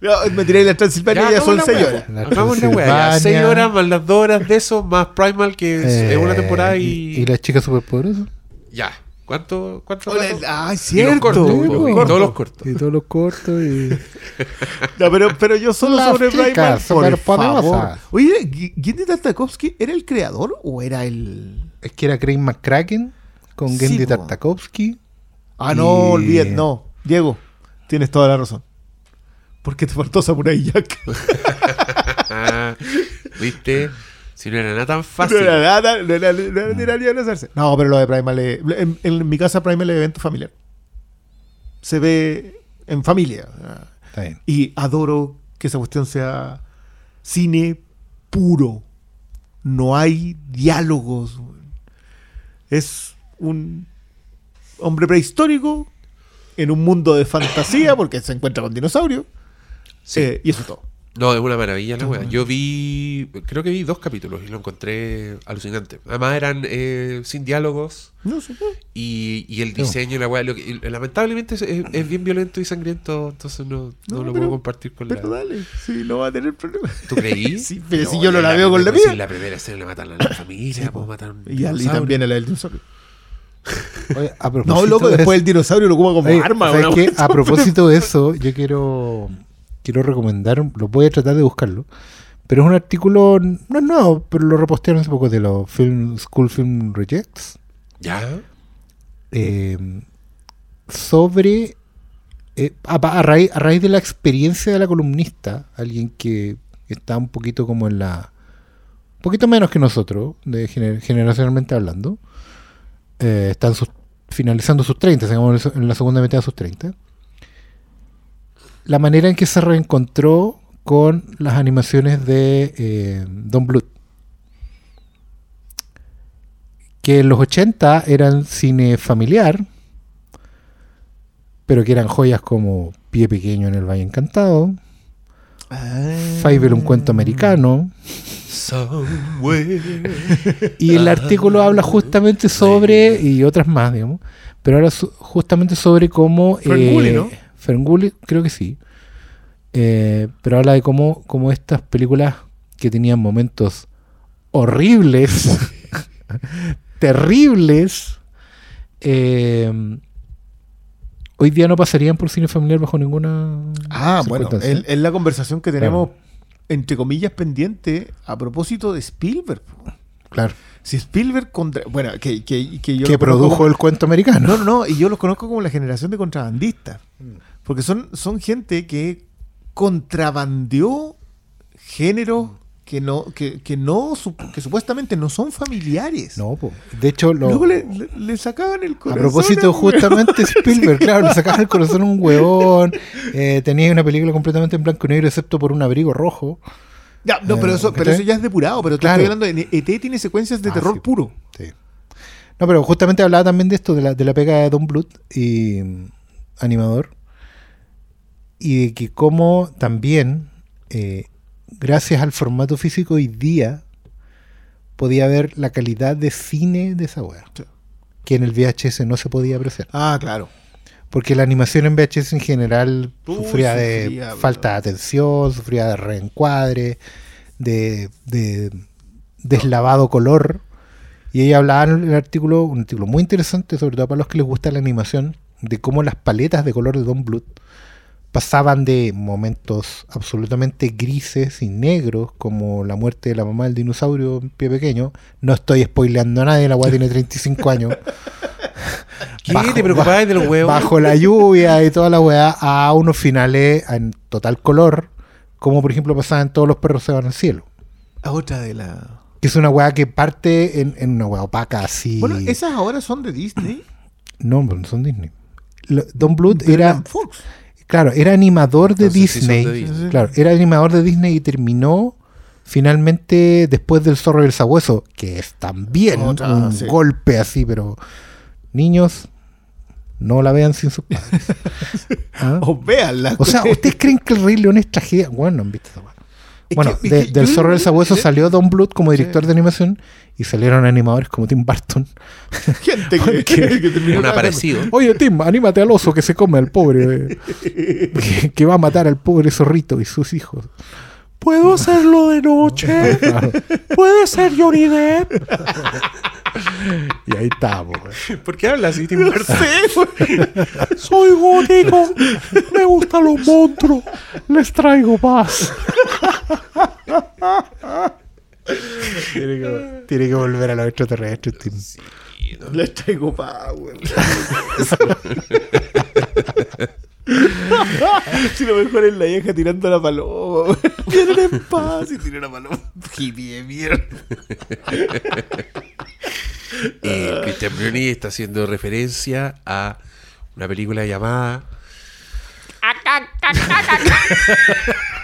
No, me tiré la Transilvania y ya son hagamos la seis wea, horas. La Hagamos la. Transilvania. Seis horas más las dos horas de eso, más Primal, que es, una Eh, temporada y. y, y la chica superpoderosa. Ya. ¿Cuánto? ¿Cuánto? Hola, ah, es Y los cierto. y cortos. todos los cortos. Y todos los cortos y... No, pero, pero yo solo Las sobre chicas Primal, por superpoderosas. favor. Oye, G- ¿Gendy Tartakovsky era el creador o era el...? Es que era Craig McCracken con Sí, Gendy po. Tartakovsky. Ah, no, olvídate, no. Diego, tienes toda la razón. Porque te faltó Samurai Jack. ¿Viste? Si no era nada tan No fácil. era nada, no era, no era, no era ni abrazarse. No, pero lo de Primal es- en, en mi casa Primal es evento familiar. Se ve en familia. Está bien. Y adoro que esa cuestión sea cine puro. No hay diálogos. Es un hombre prehistórico en un mundo de fantasía porque se encuentra con dinosaurios. Sí. Eh, y eso es todo. No, es una maravilla la wea. Yo vi, creo que vi dos capítulos y lo encontré alucinante. Además eran eh, sin diálogos No y, y el diseño, la wea, lo que- lamentablemente es, bien violento y sangriento, entonces no, no No, lo pero- puedo compartir con Pero la... dale, sí, no va a tener problema. ¿Tú creí? Sí, pero si yo no la veo con la mía. si en la primera escena le matan a la familia, pues matan a un Y, al- y también el del dinosaurio. Oye, a No, loco, de después el dinosaurio lo ocupa como Oye, arma. ¿sabes una qué? wea. A propósito de eso, yo quiero quiero recomendar, lo voy a tratar de buscarlo, pero es un artículo, no es nuevo, pero lo repostearon hace poco de los film, School Film Rejects, ¿Ya? eh, sobre, eh, a, a raíz, a raíz de la experiencia de la columnista, alguien que está un poquito como en la, un poquito menos que nosotros, de gener- generacionalmente hablando, eh, están finalizando sus 30, digamos, en la segunda mitad de sus 30. La manera en que se reencontró con las animaciones de eh, Don Bluth. Que en los 80 eran cine familiar, pero que eran joyas como Pie Pequeño en el Valle Encantado, Ah. Fievel un cuento americano. Y el artículo habla justamente sobre, y otras más, digamos, pero habla su- justamente sobre cómo... Ferngully, ¿no? Ferngully, creo que sí. Eh, pero habla de cómo, cómo estas películas que tenían momentos horribles, terribles, eh, hoy día no pasarían por cine familiar bajo ninguna... Ah, bueno, es, la conversación que tenemos, entre comillas, pendiente a propósito de Spielberg. Claro. Si Spielberg contra... Bueno, que, que, que yo que produjo como- el cuento americano. No, no, no, y yo los conozco como la generación de contrabandistas. Porque son, son gente que contrabandeó géneros que no, que, que no, que supuestamente no son familiares. No, po. de hecho, lo, Luego le, le- le sacaban el A corazón. propósito, un weón. justamente Spielberg, claro, le sacaba el corazón a un huevón. eh, tenía una película completamente en blanco y negro, excepto por un abrigo rojo. Ya, no, pero Eh, eso, pero eso ya es depurado. Pero te Claro. estoy hablando de ET tiene secuencias de Ah, terror sí. puro. Sí. No, pero justamente hablaba también de esto, de la, de la pega de Don Bluth y mm, animador. Y de que como también, eh, gracias al formato físico hoy día, podía ver la calidad de cine de esa weá. Sí. Que en el VHS no se podía apreciar. Ah, claro. Porque la animación en VHS en general Uy, sufría de sufría, falta de atención, sufría de reencuadre, de, de deslavado color. Y ella hablaba en el artículo, un artículo muy interesante, sobre todo para los que les gusta la animación, de cómo las paletas de color de Don Bluth pasaban de momentos absolutamente grises y negros, como la muerte de la mamá del dinosaurio en pie pequeño. No estoy spoileando a nadie, la weá tiene 35 años. ¿Qué? Bajo- ¿Te preocupabas de los huevos? bajo la lluvia y toda la weá a unos finales en total color, como por ejemplo pasaba en Todos los perros se van al cielo. A otra de la. Que es una weá que parte en, en una weá opaca así. Bueno, esas ahora son de Disney. No, no son Disney. Don pero era, Fox. Claro, era animador de Entonces sí son Disney. de Disney. Claro, era animador de Disney y terminó finalmente después del Zorro y el Sabueso, que es también Otra, un sí. golpe así, pero niños, no la vean sin sus padres. ¿Ah? O véanla. O sea, ¿ustedes creen que el Rey León es tragedia? Bueno, no han visto esa Bueno, que- es de- que del Zorro del Sabueso de- salió Don Bluth como director de animación y salieron animadores como Tim Burton. Gente que, que terminó Un aparecido. Oye, Tim, anímate al oso que se come al pobre, eh, que, que va a matar al pobre zorrito y sus hijos. ¿Puedo hacerlo de noche? ¿Puede ser Johnny Depp? Y ahí estamos. güey. ¿Por qué habla así, Tim Burton? Soy gótico. Me gustan los monstruos. Les traigo paz. Tiene, que, tiene que volver a los extraterrestres, Tim. Les traigo power. si lo mejor es la vieja tirando la paloma. Vienen en paz y tiran la paloma. Hippie de mierda. Y Christian Bruni está haciendo referencia a una película llamada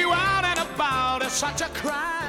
such a crime.